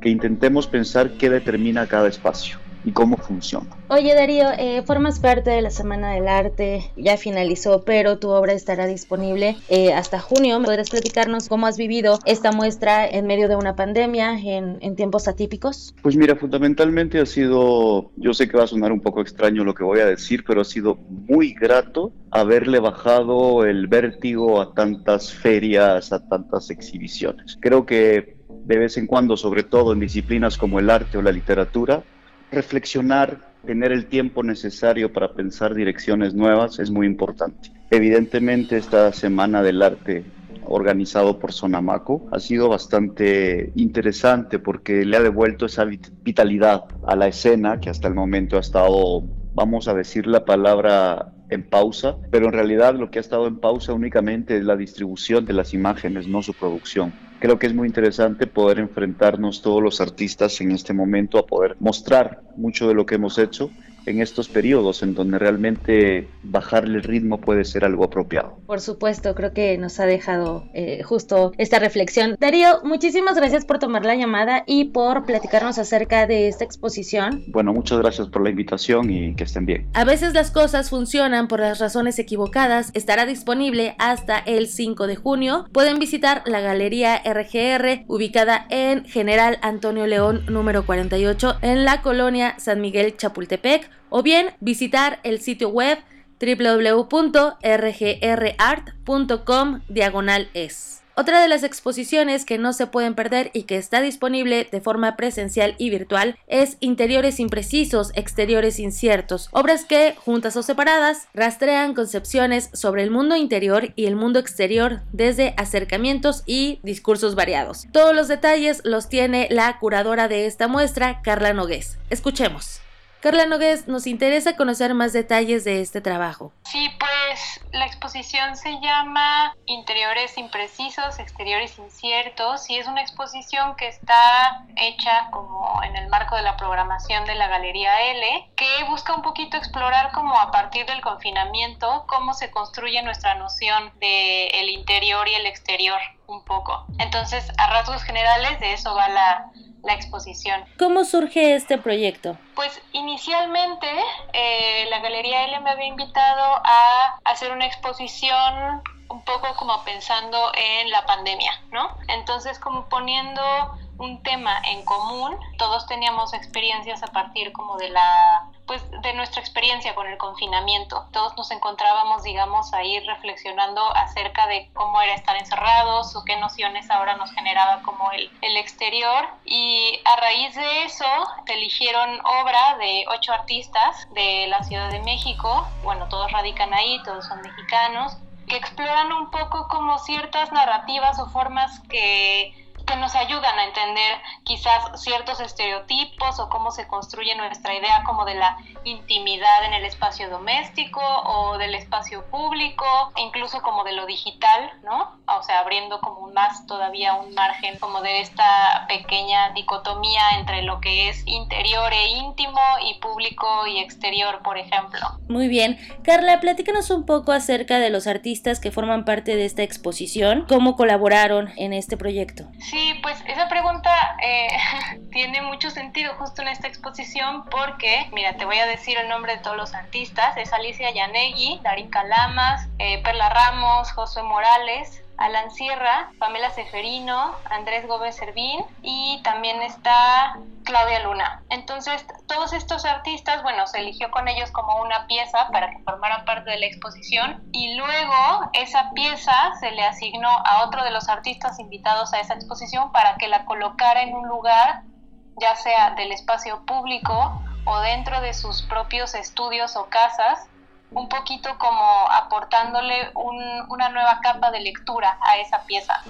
Speaker 39: que intentemos pensar qué determina cada espacio y cómo funciona.
Speaker 38: Oye Darío, eh, formas parte de la Semana del Arte, ya finalizó, pero tu obra estará disponible eh, hasta junio. ¿Podrías platicarnos cómo has vivido esta muestra en medio de una pandemia, en, en tiempos atípicos?
Speaker 39: Pues mira, fundamentalmente ha sido, yo sé que va a sonar un poco extraño lo que voy a decir, pero ha sido muy grato haberle bajado el vértigo a tantas ferias, a tantas exhibiciones. Creo que de vez en cuando, sobre todo en disciplinas como el arte o la literatura, reflexionar, tener el tiempo necesario para pensar direcciones nuevas es muy importante. Evidentemente esta Semana del Arte organizado por Sonamaco ha sido bastante interesante porque le ha devuelto esa vitalidad a la escena que hasta el momento ha estado, vamos a decir la palabra en pausa, pero en realidad lo que ha estado en pausa únicamente es la distribución de las imágenes, no su producción. Creo que es muy interesante poder enfrentarnos todos los artistas en este momento a poder mostrar mucho de lo que hemos hecho en estos periodos en donde realmente bajarle el ritmo puede ser algo apropiado.
Speaker 38: Por supuesto, creo que nos ha dejado eh, justo esta reflexión. Darío, muchísimas gracias por tomar la llamada y por platicarnos acerca de esta exposición.
Speaker 39: Bueno, muchas gracias por la invitación y que estén bien.
Speaker 38: A veces las cosas funcionan por las razones equivocadas. Estará disponible hasta el 5 de junio. Pueden visitar la Galería RGR ubicada en General Antonio León número 48 en la colonia San Miguel Chapultepec o bien visitar el sitio web www.rgrart.com diagonal es. Otra de las exposiciones que no se pueden perder y que está disponible de forma presencial y virtual es Interiores imprecisos, exteriores inciertos, obras que, juntas o separadas, rastrean concepciones sobre el mundo interior y el mundo exterior desde acercamientos y discursos variados. Todos los detalles los tiene la curadora de esta muestra, Carla Nogués. Escuchemos. Carla Nogués, nos interesa conocer más detalles de este trabajo.
Speaker 40: Sí, pues la exposición se llama Interiores imprecisos, exteriores inciertos y es una exposición que está hecha como en el marco de la programación de la Galería L, que busca un poquito explorar como a partir del confinamiento cómo se construye nuestra noción de el interior y el exterior un poco. Entonces, a rasgos generales de eso va la la exposición.
Speaker 38: ¿Cómo surge este proyecto?
Speaker 40: Pues inicialmente eh, la Galería L me había invitado a hacer una exposición un poco como pensando en la pandemia, ¿no? Entonces como poniendo un tema en común, todos teníamos experiencias a partir como de la pues de nuestra experiencia con el confinamiento. Todos nos encontrábamos, digamos, ahí reflexionando acerca de cómo era estar encerrados o qué nociones ahora nos generaba como el, el exterior. Y a raíz de eso eligieron obra de ocho artistas de la Ciudad de México. Bueno, todos radican ahí, todos son mexicanos que exploran un poco como ciertas narrativas o formas que que nos ayudan a entender quizás ciertos estereotipos o cómo se construye nuestra idea como de la intimidad en el espacio doméstico o del espacio público, e incluso como de lo digital, ¿no? O sea, abriendo como más todavía un margen como de esta pequeña dicotomía entre lo que es interior e íntimo y público y exterior, por ejemplo.
Speaker 38: Muy bien. Carla, platícanos un poco acerca de los artistas que forman parte de esta exposición, cómo colaboraron en este proyecto.
Speaker 40: Sí, Sí, pues esa pregunta eh, tiene mucho sentido justo en esta exposición porque, mira, te voy a decir el nombre de todos los artistas. Es Alicia Yanegui, Darín Calamas, eh, Perla Ramos, Josué Morales, Alan Sierra, Pamela Seferino, Andrés Gómez Servín y también está Claudia Luna. Entonces, todos estos artistas, bueno, se eligió con ellos como una pieza para que formaran parte de la exposición y luego esa pieza se le asignó a otro de los artistas invitados a esa exposición para que la colocara en un lugar, ya sea del espacio público o dentro de sus propios estudios o casas un poquito como aportándole una nueva capa de lectura a esa pieza.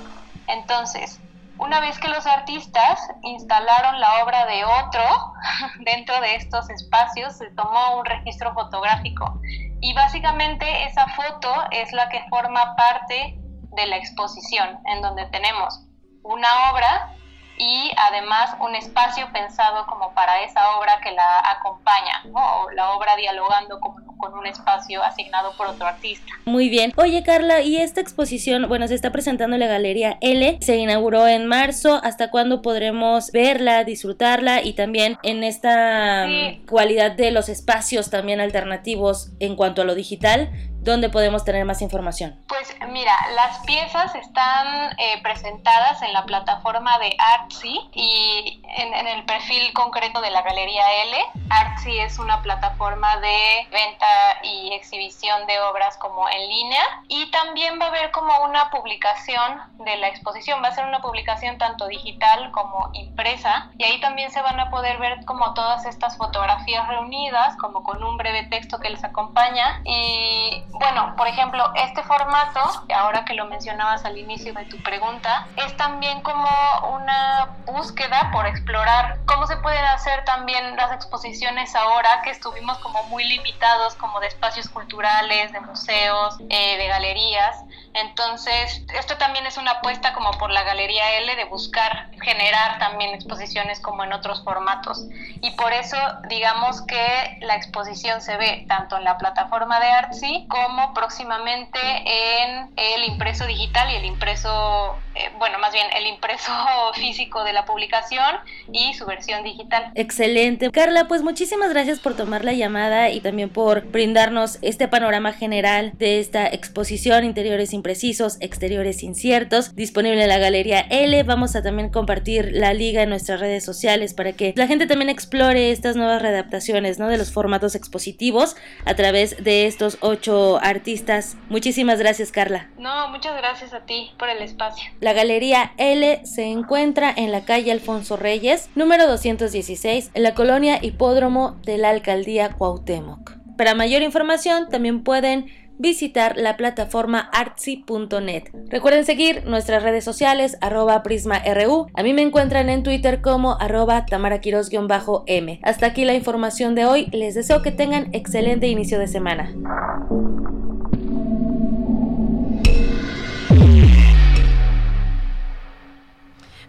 Speaker 40: Entonces, una vez que los artistas instalaron la obra de otro dentro de estos espacios, se tomó un registro fotográfico y básicamente esa foto es la que forma parte de la exposición, en donde tenemos una obra y además un espacio pensado como para esa obra que la acompaña, o la obra dialogando como con un espacio asignado por otro artista.
Speaker 38: Muy bien. Oye, Carla, y esta exposición, bueno, se está presentando en la Galería L, se inauguró en marzo. ¿Hasta cuándo podremos verla, disfrutarla y también en esta cualidad de los espacios también alternativos en cuanto a lo digital? ¿Dónde podemos tener más información?
Speaker 40: Pues mira, las piezas están eh, presentadas en la plataforma de Artsy y en, en, el perfil concreto de la Galería L. Artsy es una plataforma de venta y exhibición de obras como en línea y también va a haber como una publicación de la exposición. Va a ser una publicación tanto digital como impresa y ahí también se van a poder ver como todas estas fotografías reunidas como con un breve texto que les acompaña y bueno, por ejemplo, este formato, ahora que lo mencionabas al inicio de tu pregunta, es también como una búsqueda por explorar cómo se pueden hacer también las exposiciones ahora que estuvimos como muy limitados como de espacios culturales, de museos, eh, de galerías. Entonces, esto también es una apuesta como por la Galería L de buscar generar también exposiciones como en otros formatos. Y por eso, digamos que la exposición se ve tanto en la plataforma de Artsy como próximamente en el impreso digital y el impreso, eh, bueno, más bien el impreso físico de la publicación y su versión digital.
Speaker 38: Excelente. Carla, pues muchísimas gracias por tomar la llamada y también por brindarnos este panorama general de esta exposición Interiores Imprecisos, Exteriores Inciertos, disponible en la Galería L. Vamos a también compartir la liga en nuestras redes sociales para que la gente también explore estas nuevas readaptaciones ¿no? de los formatos expositivos a través de estos ocho artistas. Muchísimas gracias, Carla.
Speaker 40: No, muchas gracias a ti por el espacio.
Speaker 38: La Galería L se encuentra en la calle Alfonso Reyes, número 216, en la colonia Hipódromo de la Alcaldía Cuauhtémoc. Para mayor información también pueden visitar la plataforma artsy.net. Recuerden seguir nuestras redes sociales arroba prisma.ru. A mí me encuentran en Twitter como arroba tamaraquiros-m. Hasta aquí la información de hoy. Les deseo que tengan excelente inicio de semana.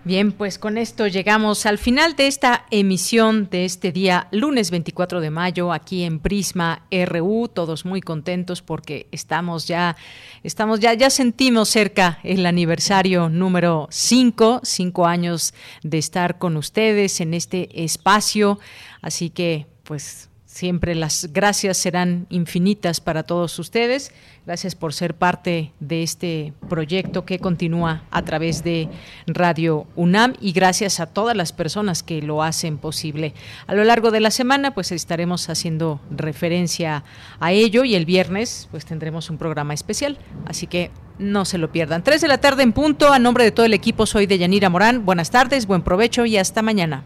Speaker 3: Bien, pues con esto llegamos al final de esta emisión de este día, lunes 24 de mayo, aquí en Prisma RU. Todos muy contentos porque estamos ya, estamos ya, ya sentimos cerca el aniversario número 5, cinco años de estar con ustedes en este espacio. Así que, pues, siempre las gracias serán infinitas para todos ustedes. Gracias por ser parte de este proyecto que continúa a través de Radio UNAM y gracias a todas las personas que lo hacen posible. A lo largo de la semana pues estaremos haciendo referencia a ello y el viernes pues tendremos un programa especial, así que no se lo pierdan. Tres de la tarde en punto, a nombre de todo el equipo soy de Yanira Morán. Buenas tardes, buen provecho y hasta mañana.